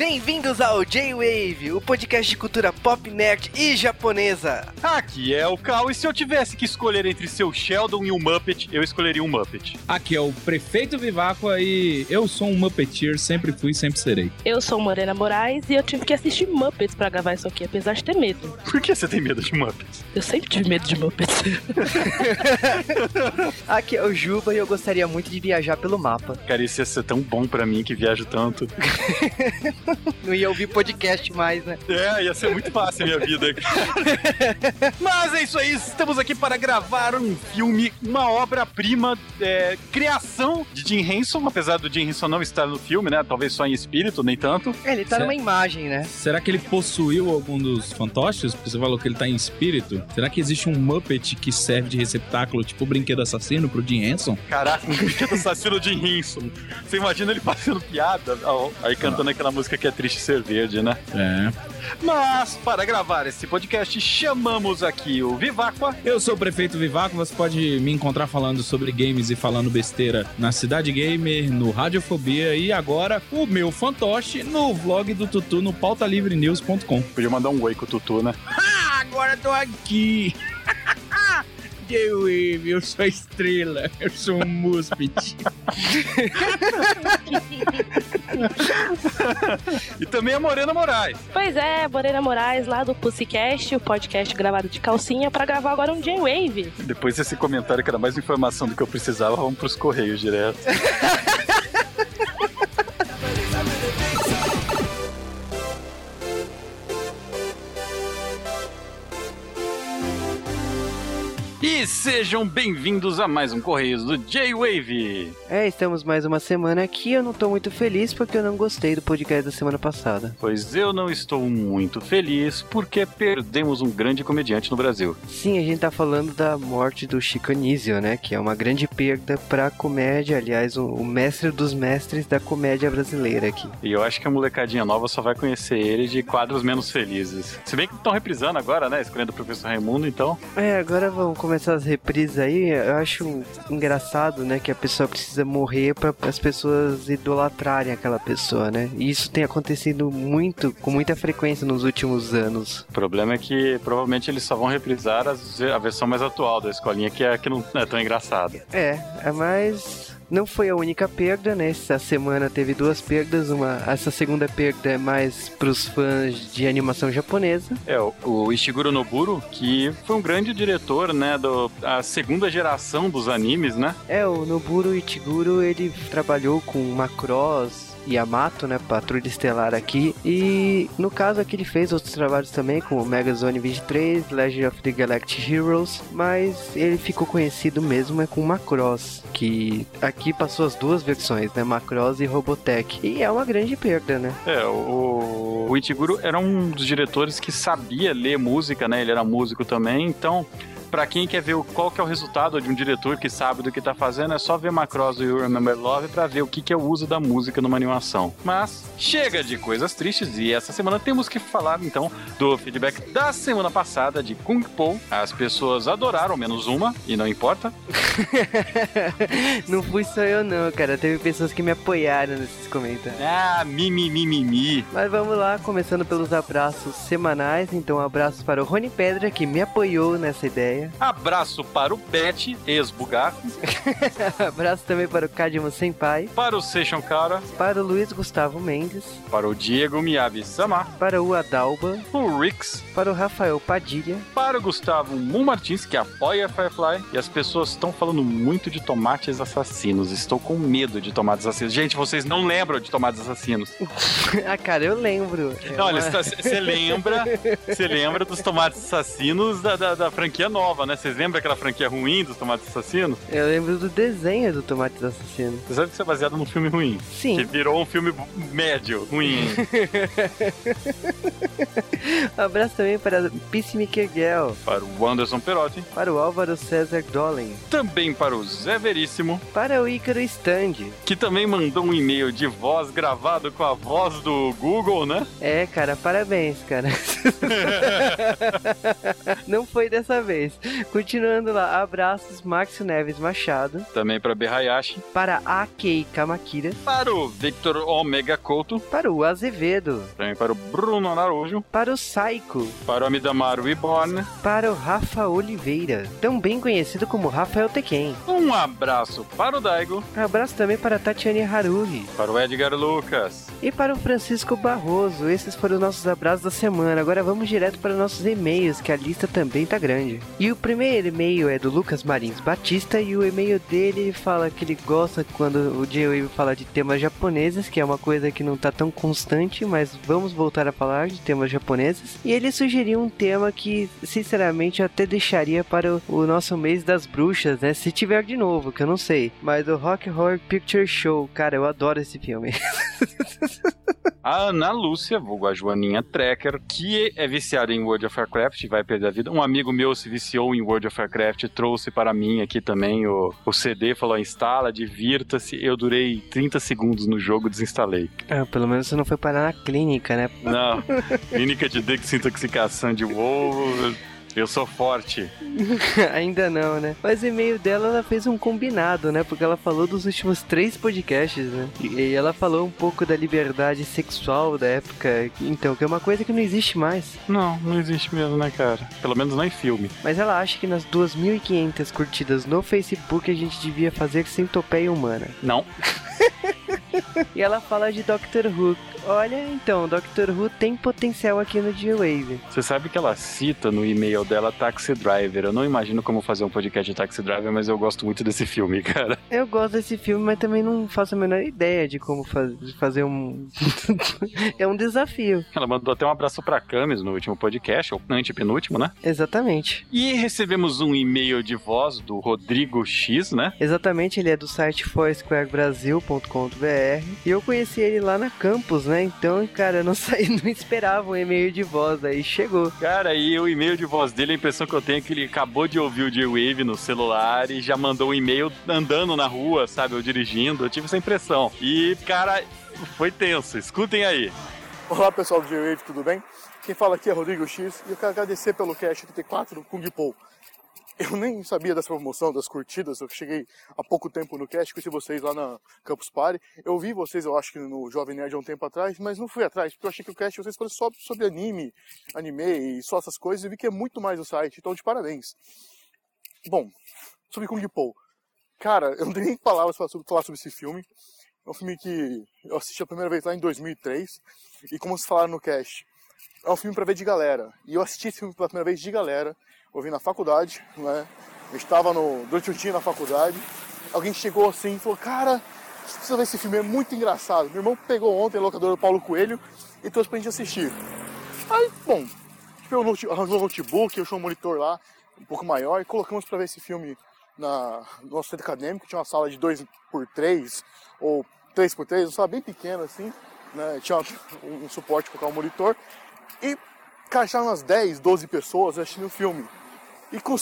Bem-vindos ao J-Wave, o podcast de cultura pop, nerd e japonesa. Aqui é o Cal, e se eu tivesse que escolher entre seu Sheldon e um Muppet, eu escolheria um Muppet. Aqui é o Prefeito Viváqua e eu sou um Muppeteer, sempre fui e sempre serei. Eu sou Morena Moraes e eu tive que assistir Muppets pra gravar isso aqui, apesar de ter medo. Por que você tem medo de Muppets? Eu sempre tive medo de Muppets. Aqui é o Juba e eu gostaria muito de viajar pelo mapa. Cara, isso ia ser tão bom pra mim que viajo tanto. Não ia ouvir podcast mais, né? É, ia ser muito fácil a minha vida. Mas é isso aí, estamos aqui para gravar um filme, uma obra-prima, é, criação de Jim Henson, apesar do Jim Henson não estar no filme, né? Talvez só em espírito, nem tanto. É, ele tá Certo. numa imagem, né? Será que ele possuiu algum dos fantoches? Porque você falou que ele tá em espírito. Será que existe um Muppet que serve de receptáculo, tipo o brinquedo assassino pro Jim Henson? Caraca, um brinquedo assassino de Henson. Você imagina ele fazendo piada, ó, aí cantando aquela música que é triste ser verde, né? É. Mas, para gravar esse podcast, chamamos aqui o Viváqua. Eu sou o Prefeito Vivaco, você pode me encontrar falando sobre games e falando besteira na Cidade Gamer, no Radiofobia e agora o meu fantoche no vlog do Tutu no pautalivrenews.com. Podia mandar um oi com o Tutu, né? Ah, agora tô aqui! J-Wave, eu sou a estrela, eu sou um Muspet. E também a Morena Moraes. pois é, Morena Moraes lá do Pussycast, o podcast gravado de calcinha, pra gravar agora um J-Wave. Depois desse comentário que era mais informação do que eu precisava, vamos pros Correios direto. E sejam bem-vindos a mais um Correios do J-Wave. É, estamos mais uma semana aqui. Eu não tô muito feliz porque eu não gostei do podcast da semana passada. Pois eu não estou muito feliz porque perdemos um grande comediante no Brasil. Sim, a gente tá falando da morte do Chico Anísio, né? Que é uma grande perda pra comédia. Aliás, o, o mestre dos mestres da comédia brasileira aqui. E eu acho que a molecadinha nova só vai conhecer ele de quadros menos felizes. Se bem que estão reprisando agora, né? Escolhendo o professor Raimundo, então. É, agora vamos começar as reprises aí. Eu acho engraçado, né, que a pessoa precisa morrer para as pessoas idolatrarem aquela pessoa, né? E isso tem acontecido muito, com muita frequência nos últimos anos. O problema é que provavelmente eles só vão reprisar a versão mais atual da escolinha, que é a que não é tão engraçada. É, é mas não foi a única perda, né? Essa semana teve duas perdas. Uma, essa segunda perda é mais pros fãs de animação japonesa. É, o, Ishiguro Noburo, que foi um grande diretor, né, do, a segunda geração dos animes, né? É, o Noburo Ichiguro, ele trabalhou com Macross, Yamato, né, Patrulha Estelar aqui, e no caso aqui ele fez outros trabalhos também, como Megazone 23, Legend of the Galactic Heroes, mas ele ficou conhecido mesmo é com Macross, que aqui passou as duas versões, né, Macross e Robotech, e é uma grande perda, né? É, o, o Ichiguro era um dos diretores que sabia ler música, né? Ele era músico também, então... Pra quem quer ver o- qual que é o resultado de um diretor que sabe do que tá fazendo, é só ver Macross e You Remember Love pra ver o que, que é o uso da música numa animação. Mas chega de coisas tristes e essa semana temos que falar então do feedback da semana passada de Kung Po. As pessoas adoraram, menos uma, e não importa. não fui só eu não, cara, teve pessoas que me apoiaram nesses comentários. Ah, mimimi. Mas vamos lá, começando pelos abraços semanais. Então, abraços para o Rony Pedra, que me apoiou nessa ideia. Abraço para o Bet, ex-Bugar, Abraço também para o Kadimo Senpai, para o Seixon Cara, para o Luiz Gustavo Mendes, para o Diego Miyabi-sama, para o Adalba, o Rix, para o Rafael Padilha, para o Gustavo Moon Martins, que apoia a Firefly. E as pessoas estão falando muito de tomates assassinos. Estou com medo de tomates assassinos. Gente, vocês não lembram de tomates assassinos. ah, cara, eu lembro. É olha, uma- você lembra, você lembra dos tomates assassinos da, da, da franquia nova, né? Vocês lembram aquela franquia ruim dos tomates assassinos? Eu lembro do desenho do Tomates Assassino. Você sabe que isso é baseado num filme ruim. Que Sim. virou um filme médio, ruim. Abraço também para Peacemaker Girl, para o Anderson Perotti. para o Álvaro César Dollen, Também para o Zé Veríssimo, para o Ícaro Stand. que também mandou um e-mail de voz gravado com a voz do Google, né? É, cara, parabéns, cara. Não foi dessa vez. Continuando lá, abraços Márcio Neves Machado, Também para Berhayashi. para Akei Kamakira, Para o Victor Omega Couto. para o Azevedo, Também para o Bruno Narujo. para o Saiko, Para o Amidamaru Iborn. para o Rafa Oliveira, também conhecido como Rafael Tequen. Um abraço para o Daigo. Abraço também para a Tatiane Haruhi Para o Edgar Lucas. e para o Francisco Barroso. Esses foram os nossos abraços da semana. Agora vamos direto para nossos e-mails, que a lista também tá grande. E o primeiro e-mail é do Lucas Marins Batista e o e-mail dele ele fala que ele gosta quando o J-Wave fala de temas japoneses, que é uma coisa que não tá tão constante, mas vamos voltar a falar de temas japoneses. E ele sugeriu um tema que, sinceramente, eu até deixaria para o, o nosso mês das bruxas, né? Se tiver de novo, que eu não sei. Mas o Rock Horror Picture Show, cara, eu adoro esse filme. A Ana Lúcia, vulgo a Joaninha Trekker, que é viciada em World of Warcraft e vai perder a vida. Um amigo meu se viciou em World of Warcraft, trouxe para mim aqui também o, o CD, falou: instala, divirta-se. Eu durei 30 segundos no jogo, desinstalei. ah, pelo menos você não foi parar na clínica, né? Não, clínica de desintoxicação de WoW. Eu sou forte. Ainda não, né? Mas o e-mail dela, ela fez um combinado, né? Porque ela falou dos últimos três podcasts, né? E ela falou um pouco da liberdade sexual da época. Então, que é uma coisa que não existe mais. Não, não existe mesmo, né, cara? Pelo menos não em filme. Mas ela acha que nas 2.500 curtidas no Facebook a gente devia fazer centopeia humana. Não. E ela fala de Doctor Who. Olha, então, Doctor Who tem potencial aqui no G-Wave. Você sabe que ela cita no e-mail dela Taxi Driver. Eu não imagino como fazer um podcast de Taxi Driver, mas eu gosto muito desse filme, cara. Eu gosto desse filme, mas também não faço a menor ideia de como faz- de fazer um. é um desafio. Ela mandou até um abraço pra Camis no último podcast, ou antepenúltimo, né? Exatamente. E recebemos um e-mail de voz do Rodrigo X, né? Exatamente, ele é do site foursquarebrasil.com.br e eu conheci ele lá na campus, né? Então, cara, eu não saí, não esperava um e-mail de voz, aí chegou. Cara, e o e-mail de voz dele, a impressão que eu tenho é que ele acabou de ouvir o J-Wave no celular e já mandou um e-mail andando na rua, sabe? Ou dirigindo. Eu tive essa impressão. E, cara, foi tenso. Escutem aí. Olá pessoal do G-Wave, tudo bem? Quem fala aqui é Rodrigo X e eu quero agradecer pelo Cast 84 do Kung Po. Eu nem sabia dessa promoção, das curtidas, eu cheguei há pouco tempo no Cast, conheci vocês lá na Campus Party. Eu vi vocês, eu acho que no Jovem Nerd há um tempo atrás, mas não fui atrás, porque eu achei que o Cast vocês fosse só sobre anime, anime e só essas coisas, e vi que é muito mais o site, então de parabéns. Bom, sobre Kung Po. Cara, eu não tenho nem palavras para falar sobre esse filme. É um filme que eu assisti a primeira vez lá em 2003. E como vocês falaram no cast, é um filme para ver de galera. E eu assisti esse filme pela primeira vez de galera. Eu vi na faculdade, né? Eu estava no, durante o dia na faculdade. Alguém chegou assim e falou: Cara, você precisa ver esse filme, é muito engraçado. Meu irmão pegou ontem a locadora do Paulo Coelho e trouxe pra gente assistir. Aí, bom, tipo, eu arranjou um notebook, eu achei um monitor lá, um pouco maior, e colocamos para ver esse filme na, no nosso centro acadêmico. Tinha uma sala de 2x3 ou 3x3, uma sala bem pequena assim. Né? Tinha um, um suporte para colocar um monitor. E, tinha umas 10, 12 pessoas assistindo o filme. E com,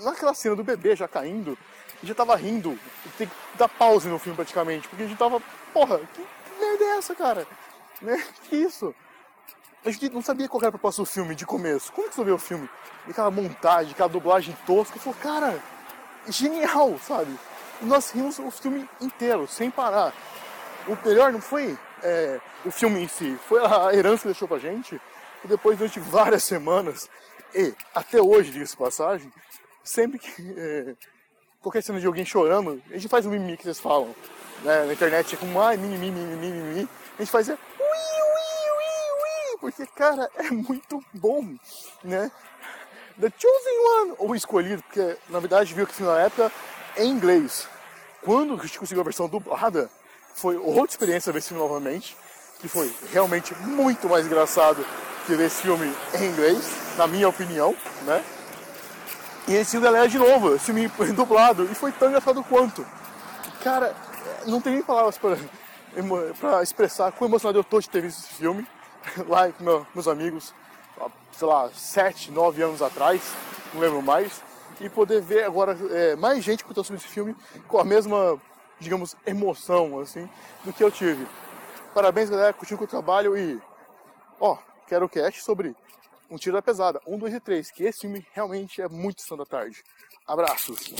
naquela cena do bebê já caindo, a gente já tava rindo. Tem que dar pause no filme praticamente, porque a gente tava, porra, que, que merda é essa, cara? Né? Que isso? A gente não sabia qual era a proposta do filme de começo. Como que você vê o filme? E aquela montagem, aquela dublagem tosca. Eu falei, cara, genial, sabe? E nós rimos o filme inteiro, sem parar. O melhor não foi é, o filme em si, foi a herança que deixou pra gente. E depois, durante várias semanas, e até hoje, diga-se passagem, sempre que é, qualquer cena de alguém chorando, a gente faz o mimimi que vocês falam. Né? Na internet como, ai, mimimi, mimimi, mimimi. A gente faz é, ui, ui, ui, ui, porque, cara, é muito bom, né? The Chosen One, ou Escolhido, porque na verdade viu que na época em inglês. Quando a gente conseguiu a versão dublada, foi outra experiência ver esse filme novamente, que foi realmente muito mais engraçado que ver esse filme em inglês, na minha opinião, né? E esse filme galera de novo, esse filme dublado, e foi tão engraçado quanto. Cara, não tem nem palavras para para expressar quão emocionado eu tô de ter visto esse filme lá com meu- meus amigos, sei lá, 7, 9 anos atrás, não lembro mais, e poder ver agora é, mais gente contando sobre esse filme com a mesma, digamos, emoção, assim, do que eu tive. Parabéns, galera, com o trabalho e, ó, quero o cast sobre Um Tiro da Pesada, 1, 2 e 3, que esse filme realmente é muito da tarde. Abraços!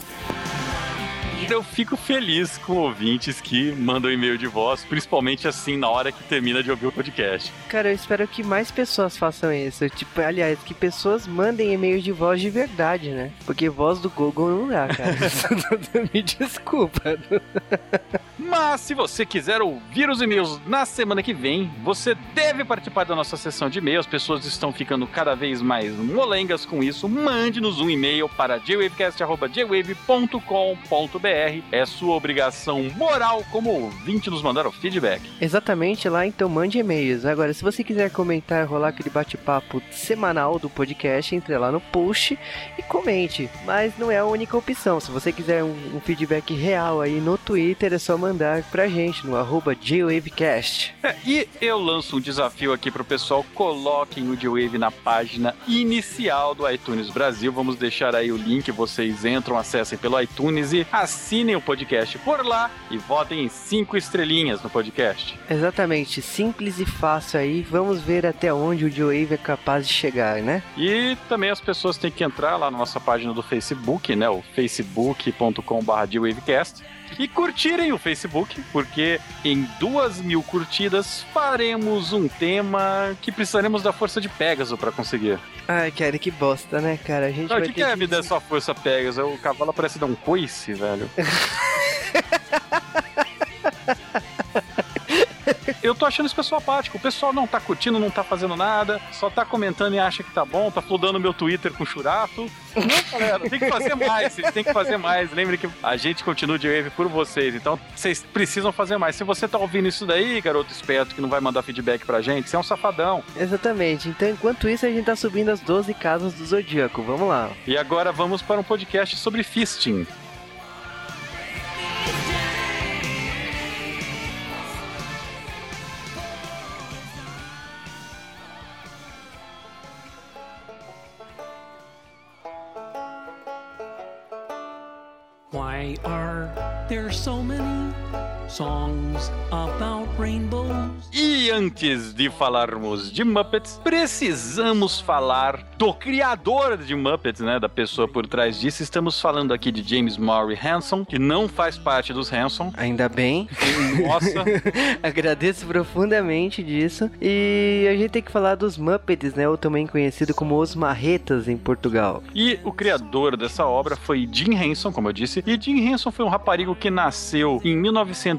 Eu fico feliz com ouvintes que mandam e-mail de voz, principalmente assim na hora que termina de ouvir o podcast. Cara, eu espero que mais pessoas façam isso. Tipo, aliás, que pessoas mandem e-mails de voz de verdade, né? Porque voz do Google não dá, cara. Me desculpa. Mas se você quiser ouvir os e-mails na semana que vem, você deve participar da nossa sessão de e-mails. As pessoas estão ficando cada vez mais molengas com isso. Mande-nos um e-mail para jwavecast.jwave.com.br. É sua obrigação moral como ouvinte nos mandar o feedback. Exatamente lá, então mande e-mails. Agora, se você quiser comentar, rolar aquele bate-papo semanal do podcast, entre lá no post e comente. Mas não é a única opção. Se você quiser um, um feedback real aí no Twitter, é só mandar pra gente no arroba JWavecast. É, e eu lanço um desafio aqui pro pessoal: coloquem o J-Wave na página inicial do iTunes Brasil. Vamos deixar aí o link, vocês entram, acessem pelo iTunes e assinem o podcast por lá e votem em cinco estrelinhas no podcast. Exatamente, simples e fácil aí. Vamos ver até onde o J-Wave é capaz de chegar, né? E também as pessoas têm que entrar lá na nossa página do Facebook, né? O facebook.com/jwavecast e curtirem o Facebook, porque em duas mil curtidas faremos um tema que precisaremos da força de Pegasus para conseguir. Ai, cara, que bosta, né, cara? A gente O vai que, que é me dar sua força Pegasus? O cavalo parece dar um coice, velho. Eu tô achando esse pessoal apático. O pessoal não tá curtindo, não tá fazendo nada, só tá comentando e acha que tá bom, tá fludando meu Twitter com churato. Não, galera, tem que fazer mais, vocês têm que fazer mais. Lembre que a gente continua de wave por vocês, então vocês precisam fazer mais. Se você tá ouvindo isso daí, garoto esperto, que não vai mandar feedback pra gente, você é um safadão. Exatamente. Então, enquanto isso, a gente tá subindo as 12 casas do Zodíaco. Vamos lá. E agora vamos para um podcast sobre fisting. Why are there so many songs about rainbows? E antes de falarmos de Muppets, precisamos falar do criador de Muppets, né? Da pessoa por trás disso. Estamos falando aqui de James Maury Hanson, que não faz parte dos Hanson. Ainda bem. Nossa, Agradeço profundamente disso. E a gente tem que falar dos Muppets, né? Ou também conhecido como Os Marretas em Portugal. E o criador dessa obra foi Jim Henson, como eu disse. E Jim Henson foi um raparigo que nasceu em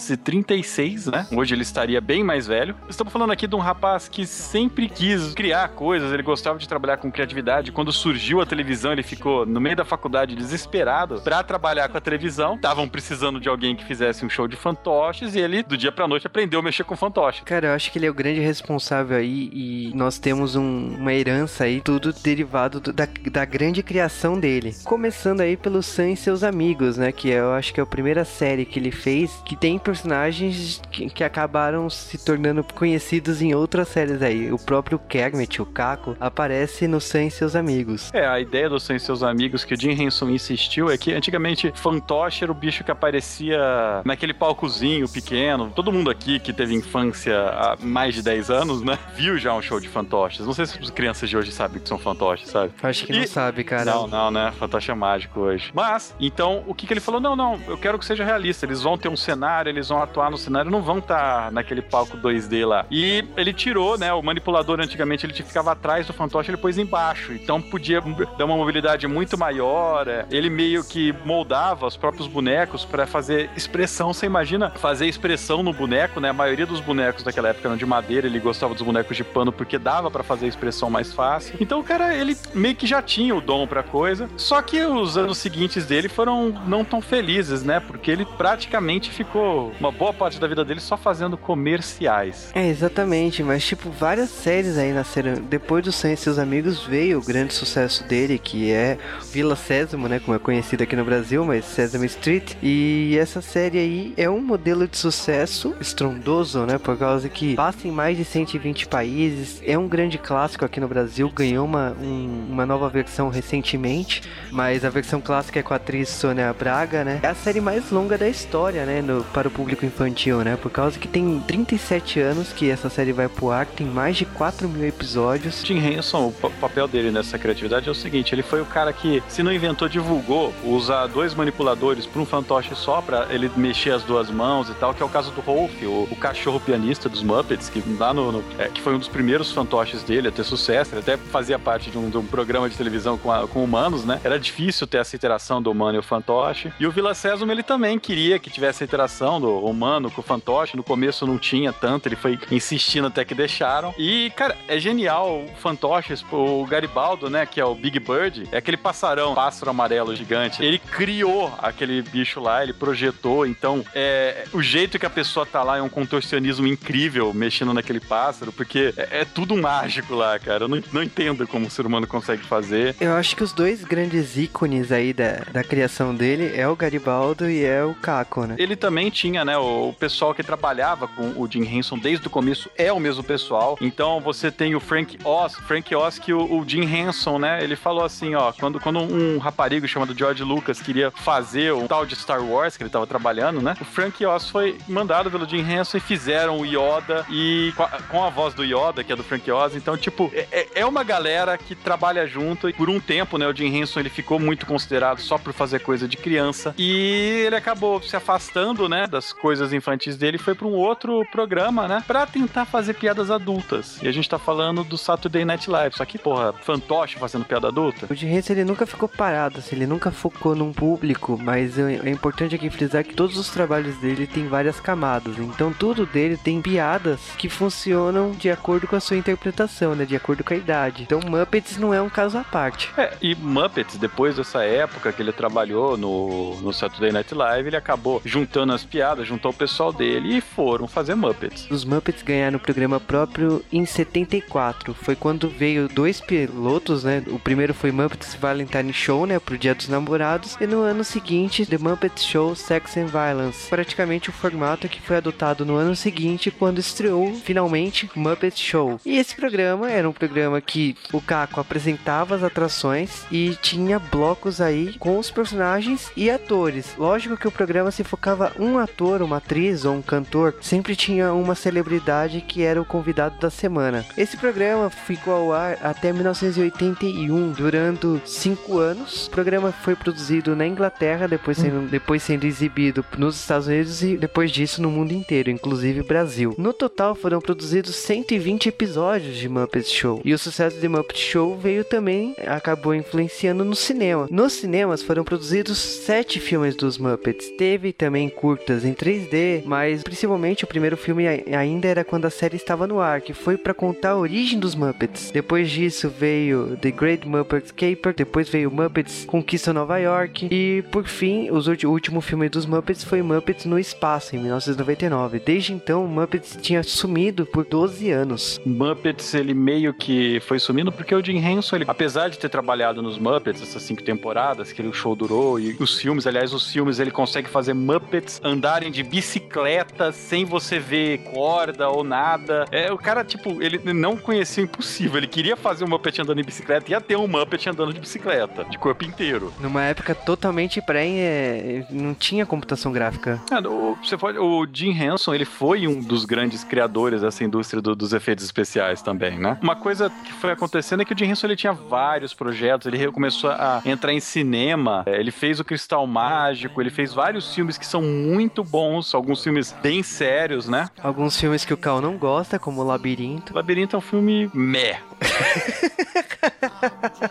1936, né? Hoje ele estaria bem mais velho. Estamos falando aqui de um rapaz que sempre quis criar coisas, ele gostava de trabalhar com criatividade. Quando surgiu a televisão, ele ficou no meio da faculdade desesperado pra trabalhar com a televisão. Estavam precisando de alguém que fizesse um show de fantoches e ele, do dia pra noite, aprendeu a mexer com fantoche. Cara, eu acho que ele é o grande responsável aí e nós temos um- uma herança aí, tudo derivado do- da, da grande criação dele. Começando aí pelo Sam e seus amigos, né? Que eu acho que é a primeira série que ele fez que tem personagens que, que acabaram se tornando conhecidos em outras séries aí. O próprio Kermit, o Caco, aparece no Sam e seus amigos. É, a ideia do Sem Seus Amigos que o Jim Henson insistiu é que antigamente fantoche era o bicho que aparecia naquele palcozinho pequeno. Todo mundo aqui que teve infância há mais de 10 anos, né, viu já um show de fantoches. Não sei se as crianças de hoje sabem que são fantoches, sabe? Acho que não E- sabe, cara. Não, não, né? Fantoche é mágico hoje. Mas, então, o que, que ele falou? Não, não, eu quero que seja realista. Eles vão ter um cenário, eles vão atuar no cenário, não vão estar naquele palco 2D lá. E ele tirou, né? O manipulador antigamente ele ficava atrás do fantoche, ele pôs embaixo. Então podia dar uma mobilidade muito maior. é. Ele meio que moldava os próprios bonecos pra fazer expressão. Você imagina fazer expressão no boneco, né? A maioria dos bonecos daquela época eram de madeira, ele gostava dos bonecos de pano porque dava pra fazer expressão mais fácil. Então o cara, ele meio que já tinha o dom pra coisa. Só que os anos seguintes dele foram não tão felizes, né? Porque ele praticamente ficou uma boa parte da vida dele só fazendo comerciais. É, exatamente, mas tipo, várias séries aí nasceram. Depois do Sam e seus amigos veio o grande sucesso dele, que é Vila Sésamo, né? Como é conhecido aqui no Brasil, mas Sesame Street. E essa série aí é um modelo de sucesso estrondoso, né? Por causa que passa em mais de 120 países. É um grande clássico aqui no Brasil, ganhou uma, um- uma nova versão recentemente, mas a versão clássica é com a atriz Sônia Braga. né? É a série mais longa da história, né? No, para o público infantil, né? Por causa que tem 37 anos que essa série vai pro ar, tem mais de 4 mil episódios. Jim Henson, o pa- papel dele nessa criatividade é o seguinte: ele foi o cara que, se não inventou, divulgou usar dois manipuladores para um fantoche só, pra ele mexer as duas mãos e tal, que é o caso do Rolf, o, o cachorro pianista dos Muppets, que lá no, no- é, que foi um dos primeiros fantoches dele a ter sucesso. Ele até fazia parte de um, de um programa de televisão com, a- com humanos, né? Era difícil ter essa interação do humano e o fantoche. E o Vila Sésamo, ele também queria que tivesse a interação do humano com o fantoche. No começo não tinha tanto, ele foi insistindo até que deixaram. E, cara, é genial o fantoches, o Garibaldo, né, que é o Big Bird, é aquele passarão, pássaro amarelo gigante. Ele criou aquele bicho lá, ele projetou, então é, o jeito que a pessoa tá lá é um contorcionismo incrível mexendo naquele pássaro, porque é, é tudo mágico lá, cara. Eu não, não entendo como o ser humano consegue fazer. Eu acho que os dois grandes ícones aí da, da criação dele é o Garibaldo e é o Caco, né? Ele também tinha, né, o, o pessoal que trabalhava com o Jim Henson desde o começo é o mesmo pessoal. Então você tem o Frank Oz, Frank Oz que o, o Jim Henson, né, ele falou assim, ó, quando, quando um raparigo chamado George Lucas queria fazer um tal de Star Wars que ele tava trabalhando, né, o Frank Oz foi mandado pelo Jim Henson e fizeram o Yoda e com a, com a voz do Yoda, que é do Frank Oz. Então, tipo, é, é uma galera que trabalha junto e por um tempo, né, o Jim Henson ele ficou muito considerado só por fazer coisa de criança e ele acabou se afastando, né, das coisas infantis dele foi para um outro programa, né, para tentar fazer piadas adultas. E a gente tá falando do Saturday Night Live, só que, porra, fantoche fazendo piada adulta. O Jim ele nunca ficou parado, assim, ele nunca focou num público, mas é é importante aqui frisar que todos os trabalhos dele têm várias camadas, então tudo dele tem piadas que funcionam de acordo com a sua interpretação, né, de acordo com a idade. Então Muppets não é um caso à parte. É, e Muppets, depois dessa época que ele trabalhou no, no Saturday Night Live, ele acabou juntando as piadas, juntou o pessoal dele e foram fazer Muppets. Os Muppets ganharam o programa próprio em 74. Foi quando veio dois pilotos, né? O primeiro foi Muppets Valentine Show, né? Pro Dia dos Namorados. E no ano seguinte, The Muppet Show Sex and Violence. Praticamente o formato que foi adotado no ano seguinte, quando estreou finalmente Muppet Show. E esse programa era um programa que o Caco apresentava as atrações e tinha blocos aí com os personagens e atores. Lógico que o programa se focava um ator, uma atriz ou um cantor, sempre tinha uma celebridade que era o convidado da semana. Esse programa ficou ao ar até 1981, durando cinco anos. O programa foi produzido na Inglaterra, depois sendo, depois sendo exibido nos Estados Unidos e depois disso no mundo inteiro, inclusive Brasil. No total foram produzidos 120 episódios de Muppet Show. E o sucesso de Muppet Show veio também, acabou influenciando no cinema. Nos cinemas foram produzidos sete filmes dos Muppets. Teve também curtas em 3D, mas principalmente o primeiro filme ai- ainda era quando a série estava no ar, que foi para contar a origem dos Muppets. Depois disso veio The Great Muppet Caper, depois veio Muppets Conquista Nova York e por fim, o último filme dos Muppets foi Muppets no Espaço em 1999. Desde então, Muppets tinha sumido por 12 anos. Muppets, ele meio que foi sumindo porque o Jim Henson, ele, apesar de ter trabalhado nos Muppets, essas cinco temporadas que o show durou, e os filmes, aliás, os filmes, ele consegue fazer Muppets andarem de bicicleta sem você ver corda ou nada. É, o cara, tipo, ele não conhecia o impossível. Ele queria fazer um Muppet andando em bicicleta e ia ter um Muppet andando de bicicleta, de corpo inteiro. Numa época totalmente pré, é, não tinha computação gráfica. É, o, você pode, o Jim Henson, ele foi um dos grandes criadores dessa indústria do- dos efeitos especiais também, né? Uma coisa que foi acontecendo é que o Jim Henson ele tinha vários projetos, ele começou a entrar em cinema, é, ele fez o Cristal Mágico, ele fez vários filmes que são muito bons, alguns filmes bem sérios, né? Alguns filmes que o Cal não gosta, como o Labirinto. Labirinto é um filme meh.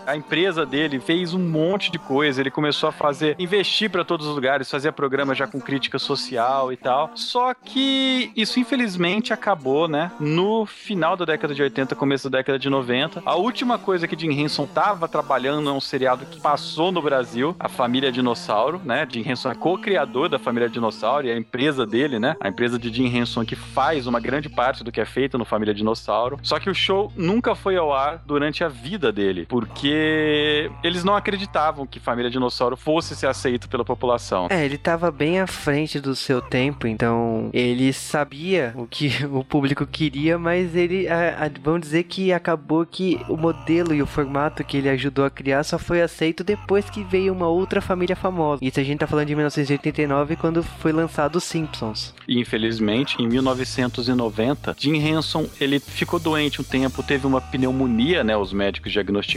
a empresa dele fez um monte de coisa. Ele começou a fazer, investir para todos os lugares, fazia programa já com crítica social e tal. Só que isso infelizmente acabou, né? No final da década de 80, começo da década de 90. A última coisa que Jim Henson tava trabalhando é um seriado que passou no Brasil, a Família Dinossauro, né? Jim Henson é co-criador da Família Dinossauro e a empresa dele, né? A empresa de Jim Henson que faz uma grande parte do que é feito no Família Dinossauro. Só que o show nunca foi ao ar durante a vida dele. Dele, porque eles não acreditavam que família dinossauro fosse ser aceito pela população. É, ele tava bem à frente do seu tempo, então ele sabia o que o público queria, mas ele, a, a, vamos dizer que acabou que o modelo e o formato que ele ajudou a criar só foi aceito depois que veio uma outra família famosa. Isso a gente tá falando de 1989, quando foi lançado os Simpsons. E infelizmente, em 1990, Jim Henson, ele ficou doente um tempo, teve uma pneumonia, né, os médicos diagnosticaram.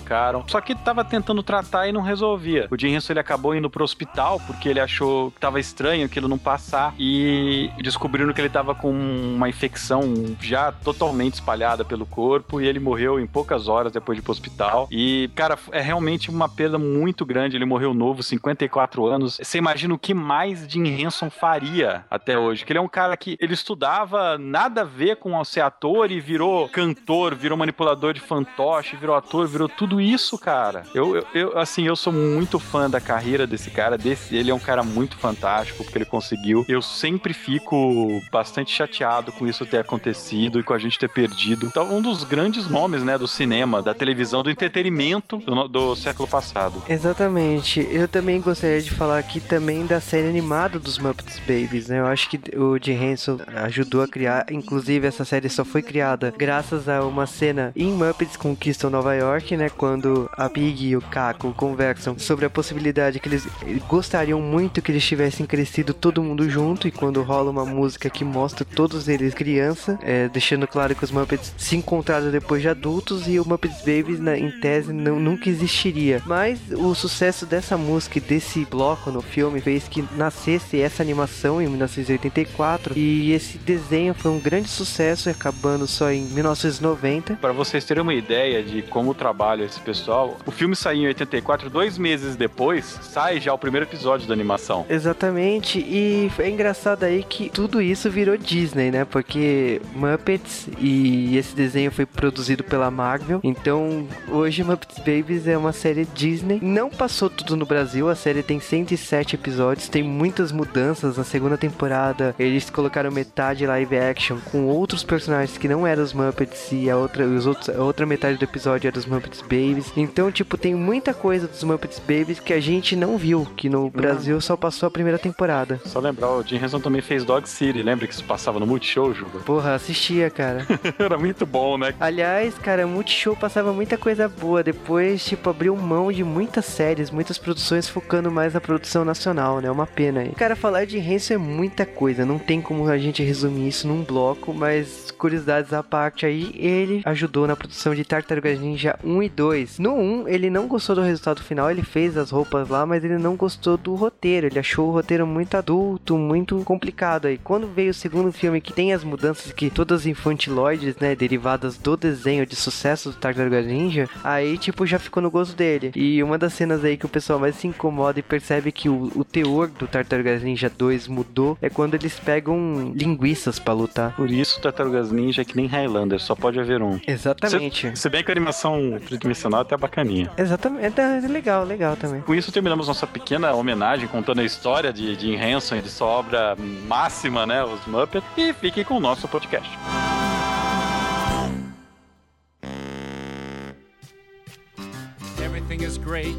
Só que tava tentando tratar e não resolvia. O Jim Henson ele acabou indo pro hospital porque ele achou que tava estranho aquilo não passar e descobriram que ele tava com uma infecção já totalmente espalhada pelo corpo e ele morreu em poucas horas depois de ir pro hospital. E, cara, é realmente uma perda muito grande. Ele morreu novo, 54 anos. Você imagina o que mais Jim Henson faria até hoje? Que ele é um cara que ele estudava nada a ver com ser ator e virou cantor, virou manipulador de fantoche, virou ator, virou tudo isso, cara. Eu, eu, eu, assim, eu sou muito fã da carreira desse cara. Desse, ele é um cara muito fantástico porque ele conseguiu. Eu sempre fico bastante chateado com isso ter acontecido e com a gente ter perdido. Então, um dos grandes nomes, né, do cinema, da televisão, do entretenimento do, do século passado. Exatamente. Eu também gostaria de falar aqui também da série animada dos Muppets Babies, né? Eu acho que o Jim Henson ajudou a criar, inclusive essa série só foi criada graças a uma cena em Muppets Conquistam Nova York, né? Quando a Pig e o Caco conversam sobre a possibilidade que eles gostariam muito que eles tivessem crescido todo mundo junto e quando rola uma música que mostra todos eles criança, é, deixando claro que os Muppets se encontraram depois de adultos e o Muppets Babies, na, em tese, não, nunca existiria. Mas o sucesso dessa música e desse bloco no filme fez que nascesse essa animação em 1984 e esse desenho foi um grande sucesso, acabando só em 1990. Para vocês terem uma ideia de como trabalha esse pessoal, o filme saiu em 84, dois meses depois sai já o primeiro episódio da animação. Exatamente, e é engraçado aí que tudo isso virou Disney, né? Porque Muppets e esse desenho foi produzido pela Marvel, então hoje Muppets Babies é uma série Disney. Não passou tudo no Brasil, a série tem 107 episódios, tem muitas mudanças. Na segunda temporada eles colocaram metade live action com outros personagens que não eram os Muppets e a outra, os outros, a outra metade do episódio era dos Muppets Babies. Então, tipo, tem muita coisa dos Muppets Babies que a gente não viu, que no Brasil só passou a primeira temporada. Só lembrar, o Jim Henson também fez Dog City, lembra que isso passava no Multishow, Juba? Porra, assistia, cara. Era muito bom, né? Aliás, cara, Multishow passava muita coisa boa. Depois, tipo, abriu mão de muitas séries, muitas produções focando mais na produção nacional, né? Uma pena aí. Cara, falar de Henson é muita coisa. Não tem como a gente resumir isso num bloco, mas curiosidades à parte aí, ele ajudou na produção de Tartarugas Ninja 1 e 2. No 1, ele não gostou do resultado final, ele fez as roupas lá, mas ele não gostou do roteiro. Ele achou o roteiro muito adulto, muito complicado aí. Quando veio o segundo filme que tem as mudanças que todas infantiloides, né, derivadas do desenho de sucesso do Tartarugas Ninja, aí tipo já ficou no gosto dele. E uma das cenas aí que o pessoal mais se incomoda e percebe que o, o teor do Tartarugas Ninja 2 mudou é quando eles pegam linguiças para lutar. Por isso, Tartarugas Ninja é que nem Highlander, só pode haver um. Exatamente. Se, se bem que a animação tridimensional é até bacaninha. Exatamente, é legal, legal também. Com isso terminamos nossa pequena homenagem contando a história de Jim Henson e de sua obra máxima, né, os Muppets, e fiquem com o nosso podcast. Everything is great.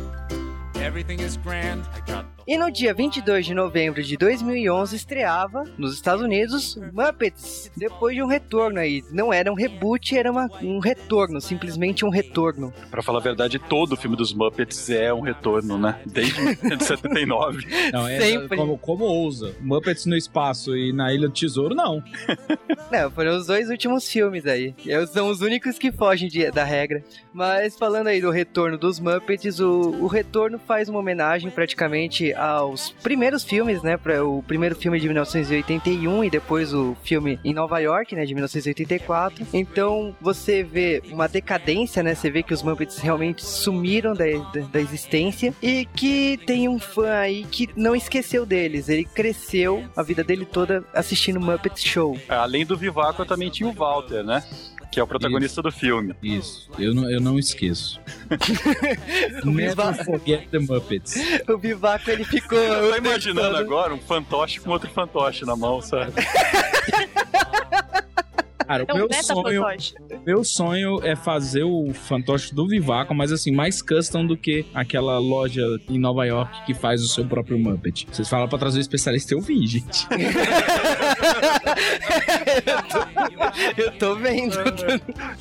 E no dia 22 de novembro de 2011 estreava nos Estados Unidos Muppets, depois de um retorno aí. Não era um reboot, era uma- um retorno, simplesmente um retorno. Pra falar a verdade, todo filme dos Muppets é um retorno, né? Desde 1979. Não, é Sempre. como, como ousa. Muppets no espaço e na Ilha do Tesouro, não. Não, foram os dois últimos filmes aí. São os únicos que fogem de- da regra. Mas falando aí do retorno dos Muppets, o, o retorno faz uma homenagem praticamente aos primeiros filmes, né? O primeiro filme de 1981 e depois o filme em Nova York, né? De 1984. Então você vê uma decadência, né? Você vê que os Muppets realmente sumiram da, da, existência e que tem um fã aí que não esqueceu deles. Ele cresceu a vida dele toda assistindo Muppet Show. Além do Vivaco, também tinha o Walter, né? Que é o protagonista do filme. Isso. Eu não, eu não esqueço. Never forget the Muppets. O Bivaco ele ficou. Eu tô imaginando agora um fantoche com outro fantoche na mão, sabe? Cara, o É um meu sonho, fantoche. meu sonho é fazer o fantoche do Vivaco, mas assim, mais custom do que aquela loja em Nova York que faz o seu próprio Muppet. Vocês falam pra trazer o especialista, eu vim, gente. Eu tô vendo.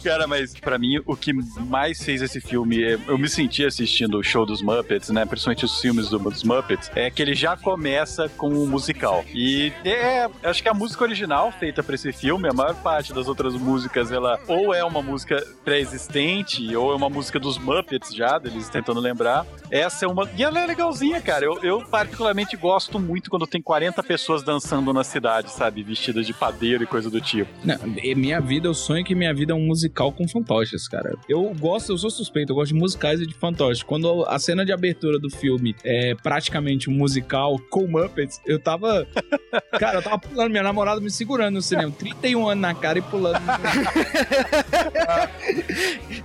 Cara, mas pra mim o que mais fez esse filme, é- eu me senti assistindo o show dos Muppets, né? Principalmente os filmes do- dos Muppets, é que ele já começa com um musical. E é, acho que a música original feita pra esse filme, a maior parte das outras músicas, ela ou é uma música pré-existente, ou é uma música dos Muppets já, deles tentando lembrar. Essa é uma. E ela é legalzinha, cara. Eu, eu particularmente gosto muito quando tem 40 pessoas dançando na cidade, sabe? Vestidas de padeiro e coisa do tipo. Não, minha vida, eu sonho que minha vida é um musical com fantoches, cara. Eu gosto, eu sou suspeito, eu gosto de musicais e de fantoches. Quando a cena de abertura do filme é praticamente um musical com Muppets, eu tava. Cara, eu tava pulando, minha namorada me segurando no cinema. 31 anos na cara e pulando.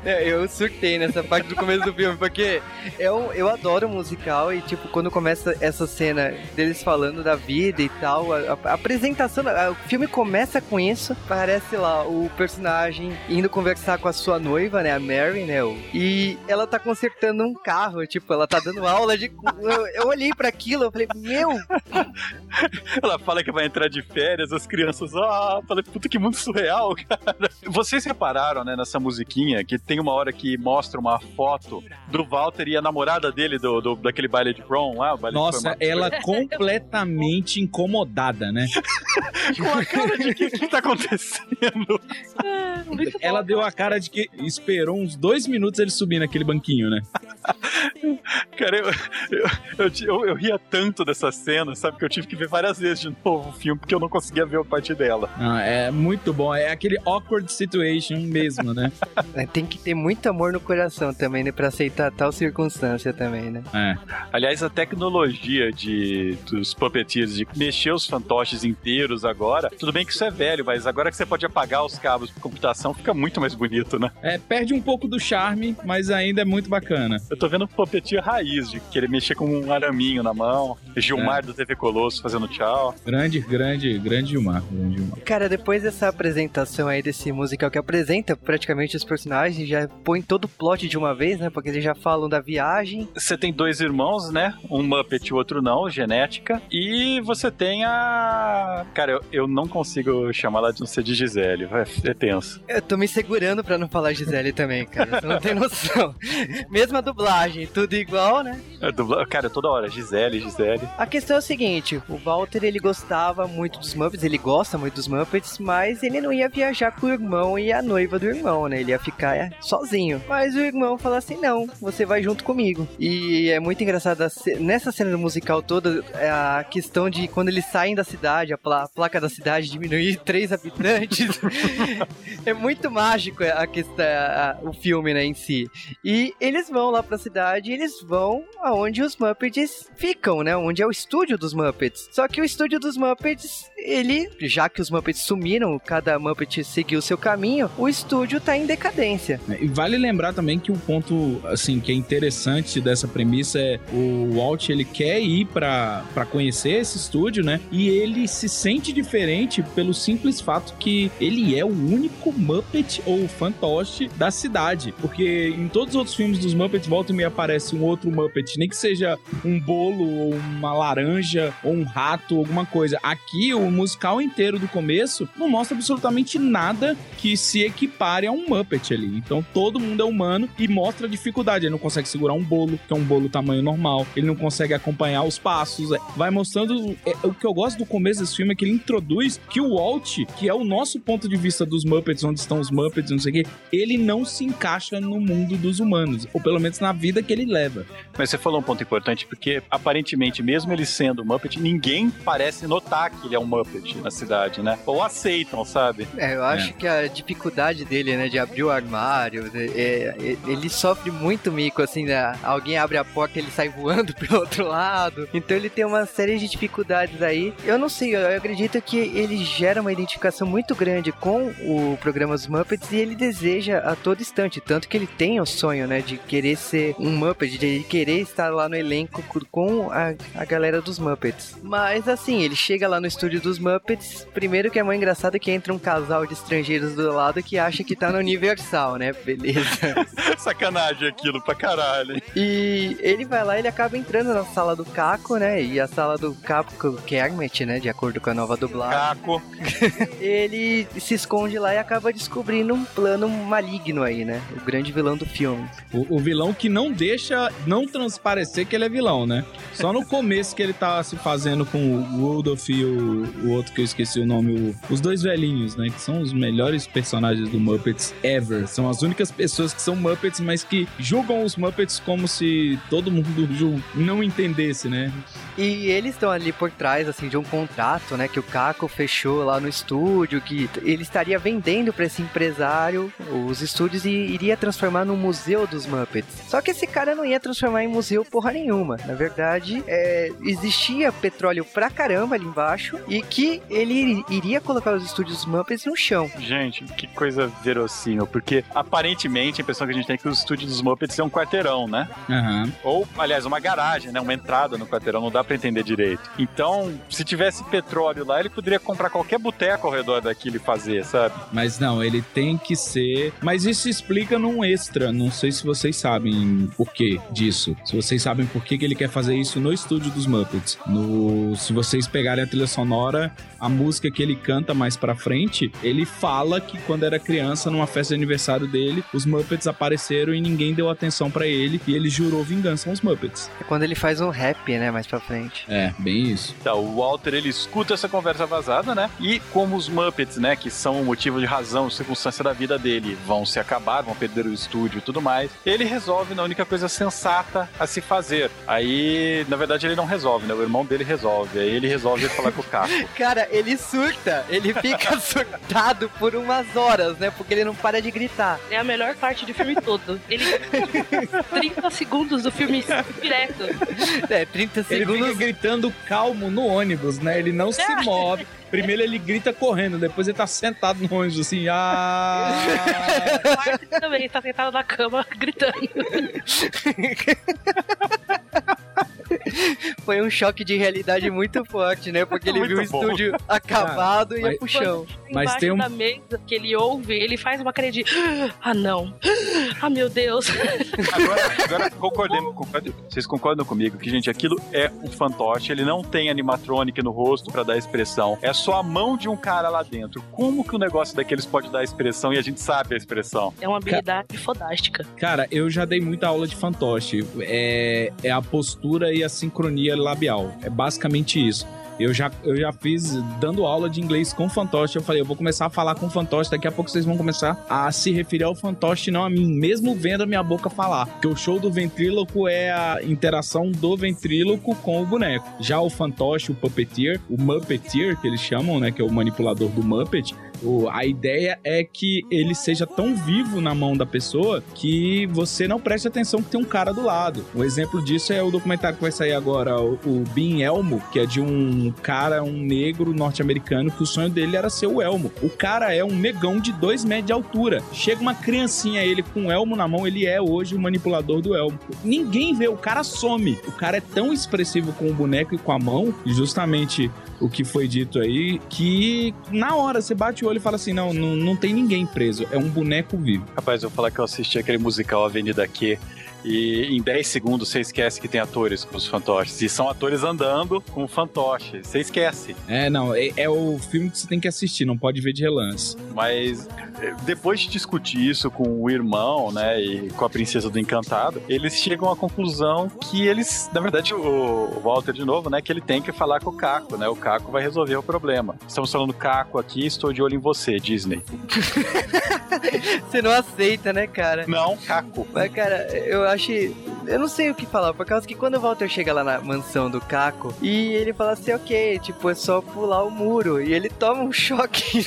É, eu surtei nessa parte do começo do filme, porque eu, eu adoro musical e, tipo, quando começa essa cena deles falando da vida e tal, a, a- apresentação, a- o filme começa com isso, parece lá o personagem indo conversar com a sua noiva, né, a Mary, né, o- e ela tá consertando um carro, tipo, ela tá dando aula de... Eu, eu olhei pra aquilo, eu falei, meu, Ela fala que vai entrar de férias, as crianças, ah, falei, puta que mundo surreal, cara. Vocês repararam, né, nessa musiquinha, que tem uma hora que mostra uma foto do Walter e a namorada dele do, do- daquele baile de prom lá, Nossa, ela completamente incomodada, né? com a cara de que o que tá acontecendo? Ela deu a cara de que esperou uns dois minutos ele subir naquele banquinho, né? Cara, eu, eu, eu, eu, eu ria tanto dessa cena, sabe, que eu tive que ver várias vezes de novo o filme, porque eu não conseguia ver a parte dela. Ah, é muito bom. É aquele awkward situation mesmo, né? É, tem que ter muito amor no coração também, né, pra aceitar tal circunstância também, né. É. Aliás, a tecnologia de, dos puppeteers de mexer os fantoches inteiros agora, tudo bem que isso é velho, mas agora que você pode apagar os cabos por computação, fica muito mais bonito, né? É, perde um pouco do charme, mas ainda é muito bacana. Eu tô vendo um puppeteer raiz, de querer mexer com um araminho na mão, Gilmar do TV Colosso fazendo tchau. Grande, grande, grande Gilmar. Grande Gilmar. Cara, depois dessa apresentação aí desse musical que apresenta praticamente os personagens, já põe todo o plot de uma vez, né? Porque eles já falam da viagem. Você tem dois irmãos, né? Um Muppet e o outro não, genética. E você tem a. Cara, eu, eu não consigo chamar ela de não ser de Gisele. É, é tenso. Eu tô me segurando pra não falar Gisele também, cara. Você não tem noção. Mesma dublagem, tudo igual, né? É dubla- Cara, toda hora, Gisele, Gisele. A questão é o seguinte, o Walter, ele gostava muito dos Muppets, ele gosta muito dos Muppets, mas ele não ia viajar com o irmão e a noiva do irmão, né? Ele ia ficar é, sozinho. Mas o irmão fala assim, não, você vai junto comigo. E é muito engraçado, nessa cena do musical toda, é a questão de quando eles saem da cidade, a placa da cidade diminuir três habitantes. é muito mágico a questão, a- o filme, né, em si. E eles vão lá pra cidade e eles vão aonde os Muppets ficam, né? Onde é o estúdio dos Muppets. Só que o estúdio dos Muppets, ele, já que os Muppets sumiram, cada Muppet seguiu seu caminho, o estúdio tá em decadência. E vale lembrar também que o ponto, assim, que é interessante dessa premissa é o Walt, ele quer ir pra conhecer esse estúdio, né? E ele se sente diferente pelo simples fato que ele é o único Muppet ou fantoche da cidade. Porque em todos os outros filmes dos Muppets, volta e meia aparece um outro Muppet, nem que seja um bolo ou uma laranja ou um rato, alguma coisa. Aqui, o musical inteiro do começo não mostra absolutamente nada que se equipare a um Muppet ali. Então todo mundo é humano e mostra a dificuldade. Ele não consegue segurar um bolo, que é um bolo tamanho normal. Ele não consegue acompanhar os passos. É, Vai mostrando. é, o que eu gosto do começo desse filme é que ele introduz que o Walt, que é o nosso ponto de vista dos Muppets, onde estão os Muppets, não sei o quê, ele não se encaixa no mundo dos humanos. Ou pelo menos na vida que ele leva. Mas você falou um ponto importante, porque aparentemente, mesmo ele sendo Muppet, ninguém parece notar que ele é um Muppet na cidade, né? Ou aceitam, sabe? É, eu acho que a dificuldade dele, né, de abrir o armário, é, é, ele sofre muito mico, assim, né? Alguém abre a porta ele sai voando pro outro lado. Então ele tem uma série de dificuldades aí. Eu não sei, eu acredito que ele gera uma identificação muito grande com o programa dos Muppets e ele deseja a todo instante. Tanto que ele tem o sonho, né, de querer ser um Muppet, de querer estar lá no elenco co- com a, a galera dos Muppets. Mas assim, ele chega lá no estúdio dos Muppets. Primeiro que é muito engraçado que entra um casal de estrangeiros do lado que acha que tá no Universal, né? Beleza. Sacanagem aquilo pra caralho. E ele vai lá, ele acaba entrando na sala do Caco, né? E a sala do Caco Kermit, né? De acordo com a nova dublagem. Caco. ele se esconde lá e acaba descobrindo um plano maligno aí, né? O grande vilão do filme. O, o vilão que não deixa não transparecer que ele é vilão, né? Só no começo que ele tá se fazendo com o Rudolph e o, o outro que eu esqueci o nome, o- os dois velhinhos, né? Que são os melhores personagens do Muppets ever. São as únicas pessoas que são Muppets, mas que julgam os Muppets como se todo mundo não entendesse, né? E eles estão ali por trás, assim, de um contrato, né? Que o Caco fechou lá no estúdio, que ele estaria vendendo para esse empresário os estúdios e iria transformar no museu dos Muppets. Só que esse cara não ia transformar em museu porra nenhuma. Na verdade, é, existia petróleo pra caramba ali embaixo e que ele iria colocar os estúdios Muppets no chão. Gente, que coisa verossímil, porque aparentemente a impressão que a gente tem é que o estúdio dos Muppets é um quarteirão, né? Aham. Ou, aliás, uma garagem, né? Uma entrada no quarteirão, não dá pra entender direito. Então, se tivesse petróleo lá, ele poderia comprar qualquer boteco ao redor daquilo e fazer, sabe? Mas não, ele tem que ser. Mas isso explica num extra. Não sei se vocês sabem por que disso. Se vocês sabem por que, que ele quer fazer isso no estúdio dos Muppets. No... Se vocês pegarem a trilha sonora, a música que ele canta mais pra frente, ele fala que quando era criança, numa festa de aniversário dele, os Muppets apareceram e ninguém deu atenção pra ele. E ele jurou vingança aos Muppets. É quando ele faz um rap, né? Mais pra frente. É, bem isso. Então, o Walter, ele escuta essa conversa vazada, né? E como os Muppets, né, que são o motivo de razão, circunstância da vida dele, vão se acabar, vão perder o estúdio e tudo mais, ele resolve na única coisa sensata a se fazer. Aí, na verdade, ele não resolve, né? O irmão dele resolve. Aí ele resolve falar com o Caco. Cara, ele surta. Ele fica surtado por umas horas, né? Porque ele não para de gritar. É a melhor parte do filme todo. Ele 30 segundos do filme direto. É, 30 Ele segundos. fica gritando calmo no ônibus, né? Ele não se move. Primeiro ele grita correndo, depois ele tá sentado no ônibus assim, ah. Também tá sentado na cama gritando. Foi um choque de realidade muito forte, né? Porque ele Muito viu o bom. estúdio acabado e ia mas- pro chão. Mas tem um- da mesa que ele ouve, ele faz uma cara de ah não, ah meu Deus. Agora, agora concordemos, concordem- vocês concordam comigo que, gente, aquilo é um fantoche, ele não tem animatronic no rosto pra dar expressão, é só a mão de um cara lá dentro. Como que o negócio daqueles pode dar expressão e a gente sabe a expressão? É uma habilidade fodástica. Cara, eu já dei muita aula de fantoche. É, é a postura e a sincronia labial. É basicamente isso. Eu já, eu já fiz dando aula de inglês com fantoche. Eu falei, eu vou começar a falar com fantoche. Daqui a pouco vocês vão começar a se referir ao fantoche, não a mim, mesmo vendo a minha boca falar. Porque o show do ventríloco é a interação do ventríloco com o boneco. Já o fantoche, o puppeteer, o muppeteer, que eles chamam, né? Que é o manipulador do Muppet. O- a ideia é que ele seja tão vivo na mão da pessoa que você não preste atenção que tem um cara do lado. Um exemplo disso é o documentário que vai sair agora, o, o Being Elmo, que é de um cara, um negro norte-americano, que o sonho dele era ser o Elmo. O cara é um negão de dois metros de altura. Chega uma criancinha, ele com o Elmo na mão, ele é hoje o manipulador do Elmo. Ninguém vê, o cara some. O cara é tão expressivo com o boneco e com a mão, justamente o que foi dito aí, que na hora você bate o olho e fala assim: não, não, não tem ninguém preso, é um boneco vivo. Rapaz, eu vou falar que eu assisti aquele musical Avenida Q. E em 10 segundos você esquece que tem atores com os fantoches. E são atores andando com o fantoche. Você esquece. É, não, é, é o filme que você tem que assistir, não pode ver de relance. Mas eh, depois de discutir isso com o irmão, né, e com a princesa do Encantado, eles chegam à conclusão que eles, na verdade, o, o Walter de novo, né, que ele tem que falar com o Caco, né? O Caco vai resolver o problema. Estamos falando Caco aqui, estou de olho em você, Disney. Você não aceita, né, cara? Não, Caco. Mas, cara, eu acho. Eu não sei o que falar, por causa que quando o Walter chega lá na mansão do Caco e ele fala assim, ok, tipo, é só pular o muro. E ele toma um choque.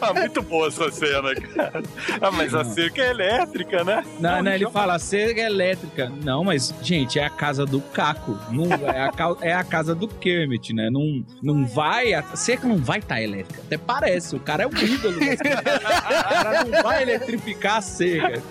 Ah, muito boa essa cena, cara. Ah, mas a cerca é elétrica, né? Não, não, ele então- fala cerca elétrica. Não, mas, gente, é a casa do Caco. Não, é, a, ca- é a casa do Kermit, né? Não, não vai. A cerca não vai estar elétrica. Até parece, o cara é o ídolo. o cara não vai eletrificar a cerca.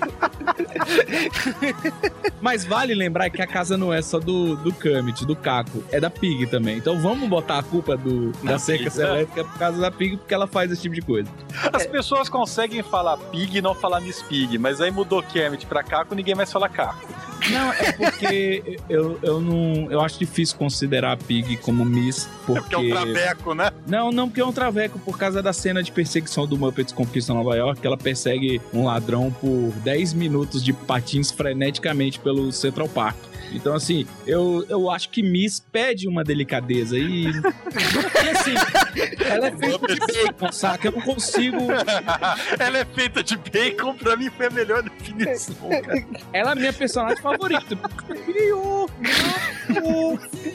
Mas vale lembrar que a casa não é só do, do Kermit, do Caco, é da Pig também. Então vamos botar a culpa do, da cerca Pig, né? elétrica por causa da Pig, porque ela faz esse tipo de coisa. As pessoas conseguem falar pig e não falar Miss Pig, mas aí mudou Kermit pra Caco, ninguém mais fala Caco. Não, é porque eu, eu não. Eu acho difícil considerar a Pig como Miss, É porque é um traveco, né? Não, não, porque é um traveco por causa da cena de perseguição do Muppets Conquista Nova York, que ela persegue um ladrão por 10 minutos de patins freneticamente pelo Central Park. Então, assim, eu, eu acho que Miss pede uma delicadeza e. e assim, ela é feita de bacon, saca? Eu não consigo. Ela é feita de bacon, pra mim foi a melhor definição. cara. Ela é a minha personagem favorita. Criou!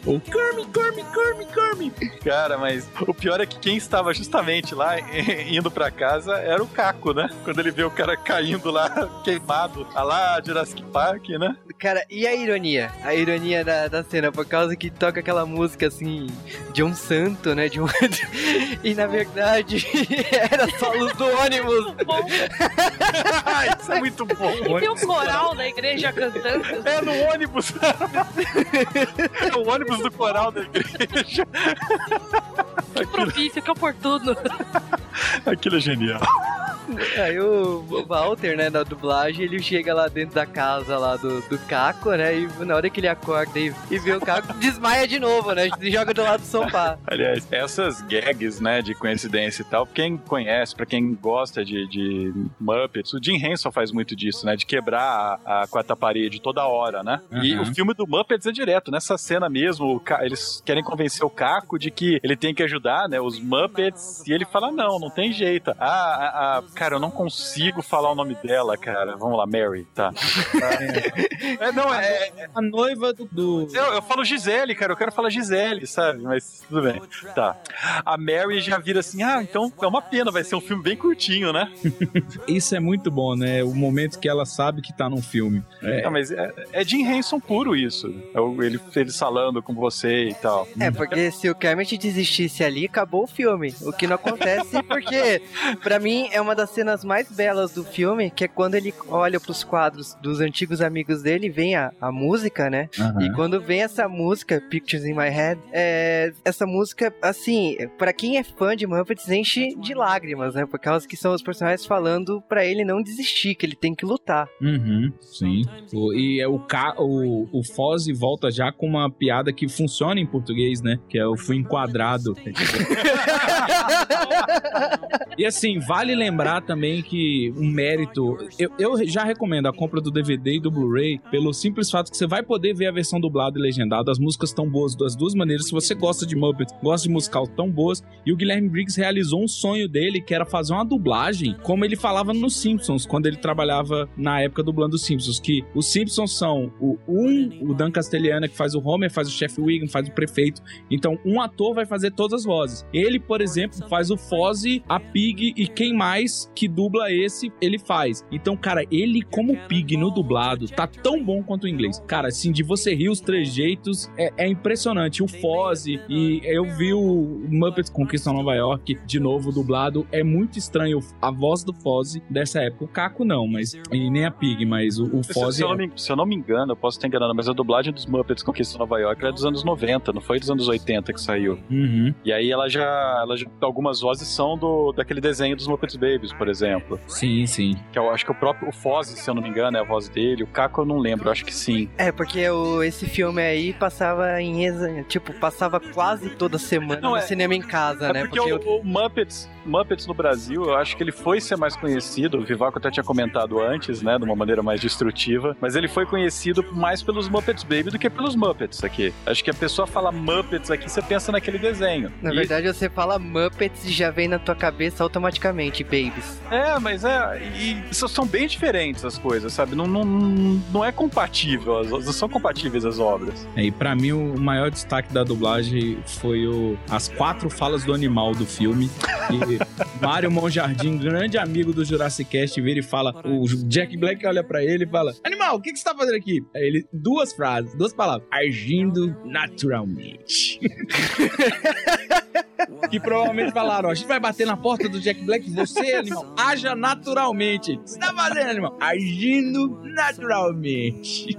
O Kermit, Kermit, Kermit, Kermit. Cara, mas o pior é que quem estava justamente lá indo pra casa era o Caco, né? Quando ele vê o cara caindo lá, queimado, a lá Jurassic Park, né? Cara, e a ironia? A ironia da, da cena, por causa que toca aquela música assim, de um santo, né? De um... e na verdade era só a luz do ônibus. Isso é muito bom. e tem um coral na igreja cantando. É no ônibus. é o ônibus do coral da igreja. Que propício, que oportuno. Aquilo é genial. Aí o Walter, né, na dublagem, ele chega lá dentro da casa lá do, do Caco, né? E na hora que ele acorda e, e vê o Caco, desmaia de novo, né? Se joga do lado do sofá. Aliás, essas gags, né, de coincidência e tal, quem conhece, pra quem gosta de, de Muppets, o Jim Henson faz muito disso, né, de quebrar a, a quarta parede toda hora, né? E Uhum. o filme do Muppets é direto, nessa cena mesmo, o Ca- eles querem convencer o Caco de que ele tem que ajudar, né, os Muppets, e ele fala, não, não tem jeito. Ah, a, a- cara, eu não consigo falar o nome dela, cara. Vamos lá, Mary, tá. é, não, é, A noiva do. do- eu, eu falo Gisele, cara, eu quero falar Gisele, sabe? Mas tudo bem. Tá. A Mary já vira assim, ah, então é uma pena, vai ser um filme bem curtinho, né? Isso é muito bom, né? O momento que ela sabe que tá num filme. É, Não, mas é, é Jim Henson puro isso. É ele, ele falando com você e tal. É, porque se o Kermit desistisse ali, acabou o filme. O que não acontece porque, pra mim, é uma das cenas mais belas do filme, que é quando ele olha pros quadros dos antigos amigos dele e vem a, a música, né? aham. E quando vem essa música, Pictures in My Head, é, essa música, assim, pra quem é fã de Muppets, enche de lágrimas, né? Por causa que são os personagens falando pra ele não desistir, que ele tem que lutar. Uhum, sim. O- e é o, Ca- o, o Fozzie volta já com uma piada que funciona em português, né? Que é o fui enquadrado. e assim, vale lembrar também que um mérito. Eu, eu já recomendo a compra do DVD e do Blu-ray pelo simples fato que você vai poder ver a versão dublada e legendada. As músicas tão boas das duas maneiras. Se você gosta de Muppets, gosta de musical tão boas. E o Guilherme Briggs realizou um sonho dele, que era fazer uma dublagem, como ele falava nos Simpsons, quando ele trabalhava na época dublando os Simpsons. Que os Simpsons são o um, o Dan Castellana, que faz o Homer, faz o Chef Wiggum, faz o prefeito. Então, um ator vai fazer todas as vozes. Ele, por exemplo, faz o Fozzie, a Pig e quem mais que dubla esse, ele faz. Então, cara, ele como Pig no dublado tá tão bom quanto o inglês. Cara, assim, de você rir os trejeitos é, é impressionante. O Fozzie e eu vi o Muppets Conquista Nova York de novo dublado. É muito estranho a voz do Fozzie dessa época. O Caco não, mas e nem a Pig, mas o, o Se, se Fozzie eu não é. me, se eu não me engano, eu posso estar enganando, mas a dublagem dos Muppets Conquista Nova York era dos anos 90, não foi dos anos 80 que saiu. Uhum, E aí ela já, ela já- Algumas vozes são do, daquele desenho dos Muppets Babies, por exemplo. sim, sim. Que eu acho que o próprio o Fozzie, se eu não me engano, é a voz dele. O Caco eu não lembro, eu acho que sim. É, porque o, esse filme aí passava em exa- tipo, passava quase toda semana Não, no é- cinema em casa, É né? porque o, o Muppets, Muppets no Brasil, eu acho que ele foi ser mais conhecido. O Vivaco até tinha comentado antes, né? De uma maneira mais destrutiva. Mas ele foi conhecido mais pelos Muppets Baby do que pelos Muppets aqui. Acho que a pessoa fala Muppets aqui, você pensa naquele desenho. Na E- verdade, você fala Muppets e já vem na tua cabeça automaticamente, Babies. É, mas é. E são bem diferentes as coisas, sabe? Não, não, não é compatível, as- não são compatíveis as obras. É, e pra mim o maior destaque da dublagem foi o, as quatro falas do animal do filme. E Mário Monjardim, grande amigo do Jurassic Cast, vira e fala: o Jack Black olha pra ele e fala: Animal, o que, que você tá fazendo aqui? Aí ele, duas frases, duas palavras: agindo naturalmente. que provavelmente falaram: ó, a gente vai bater na porta do Jack Black, você, animal, haja naturalmente. O que você tá fazendo, animal? Agindo naturalmente.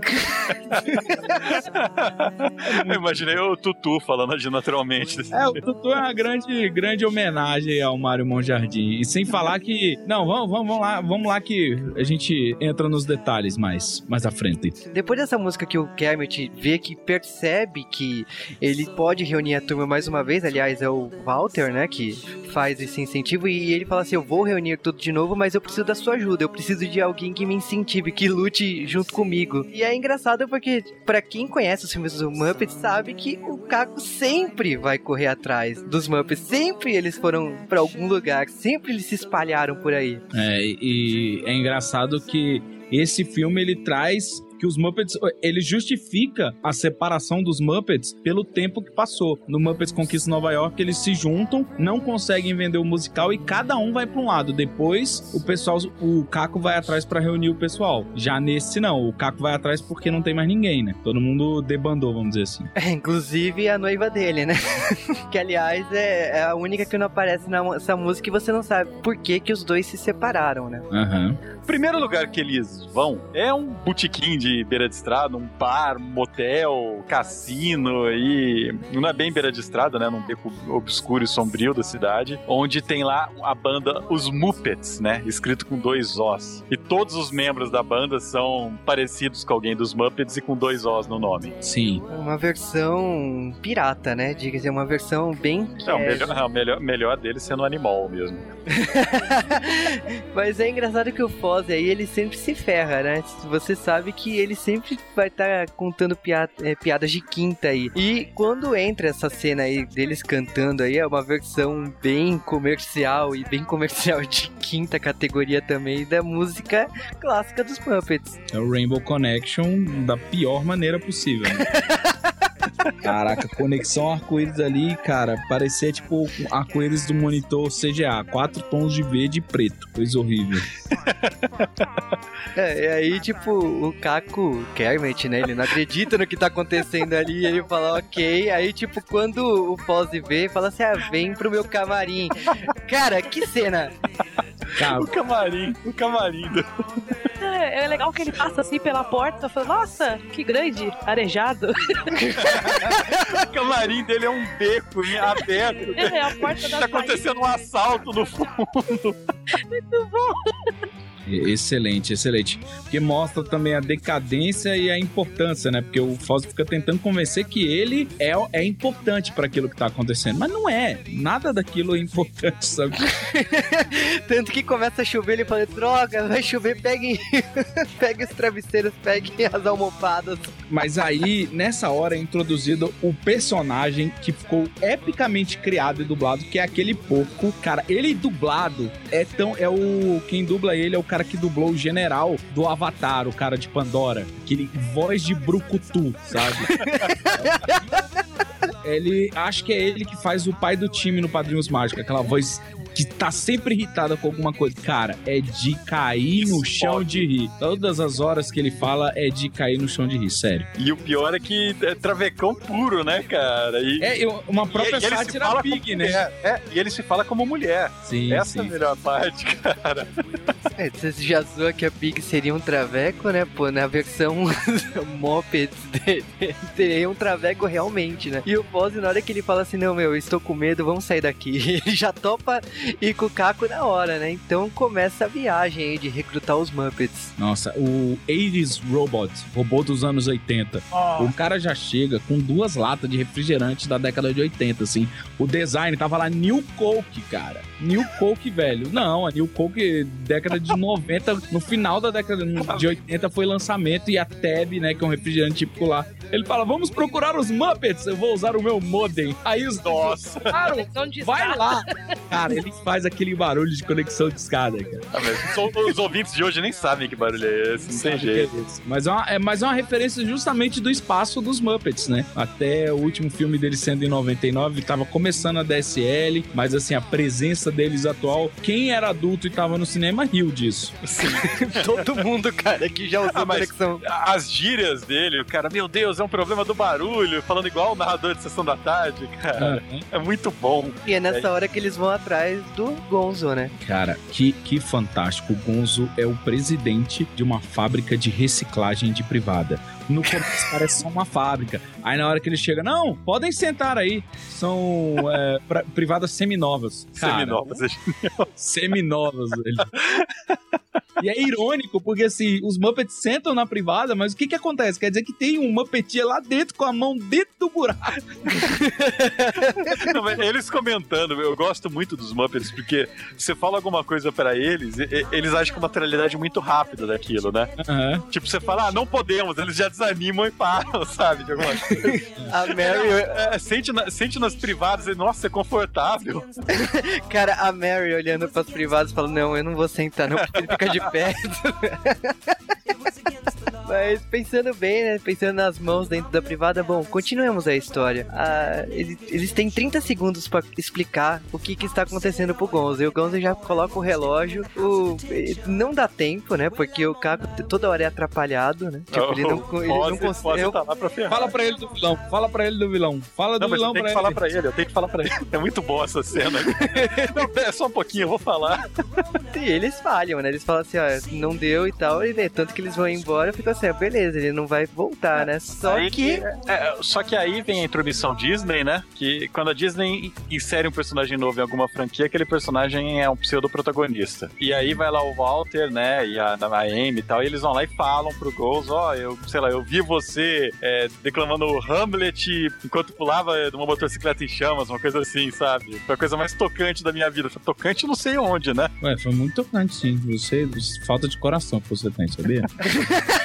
Eu imaginei o Tutu falando de naturalmente. É, o Tutu é uma grande, grande homenagem ao Mário Monjardim. E sem falar que. Não, vamos, vamos, vamos lá, vamos lá que a gente entra nos detalhes mais, mais à frente. Depois dessa música que o Kermit vê que percebe que ele pode reunir a turma mais uma vez, aliás, é o Walter, né, que faz esse incentivo, e ele fala assim: Eu vou reunir tudo de novo, mas eu preciso da sua ajuda, eu preciso de alguém que me incentive, que lute junto comigo. E é engraçado porque, para quem conhece os filmes do Muppets, sabe que o Caco sempre vai correr atrás dos Muppets, sempre eles foram para algum lugar, sempre eles se espalharam por aí. É, e é engraçado que esse filme ele traz que os Muppets, ele justifica a separação dos Muppets pelo tempo que passou. No Muppets Conquista Nova York, eles se juntam, não conseguem vender o musical e cada um vai para um lado. Depois, o pessoal, o Caco vai atrás para reunir o pessoal. Já nesse não, o Caco vai atrás porque não tem mais ninguém, né? Todo mundo debandou, vamos dizer assim. É, inclusive a noiva dele, né? que aliás é, é a única que não aparece nessa música e você não sabe por que que os dois se separaram, né? Aham. O primeiro lugar que eles vão é um botequim de beira de estrada, um bar, motel, cassino e não é bem beira de estrada, né? Num beco obscuro e sombrio da cidade, onde tem lá a banda Os Muppets, né? Escrito com dois Os. E todos os membros da banda são parecidos com alguém dos Muppets e com dois Os no nome. Sim. Uma versão pirata, né? Diga-se, uma versão bem. É, o é, melhor, é, o melhor, melhor dele sendo animal mesmo. Mas é engraçado que o Foz aí, ele sempre se ferra, né? Você sabe que ele sempre vai estar contando pia é, piadas de quinta aí. E quando entra essa cena aí deles cantando aí, é uma versão bem comercial e bem comercial de quinta categoria também da música clássica dos Muppets. É o Rainbow Connection da pior maneira possível. né? Caraca, conexão arco-íris ali, cara, parecia tipo arco-íris do monitor CGA, quatro tons de verde e preto, coisa horrível. É, e aí, tipo, o Caco Kermit, né? Ele não acredita no que tá acontecendo ali. Ele fala, ok. Aí, tipo, quando o Foz vê, fala assim: ah, vem pro meu camarim. Cara, que cena! Cara, O camarim, o camarim do... É, é legal que ele passa assim pela porta e fala, nossa, que grande, arejado. o camarim dele é um beco aberto. É, a porta da Tá acontecendo um assalto no fundo. Muito bom. Excelente, excelente. Porque mostra também a decadência e a importância, né? Porque o Fausto fica tentando convencer que ele é, é importante para aquilo que tá acontecendo. Mas não é. Nada daquilo é importante, sabe? Tanto que começa a chover, ele fala: droga, vai chover, peguem, peguem os travesseiros, peguem as almofadas. Mas aí, nessa hora, é introduzido o personagem que ficou epicamente criado e dublado, que é aquele porco. Cara, ele dublado é tão. É o. Quem dubla ele é o cara que dublou o general do Avatar, o cara de Pandora. Aquele voz de brucutu, sabe? ele. Acho que é ele que faz o pai do time no Padrinhos Mágicos, aquela voz que tá sempre irritada com alguma coisa. Cara, é de cair no chão de rir. Todas as horas que ele fala é de cair no chão de rir, sério. E o pior é que é travecão puro, né, cara? E, É, eu- uma própria e- e sátira fala pig, né? mulher. É, e ele se fala como mulher. Sim, Essa é a sim. melhor parte, cara. É, você já zoa que a Pig seria um traveco, né? Pô, na versão Mopeds dele, seria um traveco realmente, né? E o Foz, na hora que ele fala assim, não, meu, eu estou com medo, vamos sair daqui. Ele já topa ir com o Caco na hora, né? Então começa a viagem aí de recrutar os Muppets. Nossa, o 80s Robot, robô dos anos 80. O cara já chega com duas latas de refrigerante da década de 80, assim. O design tava lá New Coke, cara. New Coke, velho. Não, a New Coke, década de 90, no final da década de 80 foi lançamento e a Tab, né, que é um refrigerante típico lá. Ele fala: "Vamos procurar os Muppets, eu vou usar o meu modem". Aí os Nossa. Claro, vai lá. Cara, ele faz aquele barulho de conexão de escada, cara. Ah, mas os ouvintes de hoje nem sabem que barulho é esse, não tem Sabe jeito. que é. Mas é, uma, é, mas é uma referência justamente do espaço dos Muppets, né? Até o último filme deles sendo em 99, tava começando a DSL, mas assim, a presença deles atual, quem era adulto e tava no cinema riu disso. Todo mundo, cara, que já usou Ah, conexão. As gírias dele, o cara, meu Deus, é um problema do barulho, falando igual o narrador de Sessão da Tarde, cara. É muito bom. E é nessa hora que eles vão atrás do Gonzo, né? Cara, que, que fantástico. O Gonzo é o presidente de uma fábrica de reciclagem de privada. No começo parece só uma fábrica. Aí na hora que ele chega, não, podem sentar aí. São é, pra- privadas seminovas. Cara, Seminovas. Seminovas, velho. E é irônico, porque assim, os Muppets sentam na privada, mas o que que acontece? Quer dizer que tem um Muppetia lá dentro com a mão dentro do buraco. Não, mas Eles comentando, eu gosto muito dos Muppets, porque você fala alguma coisa pra eles, e- e- eles agem com uma naturalidade muito rápida daquilo, né? Aham. Tipo, você fala, ah, não podemos, eles já desanimam e param, sabe? De alguma coisa. A Mary, É, sente, na- sente nas privadas e, nossa, é confortável. cara, a Mary olhando pras privadas falando, não, eu não vou sentar não, porque ele fica de perto. Mas pensando bem, né? Pensando nas mãos dentro da privada, bom, continuemos a história. Ah, eles, eles têm 30 segundos pra explicar o que, que está acontecendo pro Gonzo. E o Gonzo já coloca o relógio. O, não dá tempo, né? Porque o Caco toda hora é atrapalhado, né? Tipo, ele não, ele não consegue. Eu- tá lá pra ferrar. Fala pra ele do vilão, fala pra ele do vilão. Fala do Não, mas vilão eu tenho pra que falar ele. pra ele, eu tenho que falar pra ele. É muito boa essa cena. Não, pera, só um pouquinho, eu vou falar. E eles falham, né? Eles falam assim, ó, não deu e tal, e né, tanto que eles vão embora, fica assim, ah, beleza, ele não vai voltar, né? Só Aí que. é, só que aí vem a intromissão Disney, né? Que quando a Disney insere um personagem novo em alguma franquia, aquele personagem é um pseudo-protagonista. E aí vai lá o Walter, né? E a, a Amy e tal, e eles vão lá e falam pro Goals, ó, eu, sei lá, eu vi você é, declamando Hamlet enquanto pulava de uma motocicleta em chamas, uma coisa assim, sabe? Foi a coisa mais tocante da minha vida. Foi tocante não sei onde, né? Ué, foi muito tocante, sim. Você, falta de coração que você tem, sabia?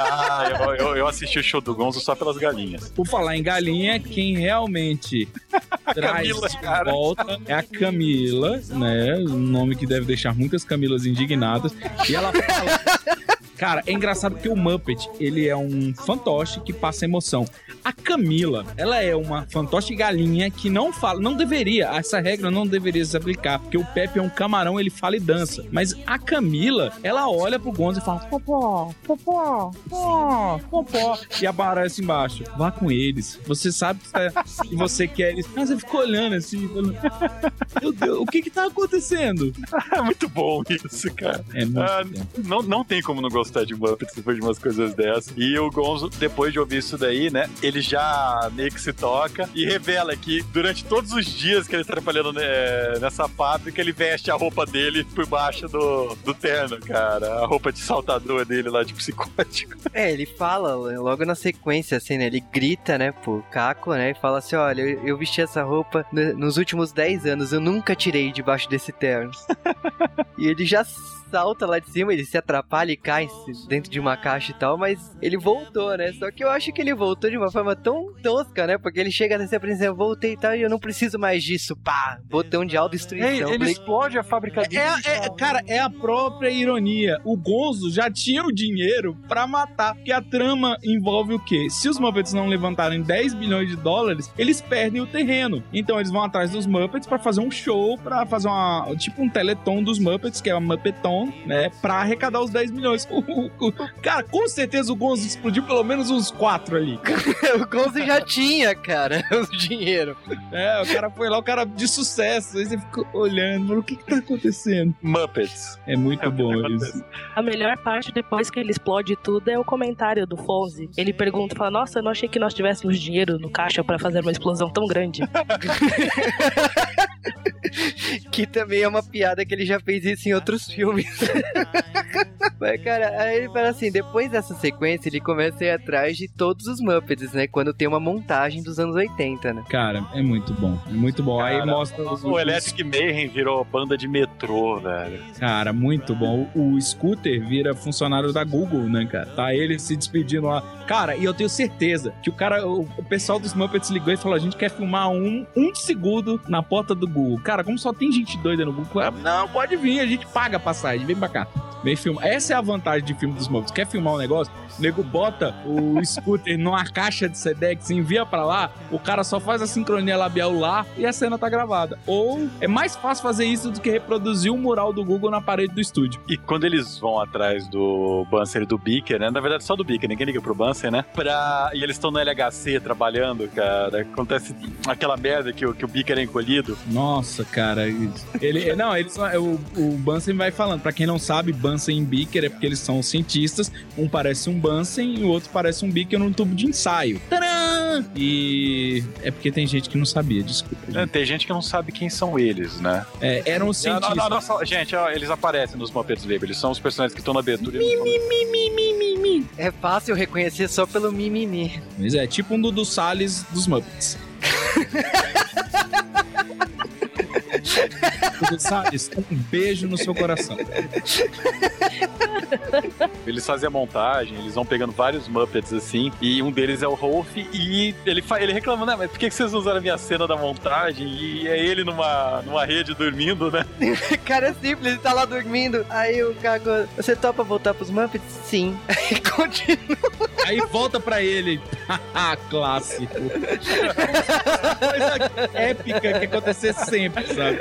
Ah, eu, eu, eu assisti o show do Gonzo só pelas galinhas. Por falar em galinha, quem realmente traz Camila, cara. volta é a Camila, né? Um nome que deve deixar muitas Camilas indignadas. E ela fala. Cara, é engraçado que o Muppet, ele é um fantoche que passa emoção. A Camila, ela é uma fantoche galinha que não fala, não deveria, essa regra não deveria se aplicar, porque o Pepe é um camarão, ele fala e dança. Mas a Camila, ela olha pro Gonzo e fala: Popó, popó, popó, popó. E aparece embaixo: vá com eles. Você sabe que, você quer eles. Mas você ficou olhando assim, falando, Meu Deus, o que que tá acontecendo? É muito bom isso, cara. É muito Ah, não, não tem como não gostar de Muppets depois de umas coisas dessas. E o Gonzo, depois de ouvir isso daí, né? Ele já meio que se toca e revela que durante todos os dias que ele está trabalhando né, nessa fábrica, ele veste a roupa dele por baixo do, do terno, cara. A roupa de saltador dele lá de psicótico. É, ele fala logo na sequência, assim, né? Ele grita, né, pro Caco, né? E fala assim: olha, eu, eu vesti essa roupa no- nos últimos 10 anos, eu nunca tirei debaixo desse terno. e ele já salta lá de cima, ele se atrapalha e cai dentro de uma caixa e tal, mas ele voltou, né? Só que eu acho que ele voltou de uma forma tão tosca, né? Porque ele chega nessa princesa, eu voltei e tal, e eu não preciso mais disso. Pá! Botão de autodestruição. Ele, ele Falei, explode a fábrica dele. É, é- cara, é a própria ironia. O Gonzo já tinha o dinheiro pra matar. Porque a trama envolve o quê? Se os Muppets não levantarem 10 bilhões de dólares, eles perdem o terreno. Então eles vão atrás dos Muppets pra fazer um show, pra fazer uma. Tipo um teleton dos Muppets, que é a Muppeton, né? Pra arrecadar os 10 milhões. Cara, com certeza o Gonzo explodiu pelo menos uns 4 ali. o Gonzo já tinha, cara, o dinheiro. É, o cara foi lá, o cara de sucesso. Aí você ficou olhando, o que que tá acontecendo? Muppets. É muito É bom isso. A melhor parte depois que ele explode tudo é o comentário do Fonzi. Ele pergunta, fala, nossa, eu não achei que nós tivéssemos dinheiro no caixa pra fazer uma explosão tão grande. Que também é uma piada que ele já fez isso em outros filmes. Ai, mas, cara, aí ele fala assim, depois dessa sequência, ele começa a ir atrás de todos os Muppets, né? Quando tem uma montagem dos anos 80, né? Cara, é muito bom. É muito bom. Aí Cara, mostra os, O os- Electric Mayhem virou banda de metrô, velho. Cara, muito bom. O, o Scooter vira funcionário da Google, né, cara? Tá ele se despedindo lá. Cara, e eu tenho certeza que o cara, o, o pessoal dos Muppets ligou e falou: a gente quer filmar um, um segundo na porta do Google. Cara, como só tem gente doida no Google, não, pode vir, a gente paga a passagem, vem pra cá. Vem filmar. Essa é a vantagem de filme dos Muppets. Quer filmar um negócio? O nego bota o scooter numa caixa de Sedex, envia pra lá, o cara só faz a sincronia labial lá e a cena tá gravada. Ou é mais fácil fazer isso do que reproduzir um mural do Google na parede do estúdio. E quando eles vão atrás do Banser e do Beaker, né? Na verdade, só do Beaker, ninguém liga pro Banser, né? Pra... E eles estão no LHC trabalhando, cara. Acontece aquela merda que, o- que o Beaker é encolhido. Nossa, cara. Ele, não, eles, o, o Bunsen vai falando. Pra quem não sabe, Bunsen e Beaker é porque eles são cientistas. Um parece um Bunsen e o outro parece um Beaker num tubo de ensaio. Tadã! E é porque tem gente que não sabia, desculpa. É, gente. Tem gente que não sabe quem são eles, né? É, eram cientistas. não, não, não, gente, ó, eles aparecem nos Muppets Baby. Eles são os personagens que estão na abertura. e eles não- É fácil reconhecer só pelo mimimi. Mas é tipo um Dudu Salles dos Muppets. Salles, um beijo no seu coração. Eles fazem a montagem, eles vão pegando vários Muppets assim, e um deles é o Rolf, e ele, ele reclama, né? Mas por que que vocês usaram a minha cena da montagem? E é ele numa, numa rede dormindo, né? cara é simples, ele tá lá dormindo. Aí o Caco, você topa voltar pros Muppets? Sim. Aí continua. Aí volta pra ele. Ah, Clássico. Coisa épica que acontecer sempre, sabe?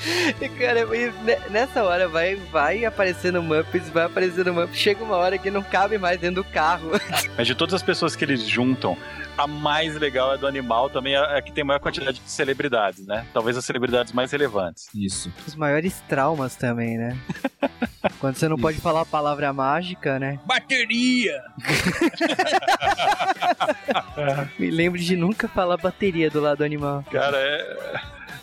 E, cara, e ne- nessa hora vai, vai aparecendo Muppets, vai aparecendo Muppets. Chega uma hora que não cabe mais dentro do carro. Mas de todas as pessoas que eles juntam, a mais legal é do animal, também é a que tem maior quantidade de celebridades, né? Talvez as celebridades mais relevantes. Isso. Os maiores traumas também, né? Quando você não pode falar a palavra mágica, né? Bateria! Me lembro de nunca falar bateria do lado animal. Cara, é.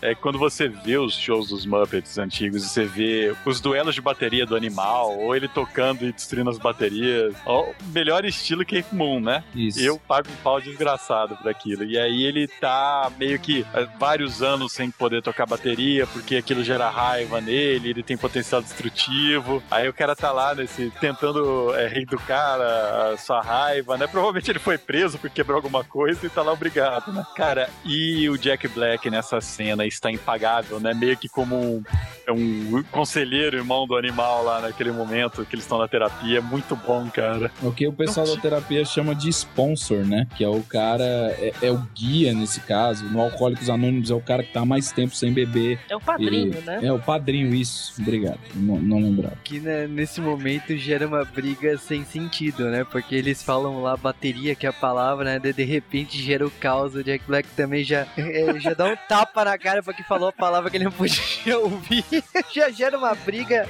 É quando você vê os shows dos Muppets antigos e você vê os duelos de bateria do animal, ou ele tocando e destruindo as baterias. Ó, melhor estilo que Moon, né? Isso. Eu pago um pau desgraçado por aquilo. E aí ele tá meio que há vários anos sem poder tocar bateria, porque aquilo gera raiva nele, ele tem potencial destrutivo. Aí o cara tá lá nesse, tentando é, reeducar a, a sua raiva, né? Provavelmente ele foi preso porque quebrou alguma coisa e tá lá obrigado, né? Cara, e o Jack Black nessa cena está impagável, né? Meio que como um, é um conselheiro, irmão do animal lá naquele momento que eles estão na terapia. Muito bom, cara. O que o pessoal da terapia chama de sponsor, né? Que é o cara, é, é o guia nesse caso. No Alcoólicos Anônimos é o cara que tá mais tempo sem beber. É o padrinho, E- né? É o padrinho, isso. Obrigado. Não, não lembrava. Que né, nesse momento gera uma briga sem sentido, né? Porque eles falam lá bateria, que é a palavra, né? De, de repente gera o caos. O Jack Black também já, é, já dá um tapa na cara porque falou a palavra que ele não podia ouvir. já gera uma briga.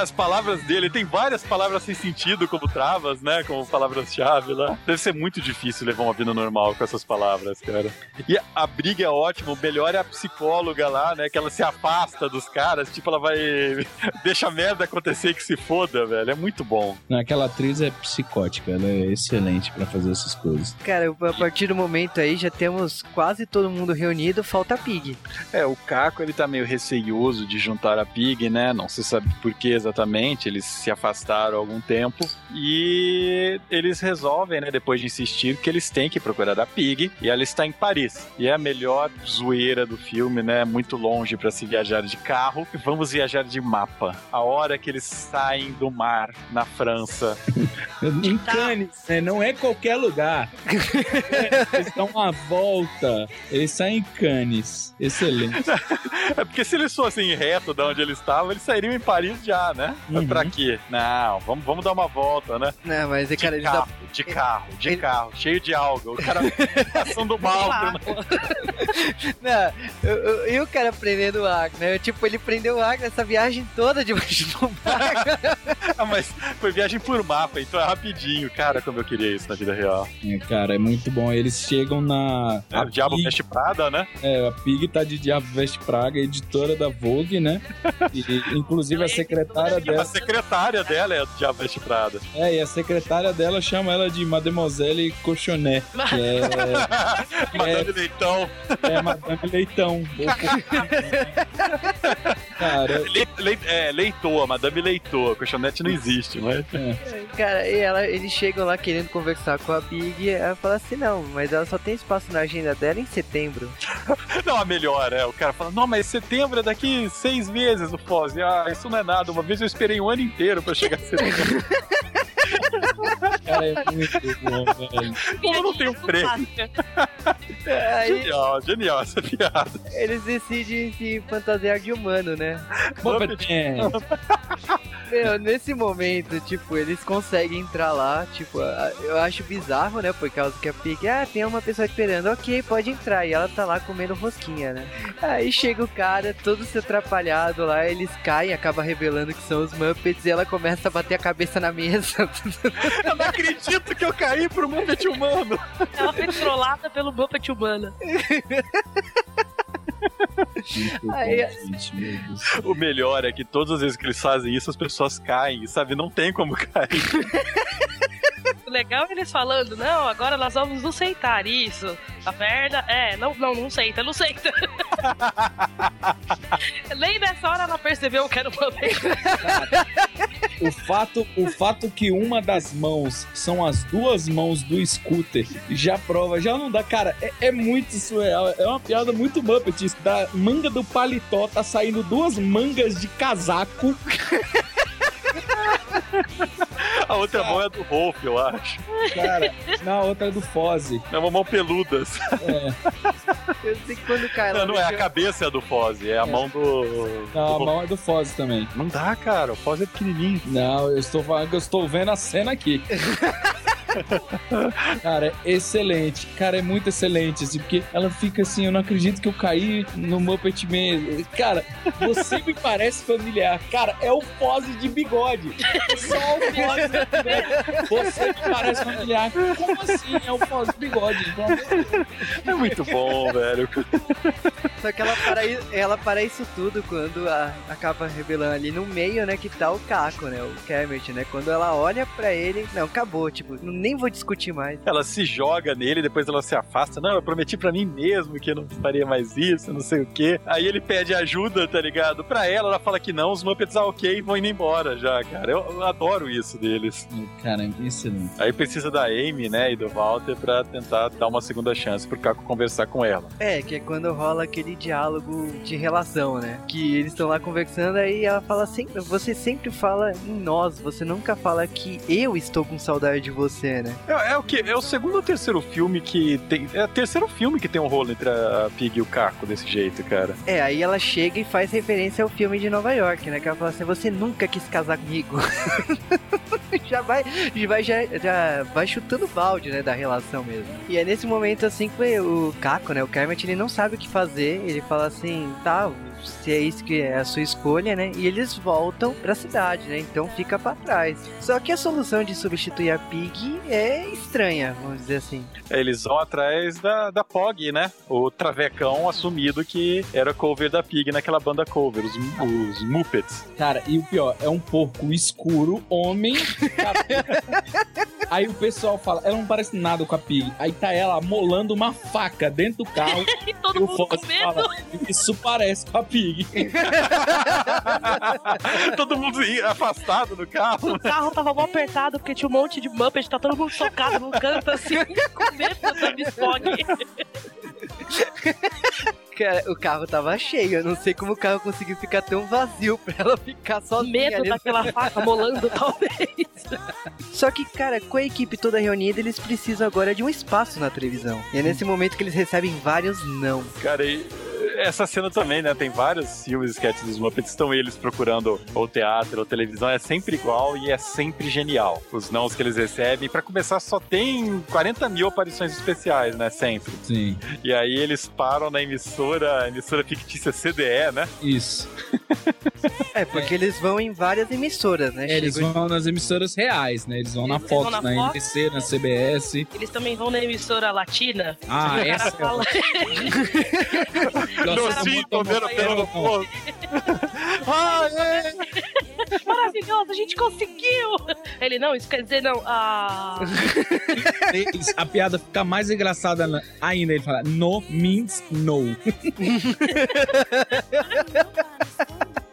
As palavras dele, tem várias palavras sem sentido, como travas, né? Como palavras-chave lá. Deve ser muito difícil levar uma vida normal com essas palavras, cara. E a briga é ótima, o melhor é a psicóloga lá, né? Que ela se afasta dos caras, tipo, ela vai. Deixa a merda acontecer e que se foda, velho. É muito bom. Aquela atriz é psicótica, ela é excelente pra fazer essas coisas. Cara, a partir do momento aí já temos quase todo mundo reunido, falta a Pig. É, o Caco ele tá meio receioso de juntar a Pig, né? Não se sabe por que exatamente, eles se afastaram há algum tempo. E eles resolvem, né, depois de insistir, que eles têm que procurar a Pig. E ela está em Paris. E é a melhor zoeira do filme, né? Muito longe para se viajar de carro. Vamos viajar de mapa. A hora que eles saem do mar na França. Em Cannes, né? Não é qualquer lugar. Eles dão uma volta. Eles saem em Cannes. Excelente. É porque se eles fossem reto de onde eles estavam, eles sairiam em Paris já, né? Uhum. pra quê? Não, vamos, vamos dar uma volta, né? Não, mas é, De cara, eles dá carro, de carro, de ele- carro, cheio de alga. O cara passando mal. né? Não, eu- eu- e o cara prendendo água, né? Tipo, ele prendeu água essa viagem toda debaixo do mar. Ah, mas foi viagem por mapa, então é rapidinho. Cara, como eu queria isso na vida real. É, cara, é muito bom. Eles chegam na. É, o Diabo Pig, Prada, né? é, a Pig tá lá de Diabo Veste Praga, editora da Vogue, né? E, inclusive a secretária A dela. secretária dela é a Diabo Veste Prada. É, e a secretária dela chama ela de Mademoiselle Cochonet, que é, Madame Leitão. é Madame Leitão. Cara, Le, le, é, Leitoa, Madame Leitoa. Cochonete não existe, mas. Cara, e ela, eles chegam lá querendo conversar com a Big e ela fala assim, não, mas ela só tem espaço na agenda dela em setembro. Não, a melhor, é. O cara fala, não, mas setembro é daqui seis meses o Foz. E, ah, isso não é nada. Uma vez eu esperei um ano inteiro pra chegar a setembro. cara, é muito bom, velho. Como não tem um preço? Aí Genial, genial essa piada. eles decidem se fantasiar de humano, né? Man. Meu, nesse momento, tipo, eles conseguem entrar lá, tipo, eu acho bizarro, né? Por causa que a Pig, ah, tem uma pessoa esperando, ok, pode entrar. E ela tá lá comendo rosquinha, né? Aí chega o cara, todo se atrapalhado lá, eles caem, acaba revelando que são os Muppets e ela começa a bater a cabeça na mesa. Eu não acredito que eu caí pro Muppet humano. Ela foi trollada pelo Muppet Aí- Deus. O melhor é que todas as vezes que eles fazem isso, as pessoas caem, sabe? Não tem como cair. O legal é eles falando, não, agora nós vamos nos sentar, isso. A perna, é, não, não, não senta, não senta. Nem nessa hora ela percebeu que era o Muppet. O fato, o fato que uma das mãos são as duas mãos do scooter já prova, já não dá. Cara, é, é muito surreal. É uma piada muito Muppet. isso. Da manga do paletó tá saindo duas mangas de casaco. A outra mão é do Rolf, eu acho. Cara, na outra é do Fozzy. É uma mão peluda. Eu sei que quando cai lá Não, não é a cabeça é do Foz, é a mão do. Não, a do mão é do Fozzy também. Não dá, cara. O Foz é pequenininho. Não, eu estou falando que eu estou vendo a cena aqui. Cara, é excelente. Cara, é muito excelente, assim, porque ela fica assim, eu não acredito que eu caí no Muppet Man. Cara, você me parece familiar. Cara, é o Foz de bigode. Só o Foz de bigode. Você me parece familiar. Como assim é o Foz de bigode? É muito bom, velho. Só que ela para, ela para isso tudo quando a- acaba revelando ali no meio, né, que tá o Caco, né, o Kermit, né? Quando ela olha pra ele, não, acabou, tipo, nem vou discutir mais. Ela se joga nele, depois ela se afasta. Não, eu prometi pra mim mesmo que eu não faria mais isso, não sei o quê. Aí ele pede ajuda, tá ligado? Pra ela, ela fala que não, os Muppets, ah, ok, vão indo embora já, cara. Eu, eu adoro isso deles. Cara, excelente. Aí precisa da Amy, né, e do Walter pra tentar dar uma segunda chance pro Caco conversar com ela. É, que é quando rola aquele diálogo de relação, né? Que eles estão lá conversando, aí ela fala sempre, você sempre fala em nós, você nunca fala que eu estou com saudade de você, né? É, é o que? É o segundo ou terceiro filme que tem. É o terceiro filme que tem um rolo entre a Pig e o Caco desse jeito, cara. É, aí ela chega e faz referência ao filme de Nova York, né? Que ela fala assim, você nunca quis casar comigo. já vai, já vai, já, já vai chutando balde, né, da relação mesmo. E é nesse momento, assim, que o Caco, né, o Kermit, ele não sabe o que fazer, ele fala assim, tá, se é isso que é a sua escolha, né, e eles voltam pra cidade, né, então fica pra trás. Só que a solução de substituir a Pig é estranha, vamos dizer assim. É, Eles vão atrás da, da Pog, né? O travecão assumido que era cover da Pig naquela banda cover, os, os Muppets. Cara, e o pior, é um porco escuro, homem. Aí o pessoal fala, ela não parece nada com a Pig. Aí tá ela molando uma faca dentro do carro. E todo e o mundo com Foz medo. fala, isso parece com a Pig. Todo mundo ia afastado do carro. O carro tava mal apertado porque tinha um monte de Muppet, tá todo mundo socado num canto assim, com medo da Miss Fogg. Cara, o carro tava cheio, eu não sei como o carro conseguiu ficar tão vazio pra ela ficar sozinha Medo ali. daquela faca molando, talvez. Só que, cara, com a equipe toda reunida, eles precisam agora de um espaço na televisão. E é nesse momento que eles recebem vários não. Cara, e essa cena também, né? Tem vários filmes, sketches dos Muppets, estão eles procurando ou teatro ou televisão. É sempre igual e é sempre genial. Os nãos que eles recebem. Pra começar, só tem 40 mil aparições especiais, né? Sempre. Sim, E aí eles param na emissora, emissora fictícia CDE, né? isso. É, porque eles vão em várias emissoras, né? É, eles vão nas emissoras reais, né? Eles vão na Eles Fox, vão na na, Fox. NBC, na CBS. Eles também vão na emissora latina. Ah, essa é fala- Vendo bom. pelo fogo. Ah, é. Maravilhoso, a gente conseguiu! Ele, não, isso quer dizer não. Ah. A piada fica mais engraçada ainda. Ele fala, no means no.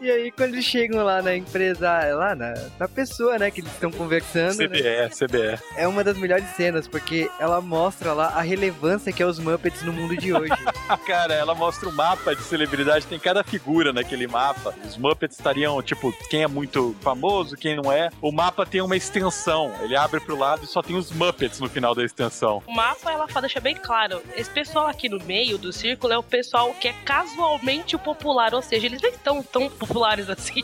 E aí, quando eles chegam lá na empresa, lá na, na pessoa, né, que eles estão conversando, né, CBE, CBE. é uma das melhores cenas, porque ela mostra lá a relevância que é os Muppets no mundo de hoje. Cara, ela mostra um mapa de celebridade, tem cada figura naquele mapa. Os Muppets estariam, tipo, quem é muito famoso, quem não é. O mapa tem uma extensão, ele abre pro lado e só tem os Muppets no final da extensão. O mapa, ela fala, deixa bem claro. Esse pessoal aqui no meio do círculo é o pessoal que é casualmente o popular, ou seja, eles nem estão tão populares assim.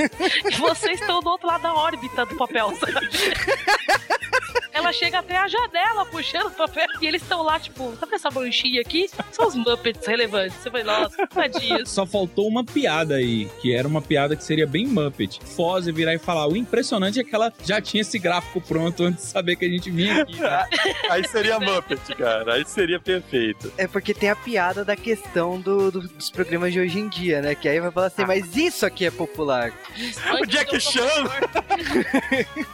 vocês estão do outro lado da órbita do papel, sabe? Ela chega até a janela puxando o papel e eles estão lá, tipo, sabe essa manchinha aqui? São os Muppets relevantes. Você vai, nossa, tadinhos. Só faltou uma piada aí, que era uma piada que seria bem Muppet. Foz virar e falar. O impressionante é que ela já tinha esse gráfico pronto antes de saber que a gente vinha aqui. né? Aí seria Muppet, cara. Aí seria perfeito. É porque tem a piada da questão do- do- dos programas de hoje em dia, né? Que aí vai falar assim, mas isso aqui é popular. O Jack Chan!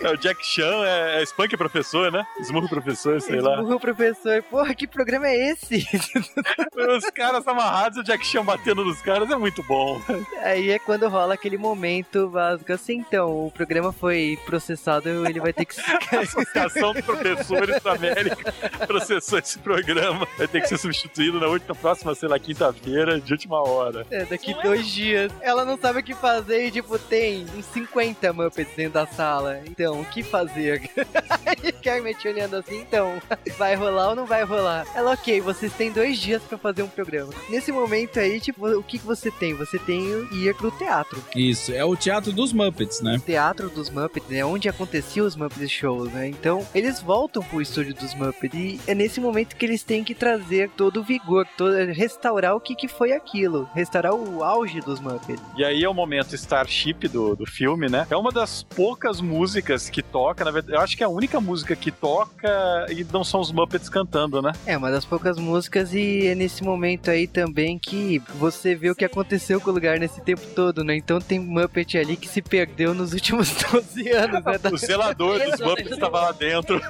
É, o Jack Chan é, é Spunk Professor, né? Smurro Professor, sei lá. Esburra o professor, porra, que programa é esse? Os caras amarrados, o Jack Chan batendo nos caras é muito bom. Aí é quando rola aquele momento básico assim, então, o programa foi processado, ele vai ter que A Associação dos Professores da América processou esse programa. Vai ter que ser substituído na última, próxima, sei lá, quinta-feira, de última hora. É, daqui dois dias. Ela não sabe o que fazer e, tipo, tem uns 50 Muppets dentro da sala. Então, o que fazer? Kermit olhando assim, então, vai rolar ou não vai rolar? Ela, ok, vocês têm dois dias pra fazer um programa. Nesse momento aí, tipo, o que, que você tem? Você tem o ir pro teatro. Isso, é o teatro dos Muppets, né? O teatro dos Muppets é onde acontecia os Muppets Shows, né? Então, eles voltam pro estúdio dos Muppets e é nesse momento que eles têm que trazer todo o vigor, todo, restaurar o que, que foi aquilo, restaurar o auge dos Muppets. E aí é o momento Starship do, do filme, né? É uma das poucas músicas que toca, na verdade, eu acho que é a única música que toca e não são os Muppets cantando, né? É, uma das poucas músicas e é nesse momento aí também que você vê o que aconteceu com o lugar nesse tempo todo, né? Então tem Muppet ali que se perdeu nos últimos 12 anos, né? O zelador dos Muppets estava lá dentro.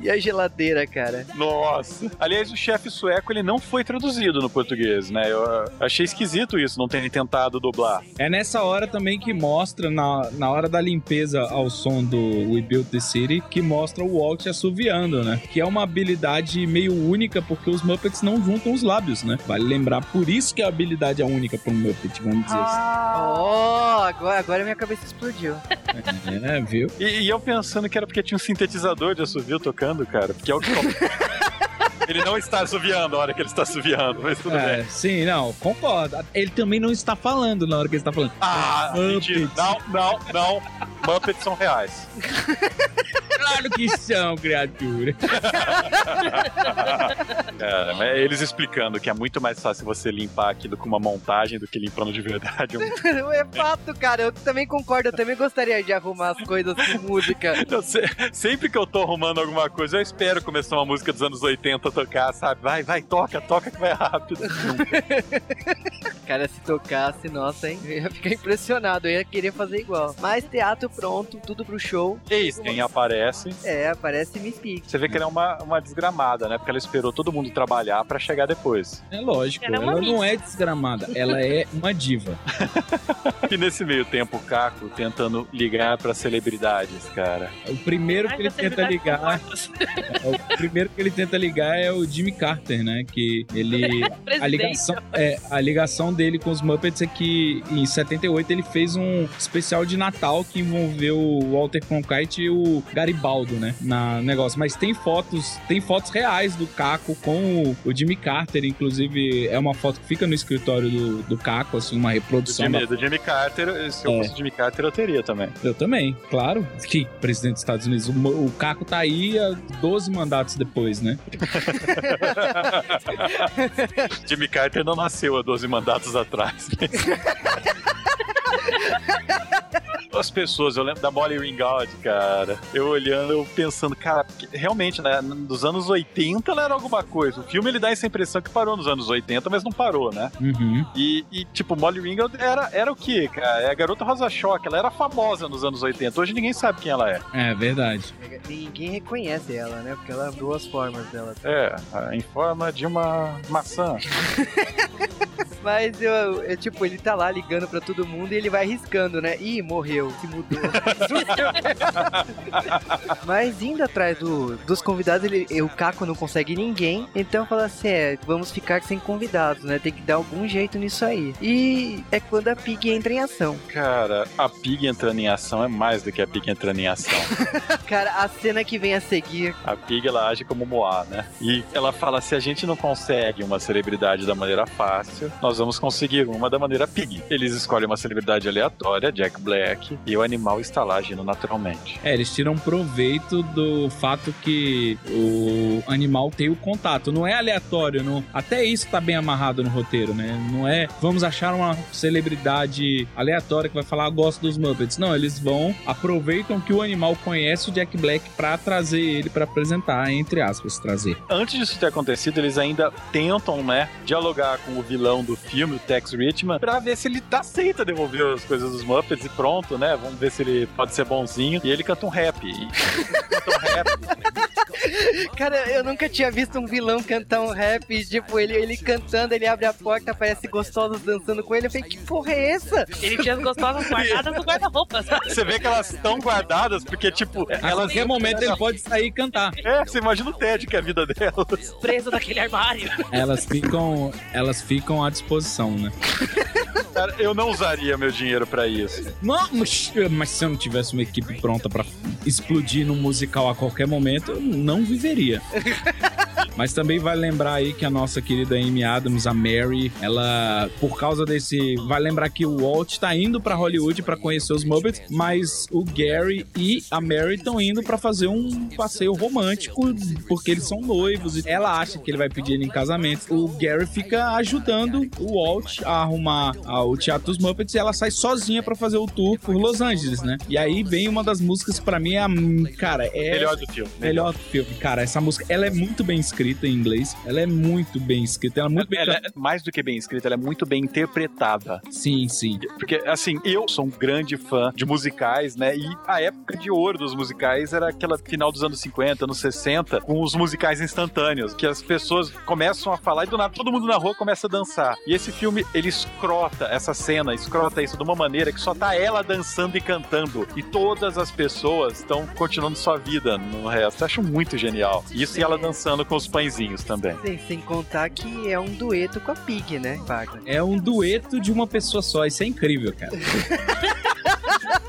E a geladeira, cara. Nossa. Aliás, o chefe sueco, ele não foi traduzido no português, né? Eu ah, achei esquisito isso, não terem tentado dublar. É nessa hora também que mostra, na, na hora da limpeza ao som do We Built the City, que mostra o Walt assoviando, né? Que é uma habilidade meio única, porque os Muppets não juntam os lábios, né? Vale lembrar, por isso que a habilidade é única para um Muppet, vamos dizer Oh, agora, agora minha cabeça explodiu. assim. É, viu? E, e eu pensando que era porque tinha um sintetizador de assovio tocando, cara. Porque é o que. ele não está assoviando a hora que ele está assoviando, mas tudo É, bem. sim, não, concordo. Ele também não está falando na hora que ele está falando. Ah, mentira. Muppets. Não, não, não. Muppets são reais. Claro que são, criatura. Cara, mas eles explicando que é muito mais fácil você limpar aquilo com uma montagem do que limpando de verdade. É fato, cara. Eu também concordo. Eu também gostaria de arrumar as coisas com música. eu se- sempre que eu tô arrumando alguma coisa, eu espero começar uma música dos anos 80 tocar, sabe? Vai, vai, toca, toca que vai rápido. Cara, se tocasse, nossa, hein? Eu ia ficar impressionado. Eu ia querer fazer igual. Mas teatro pronto, tudo pro show. Eis quem aparece. É, aparece Miss Pig. Você vê que ela é uma, uma desgramada, né? Porque ela esperou todo mundo trabalhar pra chegar depois. É lógico, Ela é ela não é desgramada, ela é uma diva. E nesse meio tempo, o Caco tentando ligar pra celebridades, cara. O primeiro que ele tenta celebridades ligar, são o primeiro que ele tenta ligar é o Jimmy Carter, né? Que ele a ligação, é, a ligação dele com os Muppets é que em 78 ele fez um especial de Natal que envolveu o Walter Cronkite e o Garibaldo, né? Na negócio. Mas tem fotos, tem fotos reais do Caco com o, o Jimmy Carter, inclusive é uma foto que fica no escritório do, do Caco, assim, uma Do reprodução Jimmy, da do Jimmy Carter, se eu É. fosse Jimmy Carter, eu teria também. Eu também, claro. Que presidente dos Estados Unidos. O, o Caco tá aí há 12 mandatos depois, né? Jimmy Carter não nasceu há 12 mandatos atrás. as pessoas, eu lembro da Molly Ringwald, cara. Eu olhando, eu pensando, cara, realmente, né? Dos anos 80 ela era alguma coisa. O filme ele dá essa impressão que parou nos anos 80, mas não parou, né? Uhum. E, e, tipo, Molly Ringwald era, era o quê, cara? É a garota Rosa Choque. Ela era famosa nos anos 80. Hoje ninguém sabe quem ela é. É verdade. Ninguém reconhece ela, né? Porque ela duas formas dela. É, em forma de uma maçã. Mas eu, eu, tipo, ele tá lá ligando pra todo mundo e ele vai riscando, né? Ih, morreu, se mudou. Mas indo atrás do, dos convidados, ele, o Caco não consegue ninguém. Então fala assim: é, vamos ficar sem convidados, né? Tem que dar algum jeito nisso aí. E é quando a Pig entra em ação. Cara, a Pig entrando em ação é mais do que a Pig entrando em ação. Cara, a cena que vem a seguir. A Pig ela age como Moá, né? E ela fala: se a gente não consegue uma celebridade da maneira fácil, nós vamos conseguir uma da maneira Pig. Eles escolhem uma celebridade aleatória, Jack Black, e o animal está lá agindo naturalmente. É, eles tiram proveito do fato que o animal tem o contato. Não é aleatório, não. Até isso tá bem amarrado no roteiro, né? Não é vamos achar uma celebridade aleatória que vai falar ah, gosto dos Muppets. Não, eles vão, aproveitam que o animal conhece o Jack Black para trazer ele para apresentar, entre aspas, trazer. Antes disso ter acontecido, eles ainda tentam, né, dialogar com o vilão do filme, o Tex Richman, pra ver se ele tá aceita devolver as coisas dos Muppets e pronto, né? Vamos ver se ele pode ser bonzinho. E ele canta um rap. E... canta um rap. Cara, eu nunca tinha visto um vilão cantar um rap. Tipo, ele, ele cantando, ele abre a porta, aparece gostosos dançando com ele. Eu falei, que porra é essa? Ele tinha as gostosas guardadas no guarda-roupa, Você vê que elas estão guardadas, porque, tipo. A qualquer momento ele pode sair e cantar. É, você imagina o Ted, que é a vida delas. Preso naquele armário. Elas ficam, elas ficam à disposição, né? Cara, eu não usaria meu dinheiro pra isso. Não, mas, mas se eu não tivesse uma equipe pronta pra explodir no musical a qualquer momento, eu não viveria. Mas também vai lembrar aí que a nossa querida Amy Adams, a Mary, ela, por causa desse. Vai lembrar que o Walt tá indo para Hollywood para conhecer os Muppets, mas o Gary e a Mary estão indo para fazer um passeio romântico, porque eles são noivos. E ela acha que ele vai pedir ele em casamento. O Gary fica ajudando o Walt a arrumar o Teatro dos Muppets e ela sai sozinha para fazer o tour por Los Angeles, né? E aí vem uma das músicas que pra mim é a. Cara, é. Melhor do filme. Melhor do filme. Cara, essa música, ela é muito bem escrita em inglês. Ela é muito bem escrita. Ela é muito bem. Ela é mais do que bem escrita, ela é muito bem interpretada. Sim, sim. Porque, assim, eu sou um grande fã de musicais, né? E a época de ouro dos musicais era aquela final dos anos 50, anos 60, com os musicais instantâneos, que as pessoas começam a falar e do nada todo mundo na rua começa a dançar. E esse filme, ele escrota essa cena, escrota isso de uma maneira que só tá ela dançando e cantando. E todas as pessoas estão continuando sua vida no resto. Eu acho muito genial. Isso e ela dançando com os pãezinhos também. Sem, sem contar que é um dueto com a Pig, né, Wagner? É um dueto de uma pessoa só. Isso é incrível, cara.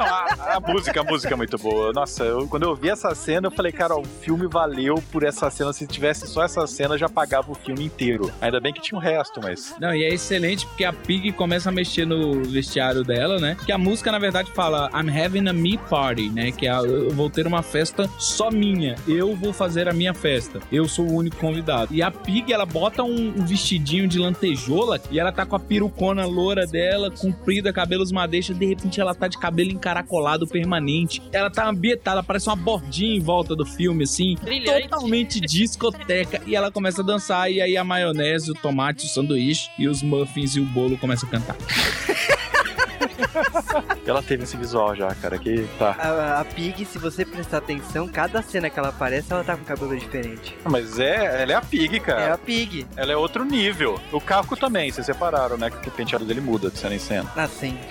a, a, música, a música é muito boa. Nossa, eu, quando eu vi essa cena, eu falei, cara, o filme valeu por essa cena. Se tivesse só essa cena, já pagava o filme inteiro. Ainda bem que tinha o resto, mas. Não, e é excelente porque a Pig começa a mexer no vestiário dela, né? Que a música, na verdade, fala I'm having a me party, né? Que é, eu vou ter uma festa só minha. Eu vou fazer a minha festa. Eu sou o único convidado. E a Pig, ela bota um, um vestidinho de lantejola e ela tá com a perucona loura dela, comprida, cabelos madeixa. De repente, ela tá de cabelo encaracolado permanente. Ela tá ambientada, parece uma bordinha em volta do filme, assim. Brilhante. Totalmente discoteca. E ela começa a dançar, e aí a maionese, o tomate, o sanduíche e os muffins e o bolo começam a cantar. Ela teve esse visual já, cara, que tá. A, a, Pig, se você prestar atenção, cada cena que ela aparece, ela tá com cabelo diferente. Mas é, ela é a Pig, cara. É a Pig. Ela é outro nível. O Caco também, vocês separaram, né? Que o penteado dele muda de cena em cena. Ah, sim.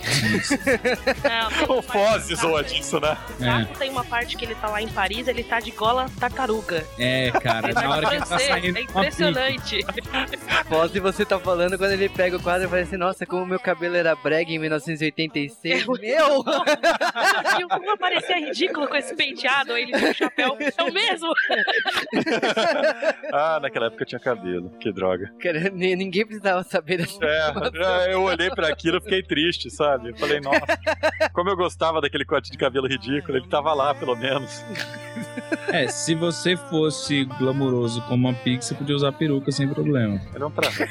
É, o Foz zoa disso, né? O Caco tem uma parte que ele tá lá em Paris, ele tá de gola tartaruga. É, cara, na hora que ele tá saindo. É impressionante. Foz, você tá falando quando ele pega o quadro e fala assim: Nossa, como meu cabelo era brega em 1986. Meu! E como parecia ridículo com esse penteado, aí ele tem um chapéu. É o mesmo. Ah, naquela época eu tinha cabelo. Que droga. Cara, ni- ninguém precisava saber dessa É, eu olhei pra aquilo e fiquei triste, sabe? Eu falei, nossa, como eu gostava daquele corte de cabelo ridículo, ele tava lá, pelo menos. É, se você fosse glamuroso como uma você podia usar peruca sem problema. Era um trabalho.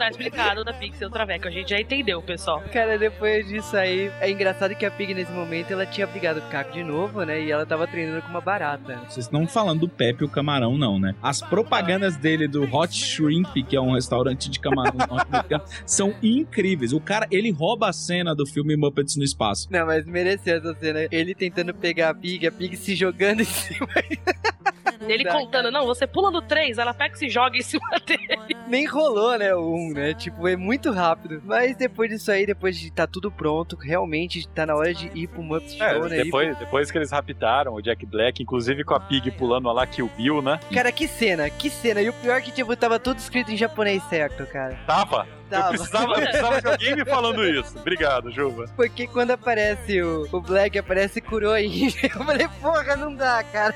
Tá explicado da Pixel Traveco. A gente já entendeu, pessoal. Cara, depois disso aí, é engraçado que a Pig nesse momento ela tinha brigado com o Caco de novo, né? E ela tava treinando com uma barata. Vocês estão falando do Pepe e o Camarão, não, né? As propagandas dele do Hot Shrimp, que é um restaurante de camarão norte-americano, são incríveis. O cara, ele rouba a cena do filme Muppets no Espaço. Não, mas mereceu essa cena. Ele tentando pegar a Pig, a Pig se jogando em cima. Ele contando, não, você pula no 3, ela pega e se joga em cima dele. Nem rolou, né, o 1, né? Tipo, é muito rápido. Mas depois disso aí, depois de tá tudo pronto, realmente tá na hora de ir pro Muppet É, Show, né? Ir depois, depois que eles raptaram o Jack Black, inclusive com a Pig pulando lá que o Bill, né? pro- Cara, que cena, que cena. E o pior é que, tipo, tava tudo escrito em japonês certo, cara. Tava. Eu precisava, eu precisava de alguém me falando isso. Obrigado, Juba. Porque quando aparece o, o Black, aparece Kuroin. Eu falei, porra, não dá, cara.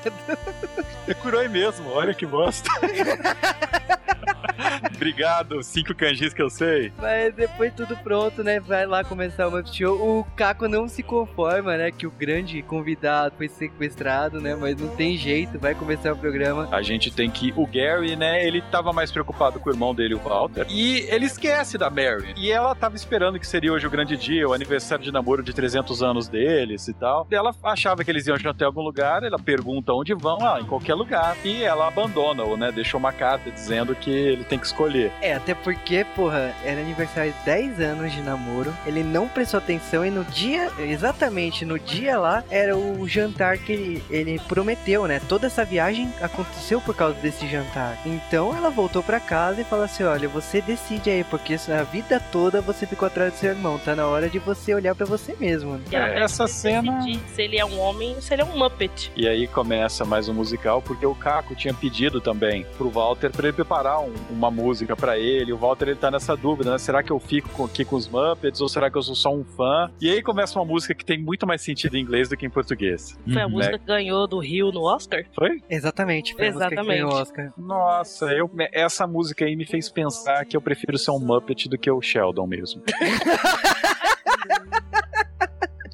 É Kuroi mesmo, olha que bosta. Obrigado, cinco kanjis que eu sei. Mas depois tudo pronto, né? Vai lá começar o Muppet Show. O Caco não se conforma, né? Que o grande convidado foi sequestrado, né? Mas não tem jeito, vai começar o programa. A gente tem que. O Gary, né? Ele tava mais preocupado com o irmão dele, o Walter. E ele esquece da Mary. E ela tava esperando que seria hoje o grande dia, o aniversário de namoro de 300 anos deles e tal. E ela achava que eles iam jantar em algum lugar. Ela pergunta onde vão, ah, em qualquer lugar. E ela abandona-o, né? Deixou uma carta dizendo que ele tem que escolher. É, até porque, porra, era aniversário de 10 anos de namoro. Ele não prestou atenção e no dia, exatamente no dia lá, era o jantar que ele, ele prometeu, né? Toda essa viagem aconteceu por causa desse jantar. Então ela voltou pra casa e falou assim: Olha, você decide aí, porque a vida toda você ficou atrás do seu irmão. Tá na hora de você olhar pra você mesmo. E É, essa cena- se ele é um homem ou se ele é um Muppet. E aí começa mais um musical, porque o Caco tinha pedido também pro Walter pra ele preparar um- uma música pra ele. O Walter ele tá nessa dúvida, né? Será que eu fico aqui com os Muppets ou será que eu sou só um fã? E aí começa uma música que tem muito mais sentido em inglês do que em português. Foi a Uhum. música que ganhou do Rio no Oscar? Foi? Exatamente, foi a música que Exatamente. ganhou o Oscar. Nossa, eu, essa música aí me fez pensar que eu prefiro ser um Muppet do que o Sheldon mesmo.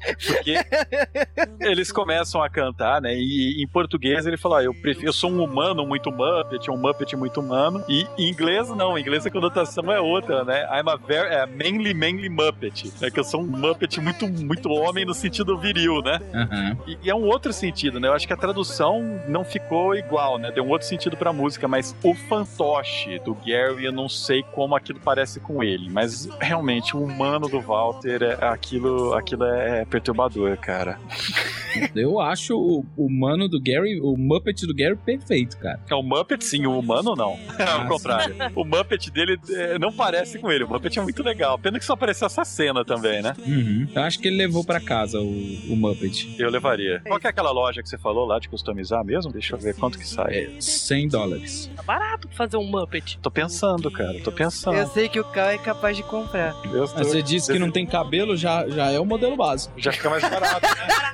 Porque eles começam a cantar, né? E em português ele fala: ah, eu, prefiro, eu sou um humano muito Muppet, um Muppet muito humano. E em inglês, não. Em inglês a conotação é outra, né? I'm a very, é, mainly, mainly Muppet. É que eu sou um Muppet muito, muito homem no sentido viril, né? Aham. E, e é um outro sentido, né? Eu acho que a tradução não ficou igual, né? Deu um outro sentido pra música, mas o fantoche do Gary, eu não sei como aquilo parece com ele, mas realmente o humano do Walter, é, aquilo, aquilo é perturbador, cara. Eu acho o, o mano do Gary, o Muppet do Gary perfeito, cara. É o Muppet, sim, o humano não. Ah, Ao contrário. O Muppet dele é, não parece com ele. O Muppet é muito legal. Pena que só apareceu essa cena também, né? Uhum. Eu acho que ele levou pra casa o, o Muppet. Eu levaria. Qual que é aquela loja que você falou lá de customizar mesmo? Deixa eu ver quanto que sai. É 100 dólares. Tá barato pra fazer um Muppet. Tô pensando, cara. Tô pensando. Eu sei que o Cal é capaz de comprar. Tô- Mas você disse que não tem cabelo, já, já é o modelo básico. Já fica mais barato, né?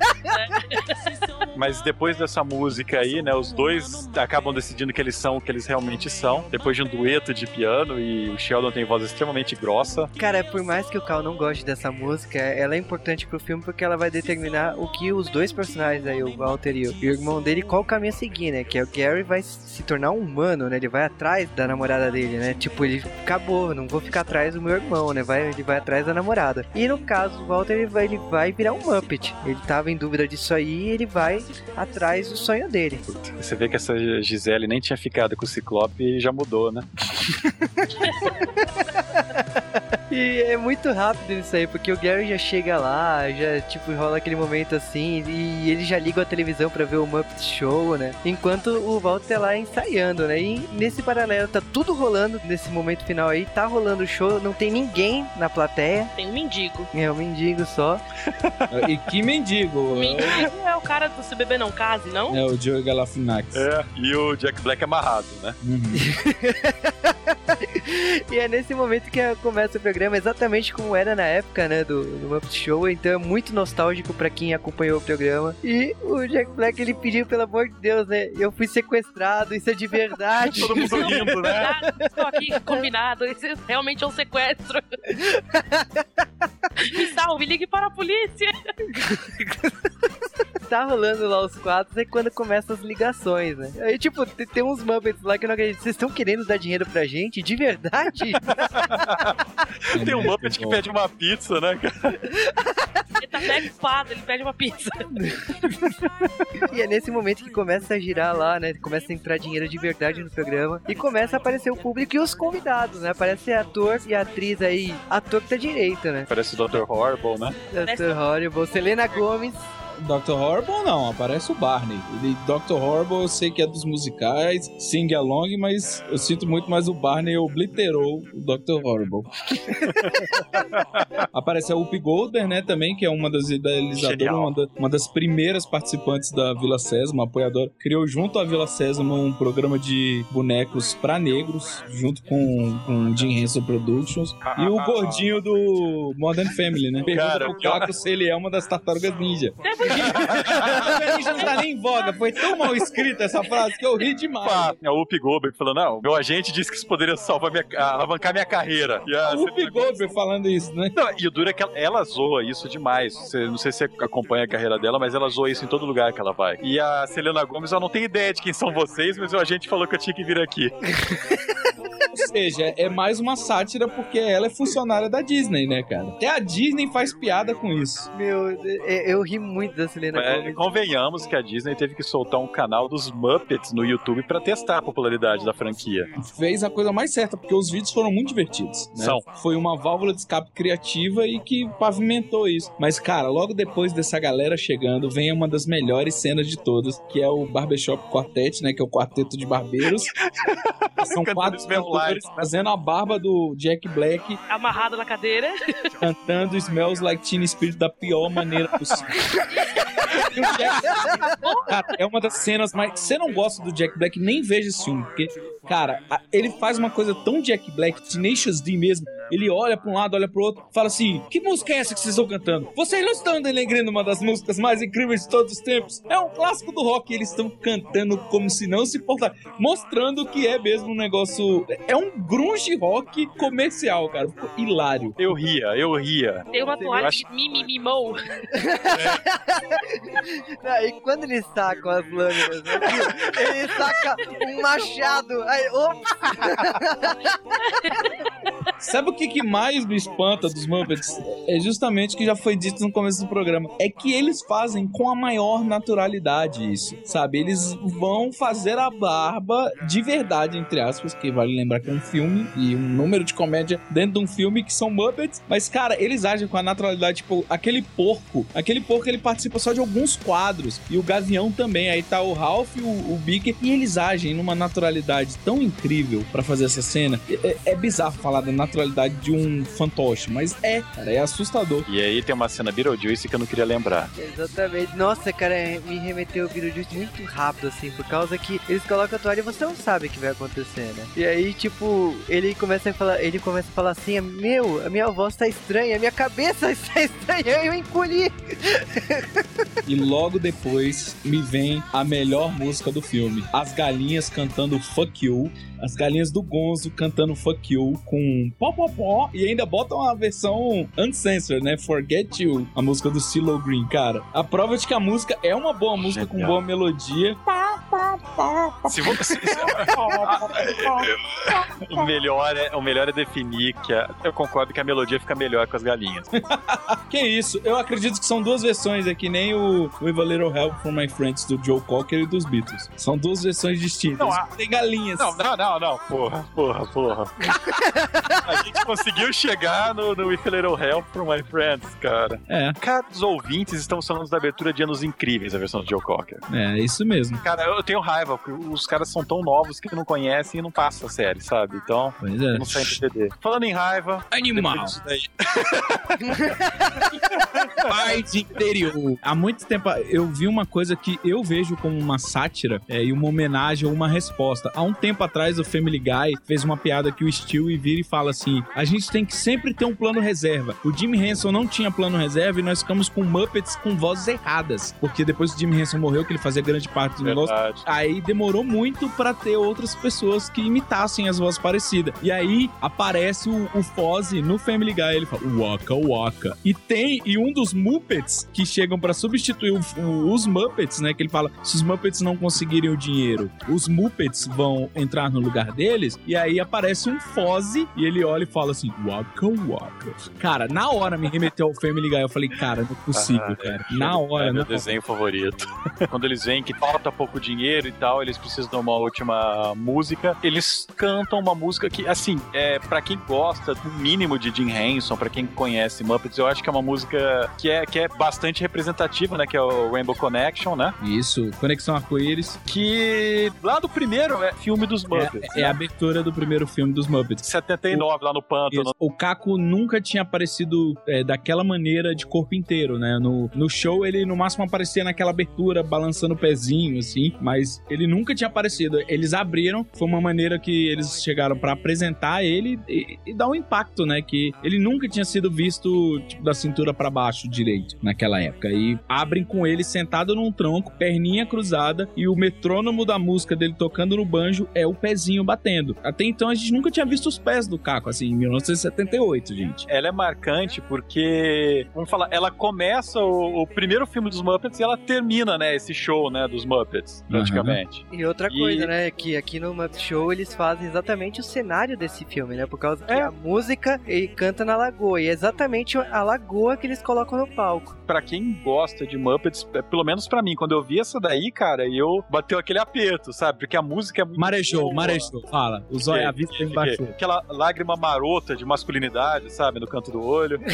Mas depois dessa música aí, né, os dois acabam decidindo que eles são o que eles realmente são. Depois de um dueto de piano e o Sheldon tem voz extremamente grossa. Cara, por mais que o Cal não goste dessa música, ela é importante pro filme porque ela vai determinar o que os dois personagens aí, o Walter e o, e o irmão dele, qual caminho a seguir, né? Que é o Gary vai se tornar um humano, né? Ele vai atrás da namorada dele, né? Tipo, ele acabou, não vou ficar atrás do meu irmão, né? Vai, ele vai atrás da namorada. E no caso, o Walter ele vai, ele vai virar um Muppet. Ele tava em dúvida disso aí e ele vai atrás do sonho dele. Você vê que essa Gisele nem tinha ficado com o Ciclope e já mudou, né? E é muito rápido isso aí, porque o Gary já chega lá, já tipo rola aquele momento assim, e ele já liga a televisão pra ver o Muppet Show, né? Enquanto o Walter tá lá ensaiando, né? E nesse paralelo tá tudo rolando nesse momento final aí, tá rolando o show, não tem ninguém na plateia, Tem um mendigo. é um mendigo só. e que mendigo! O É mendigo é o cara do Se Beber Não Case, não? É o Joe Galafinax. É, e o Jack Black amarrado, né? Uhum. E é nesse momento que começa o programa, exatamente como era na época, né, do, do Muppet Show. Então é muito nostálgico pra quem acompanhou o programa. E o Jack Black, ele pediu, pelo amor de Deus, né, eu fui sequestrado, isso é de verdade. Todo mundo rindo, né? Estou aqui combinado. Isso realmente é um sequestro. Me salve, ligue para a polícia. tá rolando lá os quadros é quando começam as ligações, né? Aí, tipo, tem, tem uns Muppets lá que eu não acredito. Vocês estão querendo dar dinheiro pra gente? De verdade? Tem um Muppet que pede uma pizza, né, cara? Ele tá até ocupado, ele pede uma pizza. e é nesse momento que começa a girar lá, né? Começa a entrar dinheiro de verdade no programa. E começa a aparecer o público e os convidados, né? Aparece ator e atriz aí. Ator que tá direito, né? Parece o Dr. Horrible, né? Dr. Horrible, Selena Gomes. Dr. Horrible não, aparece o Barney. Ele, Dr. Horrible eu sei que é dos musicais, Sing Along, mas eu sinto muito mais o Barney obliterou o Dr. Horrible. aparece a Whoopi Goldberg, né, também, que é uma das idealizadoras, uma, da- uma das primeiras participantes da Vila Sésamo, uma apoiadora. Criou junto à Vila Sésamo um programa de bonecos pra negros, junto com, com o Jim Henson Productions. E o gordinho do Modern Family, né? Pergunta Cara, pro Caco se ele é uma das tartarugas ninja. Ninja não tá nem em voga. Foi tão mal escrita essa frase que eu ri demais. Pá, é o Whoopi Goldberg falando, não, meu agente disse que isso poderia salvar minha, alavancar minha carreira. E a O Whoopi Goldberg falando isso, né? Não, e o duro é que ela, ela zoa isso demais. Você- não sei se você acompanha a carreira dela, mas ela zoa isso em todo lugar que ela vai. E a Selena Gomes, eu não tenho ideia de quem são vocês, mas o agente falou que eu tinha que vir aqui. Ou seja, é mais uma sátira porque ela é funcionária da Disney, né, cara? Até a Disney faz piada com isso. Meu, é- eu ri muito da Selena É, Gomes. convenhamos que a Disney teve que soltar um canal dos Muppets no YouTube pra testar a popularidade da franquia. Fez a coisa mais certa, porque os vídeos foram muito divertidos. Né? São. Foi uma válvula de escape criativa e que pavimentou isso. Mas, cara, logo depois dessa galera chegando, vem uma das melhores cenas de todas, que é o Barbershop Quartet, né? Que é o quarteto de barbeiros. São quatro cantores. Fazendo a barba do Jack Black, Amarrado na cadeira. cantando Smells Like Teen Spirit da pior maneira possível. Jack- Cara, é uma das cenas mais. Se você não gosta do Jack Black, nem veja esse filme, porque, cara, a- ele faz uma coisa tão Jack Black, Tenacious D mesmo. Ele olha pra um lado, olha pro outro, fala assim: Que música é essa que vocês estão cantando? Vocês não estão denegrindo uma das músicas mais incríveis de todos os tempos? É um clássico do rock. E eles estão cantando como se não se importar, mostrando que é mesmo um negócio. É um grunge rock comercial, cara. Ficou hilário. Eu ria, eu ria. Tem uma toalha acho- de mimimimou. Ah, E quando ele saca as lâminas, né? ele saca um machado. Aí, opa! Sabe o que, que mais me espanta dos Muppets? É justamente o que já foi dito no começo do programa. É que eles fazem com a maior naturalidade isso, sabe? Eles vão fazer a barba de verdade, entre aspas, que vale lembrar que é um filme e um número de comédia dentro de um filme que são Muppets. Mas, cara, eles agem com a naturalidade, tipo, aquele porco. Aquele porco, ele participa só de alguns quadros. E o Gavião também. Aí tá o Ralph, o, o Bicker. E eles agem numa naturalidade tão incrível pra fazer essa cena. É, é bizarro falar da naturalidade de um fantoche, mas é, cara, é assustador. E aí tem uma cena Beetlejuice que eu não queria lembrar. Exatamente. Nossa, cara, me remeteu o Beetlejuice muito rápido, assim, por causa que eles colocam a toalha e você não sabe o que vai acontecer, né? E aí, tipo, ele começa a falar, ele começa a falar assim, meu, a minha voz tá estranha, a minha cabeça está estranha, eu encolhi. E logo depois me vem a melhor música do filme. As galinhas cantando Fuck You. MCU as galinhas do Gonzo cantando Fuck You com pó pó pó. E ainda botam a versão uncensored, né? Forget You. A música do CeeLo Green, cara. A prova de que a música é uma boa música com Genial. boa melodia. Se você, se- o, melhor é, o melhor é definir que a- eu concordo que a melodia fica melhor com as galinhas. Que isso? Eu acredito que são duas versões, é que nem o With a Little Help from My Friends do Joe Cocker e dos Beatles. São duas versões distintas. Não, a- Tem galinhas. Não, não, não, não. Porra, porra, porra. A gente conseguiu chegar no, no With a Little Help from My Friends, cara. É, Cara, os ouvintes estão falando da abertura de Anos Incríveis, a versão do Joe Cocker. é isso mesmo. Cara, eu tenho raiva, porque os caras são tão novos que não conhecem e não passam a série, sabe? Então, Pois é. não sai em DVD. Falando em raiva, Animal. daí, Paz interior. Há muito tempo eu vi uma coisa que eu vejo como uma sátira é, e uma homenagem ou uma resposta. Há um tempo atrás o Family Guy fez uma piada que o Stewie vira e fala assim: a gente tem que sempre ter um plano reserva. O Jim Henson não tinha plano reserva e nós ficamos com Muppets com vozes erradas. Porque depois que o Jim Henson morreu, que ele fazia grande parte do negócio, Verdade. Aí demorou muito pra ter outras pessoas que imitassem as vozes parecidas. E aí aparece o, o Fozzie no Family Guy. Ele fala, Waka Waka. E tem, e um dos Muppets que chegam pra substituir o- o- os Muppets, né? Que ele fala, se os Muppets não conseguirem o dinheiro, os Muppets vão entrar no lugar deles. E aí aparece um Fozzie e ele olha e fala assim, Waka Waka. Cara, na hora me remeteu ao Family Guy. Eu falei, cara, não é possível, Ah, cara. é, Na hora, é meu desenho favorito. Quando eles veem que falta pouco dinheiro e tal, eles precisam de uma última música. Eles cantam uma música que, assim, é para quem gosta do mínimo de Jim Henson, pra quem conhece Muppets, eu acho que é uma música que é, que é bastante representativa, né? Que é o Rainbow Connection, né? Isso, Conexão Arco-Íris. Que lá do primeiro é filme dos Muppets. É, é a abertura do primeiro filme dos Muppets. 79 lá no pântano. Isso. O Caco nunca tinha aparecido é, daquela maneira de corpo inteiro, né? No, no show ele no máximo aparecia naquela abertura, balançando o pezinho, assim, mas ele nunca tinha aparecido. Eles abriram, foi uma maneira que eles chegaram pra apresentar ele e, e dar um impacto, né? Que ele nunca tinha sido visto tipo, da cintura pra baixo direito naquela época. E abrem com ele sentado num tronco, perninha cruzada e o metrônomo da música dele tocando no banjo é o pezinho batendo. Até então a gente nunca tinha visto os pés do Caco, assim, em 1978, gente. Ela é marcante porque, vamos falar, ela começa o, o primeiro filme dos Muppets e ela termina, né, esse show, né, dos Muppets, praticamente. E outra E- coisa, né, que aqui no Muppet Show eles fazem exatamente o cenário desse filme, né? Por causa que É. a música ele canta na lagoa. E é exatamente a lagoa que eles colocam no palco. Pra quem gosta de Muppets, é, pelo menos pra mim, quando eu vi essa daí, cara, eu bateu aquele aperto, sabe? Porque a música é muito Marejou, boa. Fala, o zóio, a vista embaixou. Aquela lágrima marota de masculinidade, sabe? No canto do olho.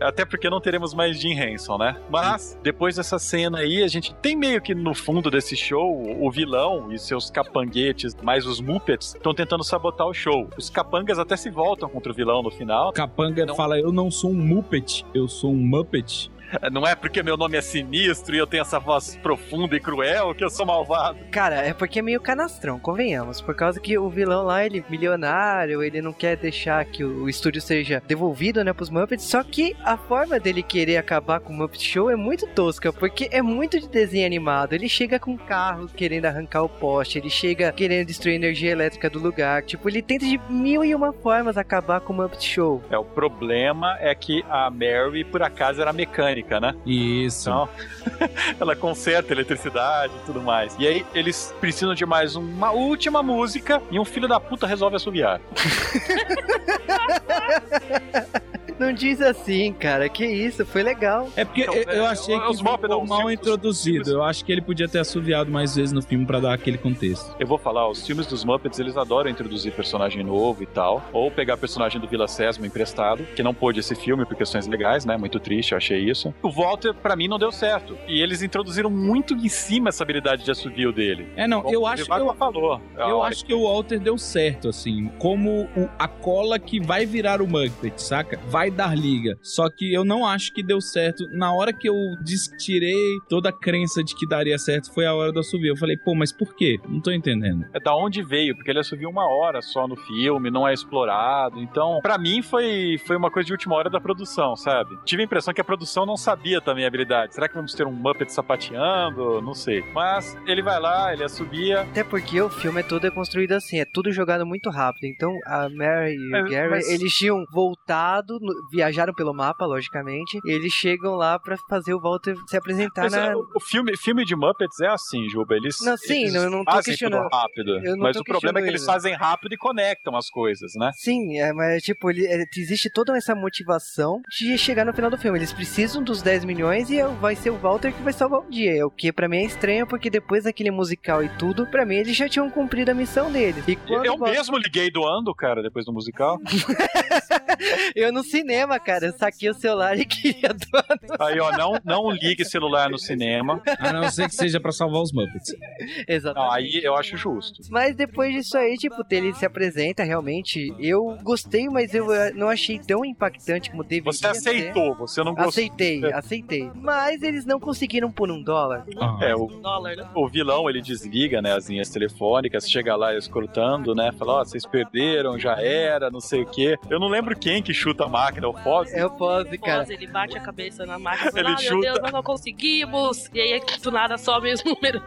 Até porque não teremos mais Jim Henson, né? Mas, depois dessa cena aí, a gente tem meio que no fundo desse show o vilão e seus capanguetes, mais os Muppets, estão tentando sabotar o show. Os capangas até se voltam contra o vilão no final. Capanga Não. fala: Eu não sou um Muppet, eu sou um Muppet. Não é porque meu nome é sinistro e eu tenho essa voz profunda e cruel que eu sou malvado. Cara, é porque é meio canastrão, convenhamos. Por causa que o vilão lá, ele é milionário, ele não quer deixar que o estúdio seja devolvido, né, pros Muppets. Só que a forma dele querer acabar com o Muppet Show é muito tosca, porque é muito de desenho animado. Ele chega com um carro querendo arrancar o poste, ele chega querendo destruir a energia elétrica do lugar. Tipo, ele tenta de mil e uma formas acabar com o Muppet Show. É, o problema é que a Mary, por acaso, era mecânica, né? Isso. Então, ela conserta a eletricidade e tudo mais. E aí, eles precisam de mais uma última música e um filho da puta resolve assobiar. Não diz assim, cara. Que isso, foi legal. É porque Então, eu, é, eu achei os que Muppets, ficou não, mal filmes- introduzido. os- Eu acho que ele podia ter assoviado mais vezes no filme pra dar aquele contexto. Eu vou falar, os filmes dos Muppets, eles adoram introduzir personagem novo e tal. Ou pegar personagem do Vila Sésamo emprestado, que não pôde esse filme por questões legais, né? Muito triste, eu achei isso. O Walter, pra mim, não deu certo. E eles introduziram muito em cima essa habilidade de assovio dele. É, não, eu o acho, Vivaco eu, falou. eu acho que o Walter deu certo, assim. Como o- a cola que vai virar o Muppet, saca? Vai dar liga. Só que eu não acho que deu certo. Na hora que eu destirei toda a crença de que daria certo, foi a hora do assovio. Eu falei, pô, mas por quê? Não tô entendendo. é da onde veio, porque ele assoviu uma hora só no filme, não é explorado. Então, pra mim foi, foi uma coisa de última hora da produção, sabe? Tive a impressão que a produção não sabia também a habilidade. Será que vamos ter um Muppet sapateando? Não sei. Mas ele vai lá, ele assobia. Até porque o filme é todo é construído assim, é tudo jogado muito rápido. Então a Mary e o Gary, mas- eles tinham voltado, no- viajaram pelo mapa, logicamente, e eles chegam lá pra fazer o Walter se apresentar Mas, na. é, o filme, filme de Muppets é assim, Juba. Eles, Não, sim, eles não, eu não tô fazem questionando. tudo rápido. Não Mas o problema é que eles fazem rápido e conectam as coisas, né? Sim, é, mas tipo, ele, é, existe toda essa motivação de chegar no final do filme. Eles precisam dos 10 milhões e é- vai ser o Walter que vai salvar o dia. O que pra mim é estranho, porque depois daquele musical e tudo, pra mim eles já tinham cumprido a missão deles. E quando Eu Walter- mesmo liguei doando, cara, depois do musical. Eu no cinema, cara, eu saquei o celular e queria doar. Aí, ó, não, não ligue celular no cinema. A não ser que seja pra salvar os Muppets. Exatamente. Não, aí eu acho justo. Mas depois disso aí, tipo, ele se apresenta realmente. Eu gostei, mas eu eh, não achei tão impactante como deveria Você aceitou, você não gostou. Aceitei, aceitei. Mas eles não conseguiram por um dólar. Ah. É, o, Dólar, o vilão ele desliga, né, as linhas telefônicas, chega lá escrutando, né, fala, ó, vocês perderam, já era, não sei o quê. Eu não lembro quem que chuta a máquina, o Foz. Eu posso, cara. Pós, ele bate a cabeça na máquina e Ele fala, ah, meu chuta. Deus, nós não conseguimos. E aí, do nada, sobe os números.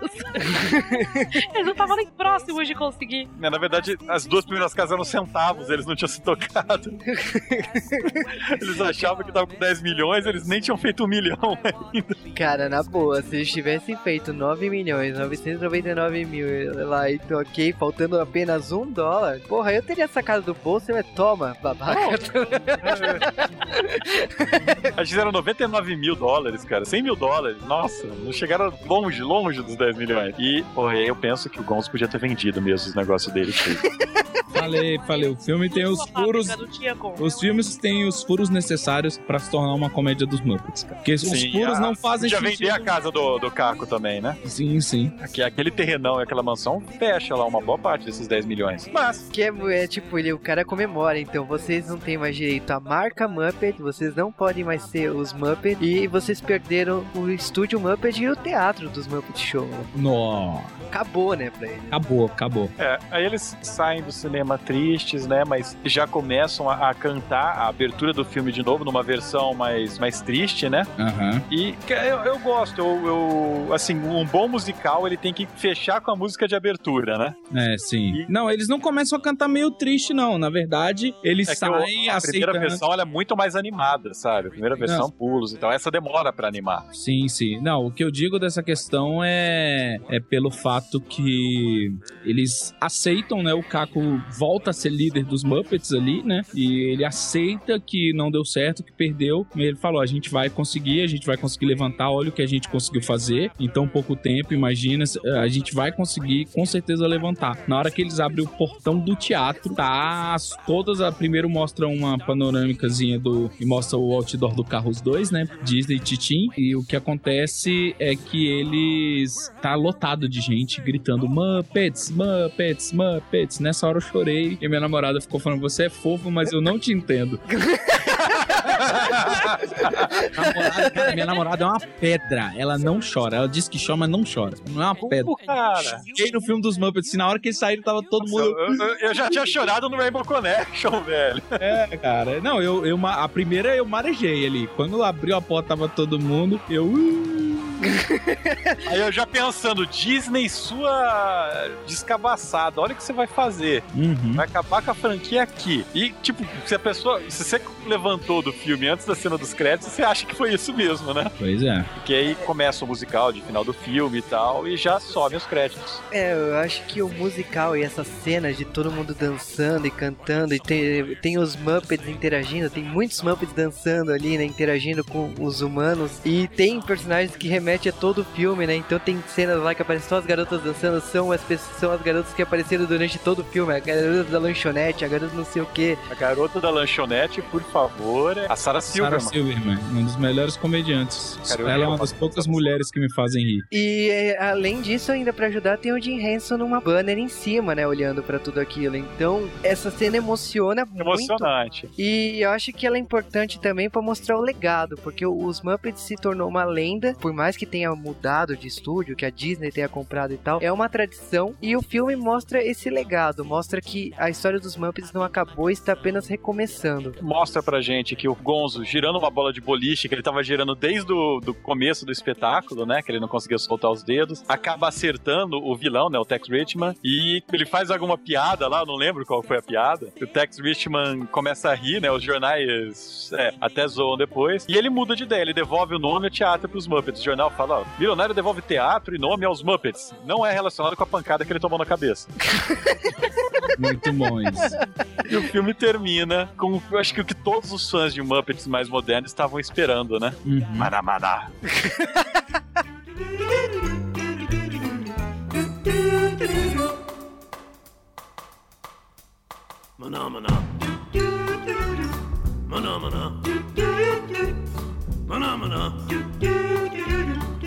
Eles não estavam nem próximos de conseguir. Né, Na verdade, as duas primeiras casas eram centavos, eles não tinham se tocado. eles achavam que tava com 10 milhões, eles nem tinham feito um milhão ainda. Cara, na boa, se eles tivessem feito 9 milhões, 999 mil lá e ok, faltando apenas um dólar, porra, eu teria sacado do bolso e eu, toma, babaca. Eles fizeram 99 mil dólares, cara, 100 mil dólares. Nossa, não chegaram longe, longe dos 10 milhões. E, porra, eu penso que o Gonzo podia ter vendido mesmo os negócios dele. Falei, falei, o filme tem os furos. Os filmes têm os furos necessários pra se tornar uma comédia dos Muppets, cara. Porque os furos a- não fazem Podia sentido. vender a casa do, do Caco também, né? Sim, sim. Que aquele terrenão e aquela mansão fecha lá uma boa parte desses 10 milhões. Mas, Que é, é tipo, ele, o cara comemora, então vocês não têm mais direito à marca Muppet, vocês não podem mais ser os Muppet, e vocês perderam o estúdio Muppet e o teatro dos Muppet Show. Nó. Acabou, né, pra ele. Acabou, acabou. é, aí eles saem do cinema tristes, né? Mas já começam a, a cantar a abertura do filme de novo, numa versão mais, mais triste, né? Aham. E que eu, eu gosto, eu, eu- assim, um bom musical ele tem que fechar com a música de abertura, né? É, sim. E- Não, eles não começam a cantar meio triste, não. Na verdade, eles É saem o- a primeira aceitando. Versão ela é muito mais animada, sabe? A primeira versão pulos, então essa demora pra animar. Sim, sim. Não, o que eu digo dessa questão é, é pelo fato que eles aceitam, né? O Caco volta a ser líder dos Muppets ali, né? E ele aceita que não deu certo, que perdeu. E ele falou: a gente vai conseguir, a gente vai conseguir levantar. Olha o que a gente conseguiu fazer em tão pouco tempo. Imagina, a gente vai conseguir com certeza levantar. Na hora que eles abrem o portão do teatro, tá as- todas. A, primeiro mostra uma panorâmicazinha do. e mostra o outdoor do carro os dois, né? Disney Titim. E o que acontece é que eles. tá lotado de gente gritando Muppets, Muppets, Muppets. Nessa hora eu chorei e minha namorada ficou falando: você é fofo, mas eu não te entendo. Namorada, cara, minha namorada é uma pedra. Ela não chora. Ela diz que chora, mas não chora. Não é uma pedra. Cara. Fiquei no filme dos Muppets, e na hora que eles saíram, tava todo mundo. Eu, eu- eu já tinha chorado no Rainbow Connection, velho. É, cara. Não, eu, eu a primeira eu marejei ali. Quando abriu a porta, tava todo mundo. Eu. Aí eu já pensando, Disney, sua descabaçada, olha o que você vai fazer. Uhum. Vai acabar com a franquia aqui. E, tipo, se a pessoa. Se você levantou do filme antes da cena dos créditos, você acha que foi isso mesmo, né? Pois é. Porque aí começa o musical de final do filme e tal, e já sobem os créditos. É, eu acho que o musical e essas cenas de todo mundo dançando e cantando, e tem, tem os Muppets interagindo, tem muitos Muppets dançando ali, né, interagindo com os humanos, e tem personagens que remetem a todo o filme, né, então tem cenas lá que aparecem só as garotas dançando, são as, pessoas, são as garotas que apareceram durante todo o filme, a garota da lanchonete, a garota não sei o que. A garota da lanchonete, por favor, é a Sarah Sarah Silverman. Silverman, um dos melhores comediantes. Cara, Ela é uma das poucas mulheres que me fazem rir. E é, além disso, ainda pra ajudar, tem o Jim Henson numa banner em cima, né, olhando pra tudo aquilo. Então, essa cena emociona muito. Emocionante. E eu acho que ela é importante também pra mostrar o legado, porque os Muppets se tornou uma lenda, por mais que tenha mudado de estúdio, que a Disney tenha comprado e tal, é uma tradição e o filme mostra esse legado, mostra que a história dos Muppets não acabou e está apenas recomeçando. Mostra pra gente que o Gonzo girando uma bola de boliche, que ele tava girando desde o do começo do espetáculo, né? Que ele não conseguia soltar os dedos, acaba acertando o vilão, né? O Tex Richman, e ele faz alguma piada lá, eu não lembro qual foi a piada. O Tex Richman começa a rir, né? Os jornais é, até zoam depois. E ele muda de ideia, ele devolve o nome ao teatro pros Muppets. O jornal fala, ó, milionário devolve teatro e nome aos Muppets. Não é relacionado com a pancada que ele tomou na cabeça. Muito bom isso. E o filme termina com, eu acho que o que todos os fãs de Muppets mais modernos estavam esperando, né? Uhum.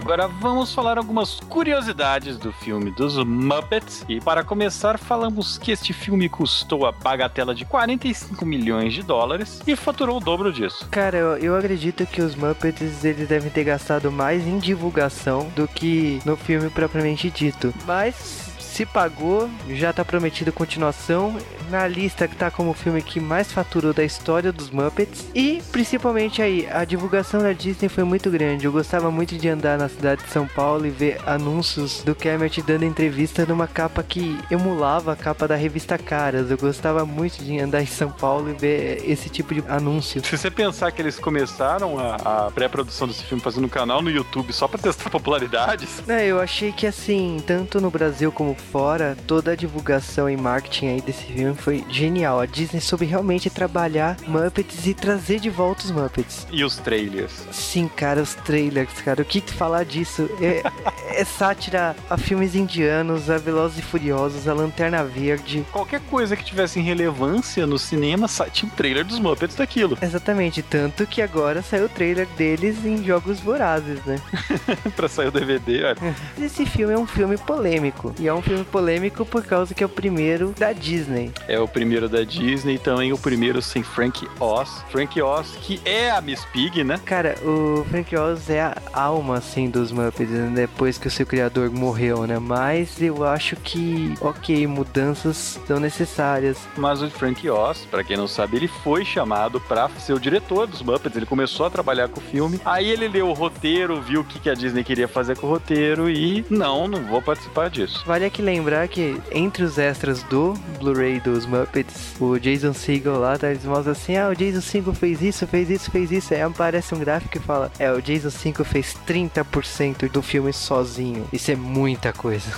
Agora vamos falar algumas curiosidades do filme dos Muppets. E para começar, falamos que este filme custou a bagatela de 45 milhões de dólares e faturou o dobro disso. Cara, eu, eu acredito que os Muppets eles devem ter gastado mais em divulgação do que no filme propriamente dito. Mas se pagou, já tá prometido continuação na lista que tá como o filme que mais faturou da história dos Muppets e principalmente aí a divulgação da Disney foi muito grande. Eu gostava muito de andar na cidade de São Paulo e ver anúncios do Kermit dando entrevista numa capa que emulava a capa da revista Caras. Eu gostava muito de andar em São Paulo e ver esse tipo de anúncio. Se você pensar que eles começaram a, a pré-produção desse filme fazendo um canal no YouTube só pra testar popularidades, É, eu achei que assim, tanto no Brasil como fora, toda a divulgação e marketing aí desse filme foi genial. A Disney soube realmente trabalhar Muppets e trazer de volta os Muppets. e os trailers. Sim, cara, os trailers, cara. O que falar disso? É, é sátira a filmes indianos, a Velozes e Furiosos, a Lanterna Verde. Qualquer coisa que tivesse relevância no cinema, tinha um trailer dos Muppets daquilo. Exatamente, tanto que agora saiu o trailer deles em Jogos Vorazes, né? pra sair o DVD, olha. Esse filme é um filme polêmico. E é um filme polêmico por causa que é o primeiro da Disney. É o primeiro da Disney e também o primeiro sem Frank Oz. Frank Oz, que é a Miss Pig, né? Cara, o Frank Oz é a alma, assim, dos Muppets, né? depois que o seu criador morreu, né? Mas eu acho que, ok, mudanças são necessárias. Mas o Frank Oz, pra quem não sabe, ele foi chamado pra ser o diretor dos Muppets. Ele começou a trabalhar com o filme. Aí ele leu o roteiro, viu o que, que a Disney queria fazer com o roteiro e não, não vou participar disso. Vale aqui lembrar que entre os extras do Blu-ray dos Muppets, o Jason Segel lá, tá, eles mostram assim, ah, o Jason Segel fez isso, fez isso, fez isso. Aí aparece um gráfico e fala, é, o Jason Segel fez 30% do filme sozinho. Isso é muita coisa.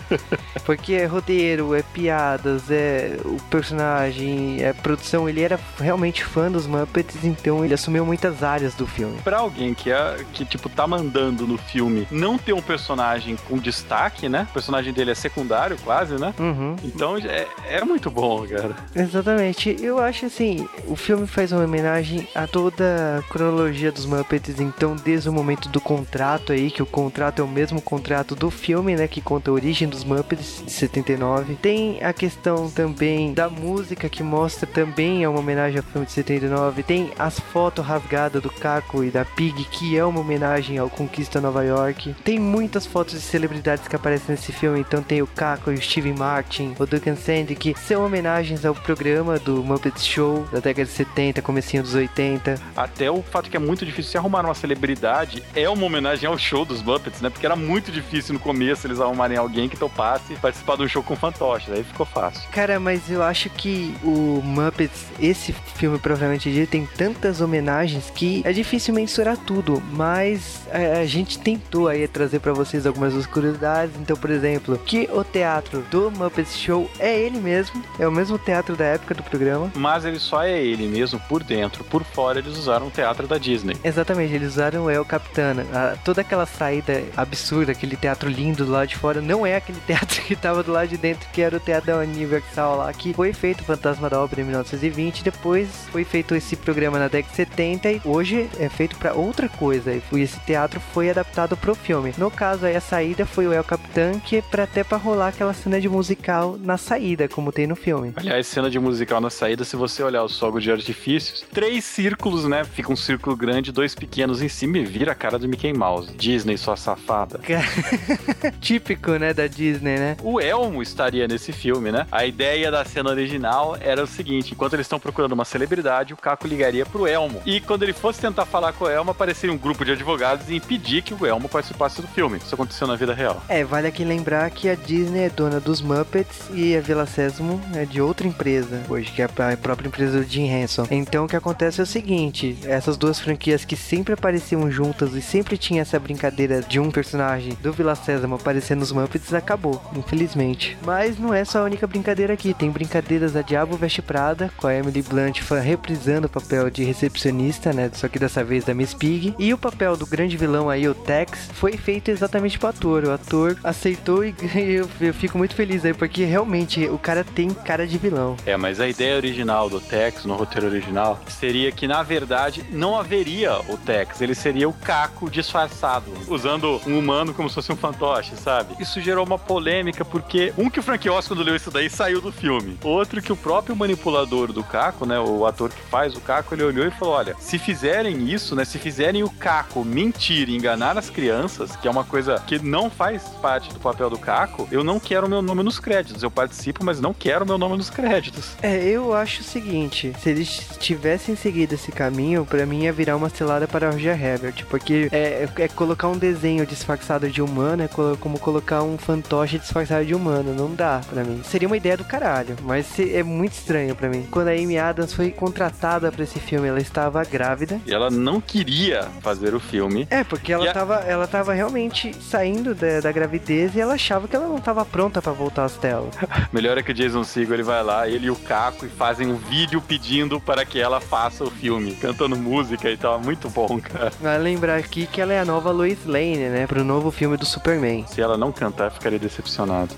Porque é roteiro, é piadas, é o personagem, é produção. Ele era realmente fã dos Muppets, então ele assumiu muitas áreas do filme. Pra alguém que, é, que, tipo, tá mandando no filme não ter um personagem com destaque, né? O personagem dele é secundário, quase, né? Uhum. Então é, é muito bom, cara. Exatamente. Eu acho assim, o filme faz uma homenagem a toda a cronologia dos Muppets, então desde o momento do contrato aí, que o contrato é o mesmo contrato do filme, né, que conta a origem dos Muppets de 79. Tem a questão também da música que mostra também é uma homenagem ao filme de 79. Tem as fotos rasgadas do Caco e da Pig, que é uma homenagem ao Conquista Nova York. Tem muitas fotos de celebridades que aparecem nesse filme, então tem o Caco e o Steve Martin, o Duncan Sandy, que são homenagens ao programa do Muppet Show da década de 70, comecinho dos 80. Até o fato que é muito difícil se arrumar uma celebridade é uma homenagem ao show dos Muppets, né? Porque era muito difícil no começo eles arrumarem alguém que topasse participar de um show com fantoches. Aí ficou fácil. Cara, mas eu acho que o Muppets, esse filme dito, tem tantas homenagens que é difícil mensurar tudo, mas a, gente tentou aí trazer pra vocês algumas das curiosidades. Então, por exemplo, que o teatro do Muppet Show é ele mesmo, é o mesmo teatro da época do programa. Mas ele só é ele mesmo por dentro. Por fora eles usaram o teatro da Disney. Exatamente, eles usaram o El Capitana. A- toda aquela saída absurda, aquele teatro lindo do lado de fora, não é aquele teatro que tava do lado de dentro, que era o teatro da Universal lá, que foi feito o Fantasma da Ópera em 1920, depois foi feito esse programa na década de 70 e hoje é feito pra outra coisa. E foi- esse teatro foi adaptado pro filme. No caso aí, a saída foi o El Capitan, que é pra, até pra rolar aquela cena de musical na saída, como tem no filme. Aliás, cena de musical na saída, se você olhar os fogos de artifícios, três círculos, né? Fica um círculo grande, dois pequenos em cima e vira a cara do Mickey Mouse. Disney, sua safada. Típico, né, da Disney, né? O Elmo estaria nesse filme, né? A ideia da cena original era o seguinte: enquanto eles estão procurando uma celebridade, o Caco ligaria pro Elmo. E quando ele fosse tentar falar com o Elmo, apareceria um grupo de advogados e impedir que o Elmo participasse do filme. Isso aconteceu na vida real. É, vale aqui lembrar que que a Disney é dona dos Muppets e a Vila Sésamo é de outra empresa hoje, que é a própria empresa do Jim Henson. Então o que acontece é o seguinte, essas duas franquias que sempre apareciam juntas e sempre tinha essa brincadeira de um personagem do Vila Sésamo aparecendo nos Muppets, acabou, infelizmente. Mas não é só a única brincadeira aqui, tem brincadeiras da Diabo Veste Prada, com a Emily Blunt reprisando o papel de recepcionista, né, só que dessa vez da Miss Pig, e o papel do grande vilão aí, o Tex, foi feito exatamente pro ator. O ator aceitou e eu, eu fico muito feliz aí, porque realmente o cara tem cara de vilão. É, mas a ideia original do Tex, no roteiro original, seria que na verdade não haveria o Tex, ele seria o Caco disfarçado, usando um humano como se fosse um fantoche, sabe? Isso gerou uma polêmica porque um que o Frank Oz quando leu isso daí saiu do filme, outro que o próprio manipulador do Caco, né, o ator que faz o Caco, ele olhou e falou: "Olha, se fizerem isso, né, se fizerem o Caco mentir, enganar as crianças, que é uma coisa que não faz parte do papel do Caco, eu não quero meu nome nos créditos. Eu participo, mas não quero meu nome nos créditos. É, eu acho o seguinte: se eles tivessem seguido esse caminho, para mim ia virar uma cilada para Roger Herbert, porque é, é, colocar um desenho disfarçado de humano é como colocar um fantoche disfarçado de humano. Não dá para mim. Seria uma ideia do caralho, mas é muito estranho para mim. Quando a Amy Adams foi contratada para esse filme, ela estava grávida. E ela não queria fazer o filme. É, porque ela, a... tava, ela tava realmente saindo da, da gravidez e ela achava que ela não tava pronta para voltar às telas. Melhor é que o Jason Ele vai lá, ele e o Caco, e fazem um vídeo pedindo para que ela faça o filme, cantando música e tal. Muito bom, cara. Vai lembrar aqui que ela é a nova Lois Lane, né? Pro novo filme do Superman. Se ela não cantar, ficaria decepcionado.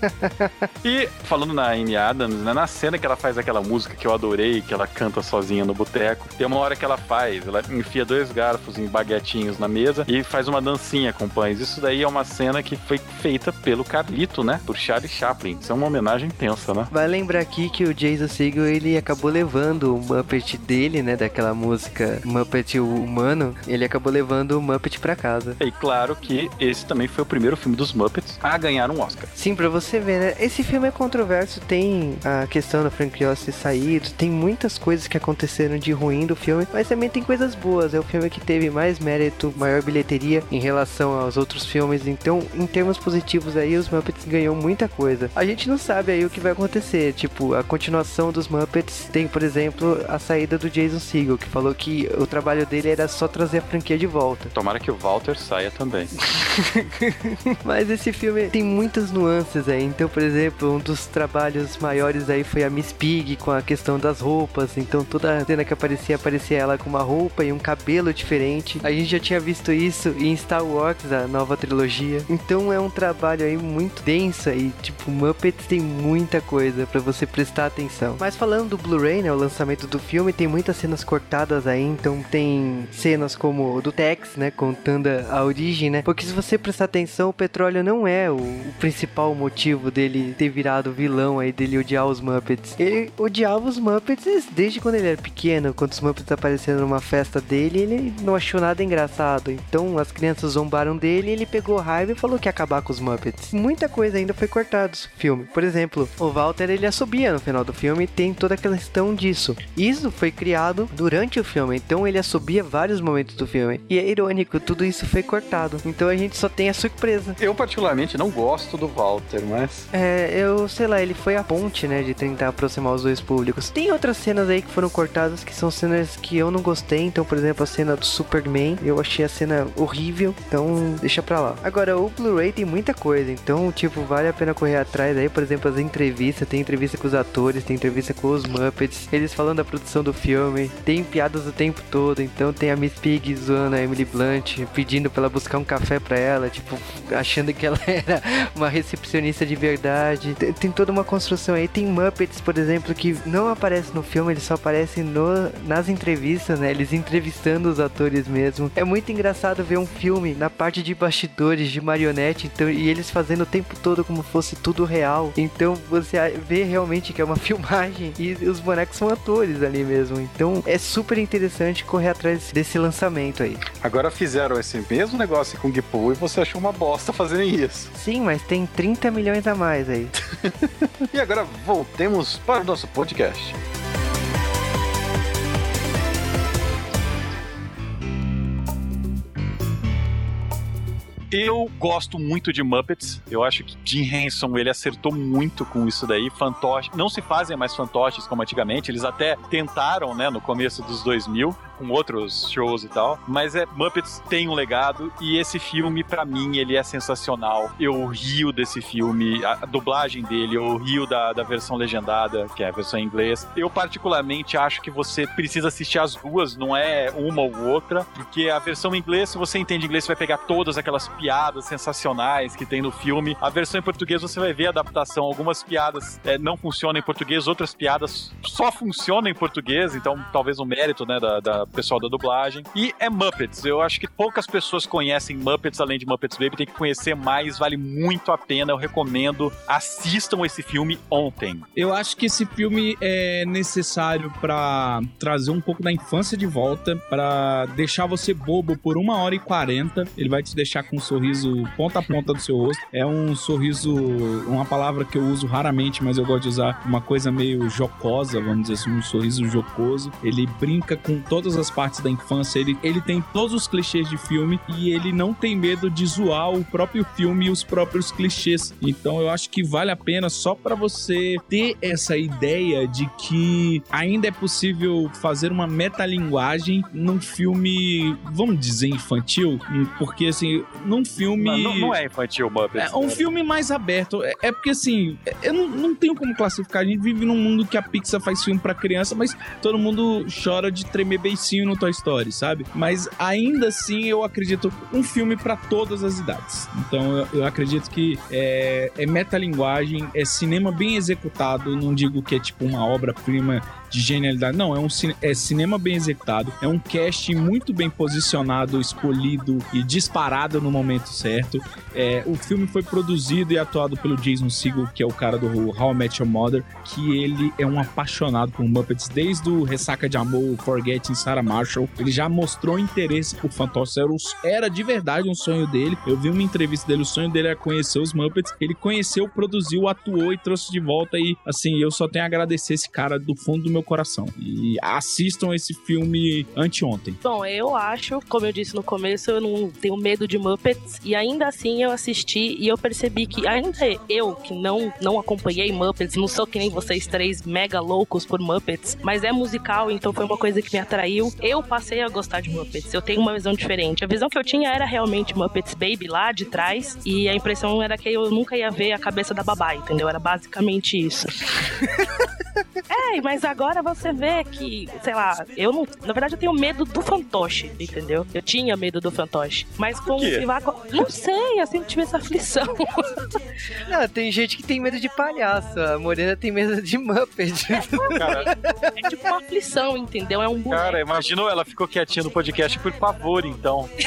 e falando na Amy Adams, né? Na cena que ela faz aquela música que eu adorei, que ela canta sozinha no boteco, tem uma hora que ela faz, ela enfia dois garfos em baguetinhos na mesa e faz uma dancinha com pães. Isso daí é uma cena que foi feita pelo Carlito, né? Por Charlie Chaplin. Isso é uma homenagem tensa, né? Vai lembrar aqui que o Jason Segel, ele acabou levando o Muppet dele, né? Daquela música Muppet Humano, ele acabou levando o Muppet pra casa. E claro que esse também foi o primeiro filme dos Muppets a ganhar um Oscar. Sim, pra você ver, né? Esse filme é controverso, tem a questão do Frank Oz ter saído, tem muitas coisas que aconteceram de ruim do filme, mas também tem coisas boas. É o filme que teve mais mérito, maior bilheteria em relação aos outros filmes. Então, em termos positivos aí, os Muppets ganhou muita coisa. A gente não sabe aí o que vai acontecer. Tipo, a continuação dos Muppets tem, por exemplo, a saída do Jason Segel, que falou que o trabalho dele era só trazer a franquia de volta. Tomara que o Walter saia também. Mas esse filme tem muitas nuances aí. Então, por exemplo, um dos trabalhos maiores aí foi a Miss Pig com a questão das roupas. Então, toda cena que aparecia, aparecia ela com uma roupa e um cabelo diferente. A gente já tinha visto isso em Star Wars, a nova trilogia. Então, é um trabalho aí muito denso aí. Tipo, Muppets tem muita coisa para você prestar atenção. Mas falando do Blu-ray, né, o lançamento do filme, tem muitas cenas cortadas aí. Então, tem cenas como do Tex, né, contando a origem, né? Porque se você prestar atenção, o petróleo não é o, o principal motivo dele ter virado vilão aí, dele odiar os Muppets. Ele odiava os Muppets desde quando ele era pequeno, quando os Muppets apareceram numa festa dele, ele não achou nada engraçado. Então as crianças zombaram dele ele pegou raiva e falou que ia acabar com os Muppets. Muita coisa ainda foi cortada do filme. Por exemplo, o Walter ele assobia no final do filme tem toda aquela questão disso. Isso foi criado durante o filme, então ele assobia vários momentos do filme. E é irônico, tudo isso foi cortado. Então a gente só tem a surpresa. Eu particularmente não gosto do Walter, mas é, eu sei lá, ele foi a ponte, né, de tentar aproximar os dois públicos. Tem outras cenas aí que foram cortadas que são cenas que eu não gostei, então, por exemplo, a cena do Superman, eu achei a cena horrível, então deixa pra lá. Agora, o Blu-ray tem muita coisa, então, tipo, vale a pena correr atrás aí, por exemplo, as entrevistas, tem entrevista com os atores, tem entrevista com os Muppets, eles falando da produção do filme, tem piadas o tempo todo, então tem a Miss Pig zoando a Emily Blunt, pedindo pra ela buscar um café pra ela, tipo, achando que ela era uma recepcionista de verdade. Tem, tem toda uma construção aí, tem Muppets, por exemplo, que não aparece no filme, eles só aparecem no, nas entrevistas, né? Eles entrevistando os atores mesmo. É muito engraçado ver um filme na parte de bastidores, de marionete, então, e eles fazendo o tempo todo como fosse tudo real. Você vê realmente que é uma filmagem e os bonecos são atores ali mesmo. Então é super interessante correr atrás desse lançamento aí. Agora fizeram esse mesmo negócio com o Poo e você achou uma bosta fazerem isso. Sim, mas tem 30 milhões a mais aí. e agora voltemos para o nosso podcast. Eu gosto muito de Muppets. Eu acho que Jim Henson ele acertou muito com isso daí. Fantoches. Não se fazem mais fantoches como antigamente. Eles até tentaram, né, no começo dos 2000 com outros shows e tal, mas é Muppets tem um legado e esse filme para mim ele é sensacional. Eu rio desse filme, a, dublagem dele, eu rio da, da versão legendada, que é a versão em inglês. Eu particularmente acho que você precisa assistir as duas, não é uma ou outra, porque a versão em inglês, se você entende inglês, você vai pegar todas aquelas piadas sensacionais que tem no filme. A versão em português você vai ver a adaptação, algumas piadas é, não funcionam em português, outras piadas só funcionam em português, então talvez o mérito, né, da, da pessoal da dublagem. E é Muppets. Eu acho que poucas pessoas conhecem Muppets além de Muppets Baby. Tem que conhecer mais, vale muito a pena. Eu recomendo. Assistam esse filme ontem. Eu acho que esse filme é necessário para trazer um pouco da infância de volta, para deixar você bobo por uma hora e quarenta. Ele vai te deixar com um sorriso ponta a ponta do seu rosto. É um sorriso, uma palavra que eu uso raramente, mas eu gosto de usar uma coisa meio jocosa, vamos dizer assim, um sorriso jocoso. Ele brinca com todas as partes da infância. Ele, ele tem todos os clichês de filme e ele não tem medo de zoar o próprio filme e os próprios clichês. Então eu acho que vale a pena só para você ter essa ideia de que ainda é possível fazer uma metalinguagem num filme, vamos dizer, infantil, porque assim, num filme. Não, não, é infantil, Muppets. É um filme mais aberto. É, é porque assim, eu não, não tenho como classificar. A gente vive num mundo que a Pixar faz filme para criança, mas todo mundo chora de tremer beicinho no Toy Story, sabe? Mas ainda assim, eu acredito um filme para todas as idades. Então eu, eu acredito que é, é metalinguagem, é cinema bem executado. Não digo que é tipo uma obra-prima de genialidade. Não, é um é cinema bem executado, é um cast muito bem posicionado, escolhido e disparado no momento certo. É, o filme foi produzido e atuado pelo Jason Segel, que é o cara do How I Met Your Mother, que ele é um apaixonado por Muppets desde o Ressaca de Amor, Forgetting Sarah Marshall. Ele já mostrou interesse por Fantoches, era, era de verdade um sonho dele. Eu vi uma entrevista dele, o sonho dele era conhecer os Muppets. Ele conheceu, produziu, atuou e trouxe de volta. E assim, eu só tenho a agradecer esse cara do fundo do meu coração. E assistam esse filme anteontem. Bom, eu acho, como eu disse no começo, eu não tenho medo de Muppets. E ainda assim eu assisti e eu percebi que ainda eu, que não, não acompanhei Muppets, não sou que nem vocês três mega loucos por Muppets, mas é musical, então foi uma coisa que me atraiu. Eu passei a gostar de Muppets. Eu tenho uma visão diferente. A visão que eu tinha era realmente Muppets Baby lá de trás. E a impressão era que eu nunca ia ver a cabeça da babá, entendeu? Era basicamente isso. É, mas agora você vê que, sei lá, eu não. Na verdade, eu tenho medo do fantoche, entendeu? Eu tinha medo do fantoche. Mas com o quê? Vivaco. Não sei, eu sempre tive essa aflição. Não, tem gente que tem medo de palhaço. A Morena tem medo de Muppet. Cara, É tipo uma aflição, entendeu? É um boneco. cara, imagina ela ficou quietinha no podcast por favor, então.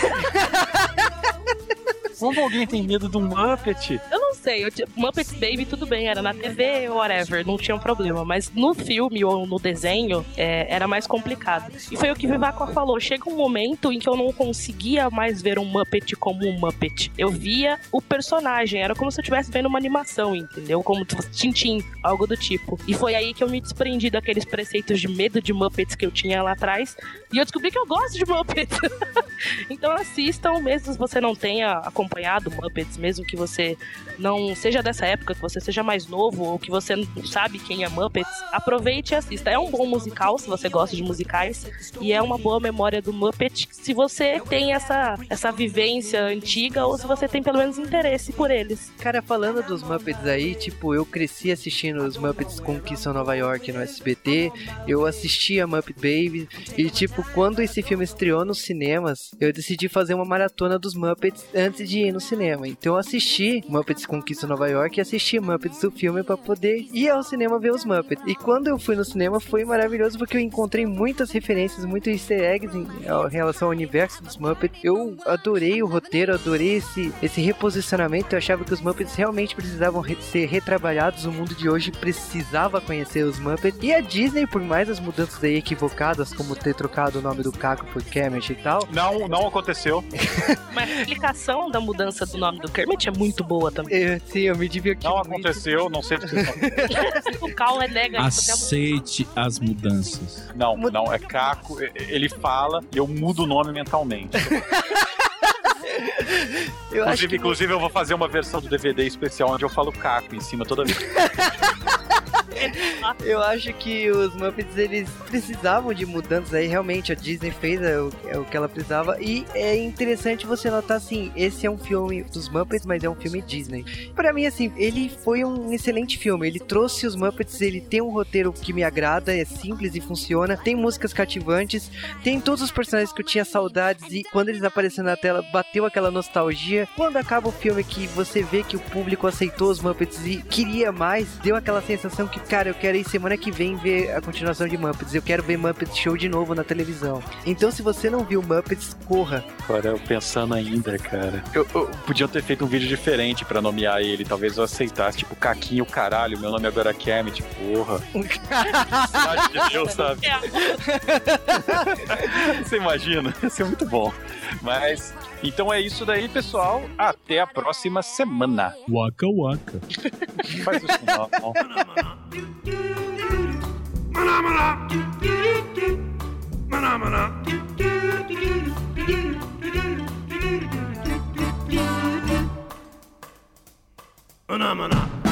Como alguém tem medo de um Muppet? Sei, eu, Muppets Baby, tudo bem, era na TV, whatever, não tinha um problema. Mas no filme ou no desenho, é, era mais complicado. E foi o que Vivaco falou: chega um momento em que eu não conseguia mais ver um Muppet como um Muppet. Eu via o personagem, era como se eu estivesse vendo uma animação, entendeu? Como Tintim, algo do tipo. E foi aí que eu me desprendi daqueles preceitos de medo de Muppets que eu tinha lá atrás. E eu descobri que eu gosto de Muppets. então assistam, mesmo se você não tenha acompanhado Muppets, mesmo que você não seja dessa época, que você seja mais novo ou que você não sabe quem é Muppets, aproveite e assista. É um bom musical se você gosta de musicais e é uma boa memória do Muppet se você tem essa, essa vivência antiga ou se você tem pelo menos interesse por eles. Cara, falando dos Muppets aí, tipo, eu cresci assistindo os Muppets Conquistam Nova York no SBT, eu assistia Muppet Baby, e tipo, quando esse filme estreou nos cinemas, eu decidi fazer uma maratona dos Muppets antes de ir no cinema. Então eu assisti Muppets Conquistam Nova York e assisti Muppets do filme pra poder ir ao cinema ver os Muppets. E quando eu fui no cinema foi maravilhoso porque eu encontrei muitas referências, muitos easter eggs em, em relação ao universo dos Muppets. Eu adorei o roteiro, adorei esse, esse reposicionamento. Eu achava que os Muppets realmente precisavam re- ser retrabalhados. O mundo de hoje precisava conhecer os Muppets. E a Disney, por mais as mudanças aí equivocadas, como ter trocado o nome do Caco por Kermit e tal, Não, não aconteceu. Mas a explicação da mudança do nome do Kermit é muito boa também. eu, sim, eu me diverti Não muito. aconteceu, não sei o que vocês estão o Cal é nega Aceite as mudanças. Não, não, é Caco, ele fala e eu mudo o nome mentalmente. Eu acho Inclusive, que inclusive, eu vou fazer uma versão do DVD especial onde eu falo caco em cima toda vez. Eu acho que os Muppets eles precisavam de mudanças aí, realmente a Disney fez é o, é o que ela precisava e é interessante você notar assim, esse é um filme dos Muppets, mas é um filme Disney. Pra mim assim, ele foi um excelente filme, ele trouxe os Muppets, ele tem um roteiro que me agrada, é simples e funciona, tem músicas cativantes, tem todos os personagens que eu tinha saudades e quando eles apareceram na tela, bateu aquela nostalgia. Quando acaba o filme que você vê que o público aceitou os Muppets e queria mais, deu aquela sensação que, cara, eu quero ir semana que vem ver a continuação de Muppets. Eu quero ver Muppets Show de novo na televisão. Então, se você não viu Muppets, corra. Agora eu pensando ainda, cara. Eu, eu podia ter feito um vídeo diferente pra nomear ele. Talvez eu aceitasse, tipo, Caquinho, caralho, meu nome agora é Kermit, porra. Cidade de Deus, sabe? Você imagina? Ia ser muito bom. Mas, então é isso daí, pessoal. Até a próxima semana. Waka waka. Faz isso não. Manamana.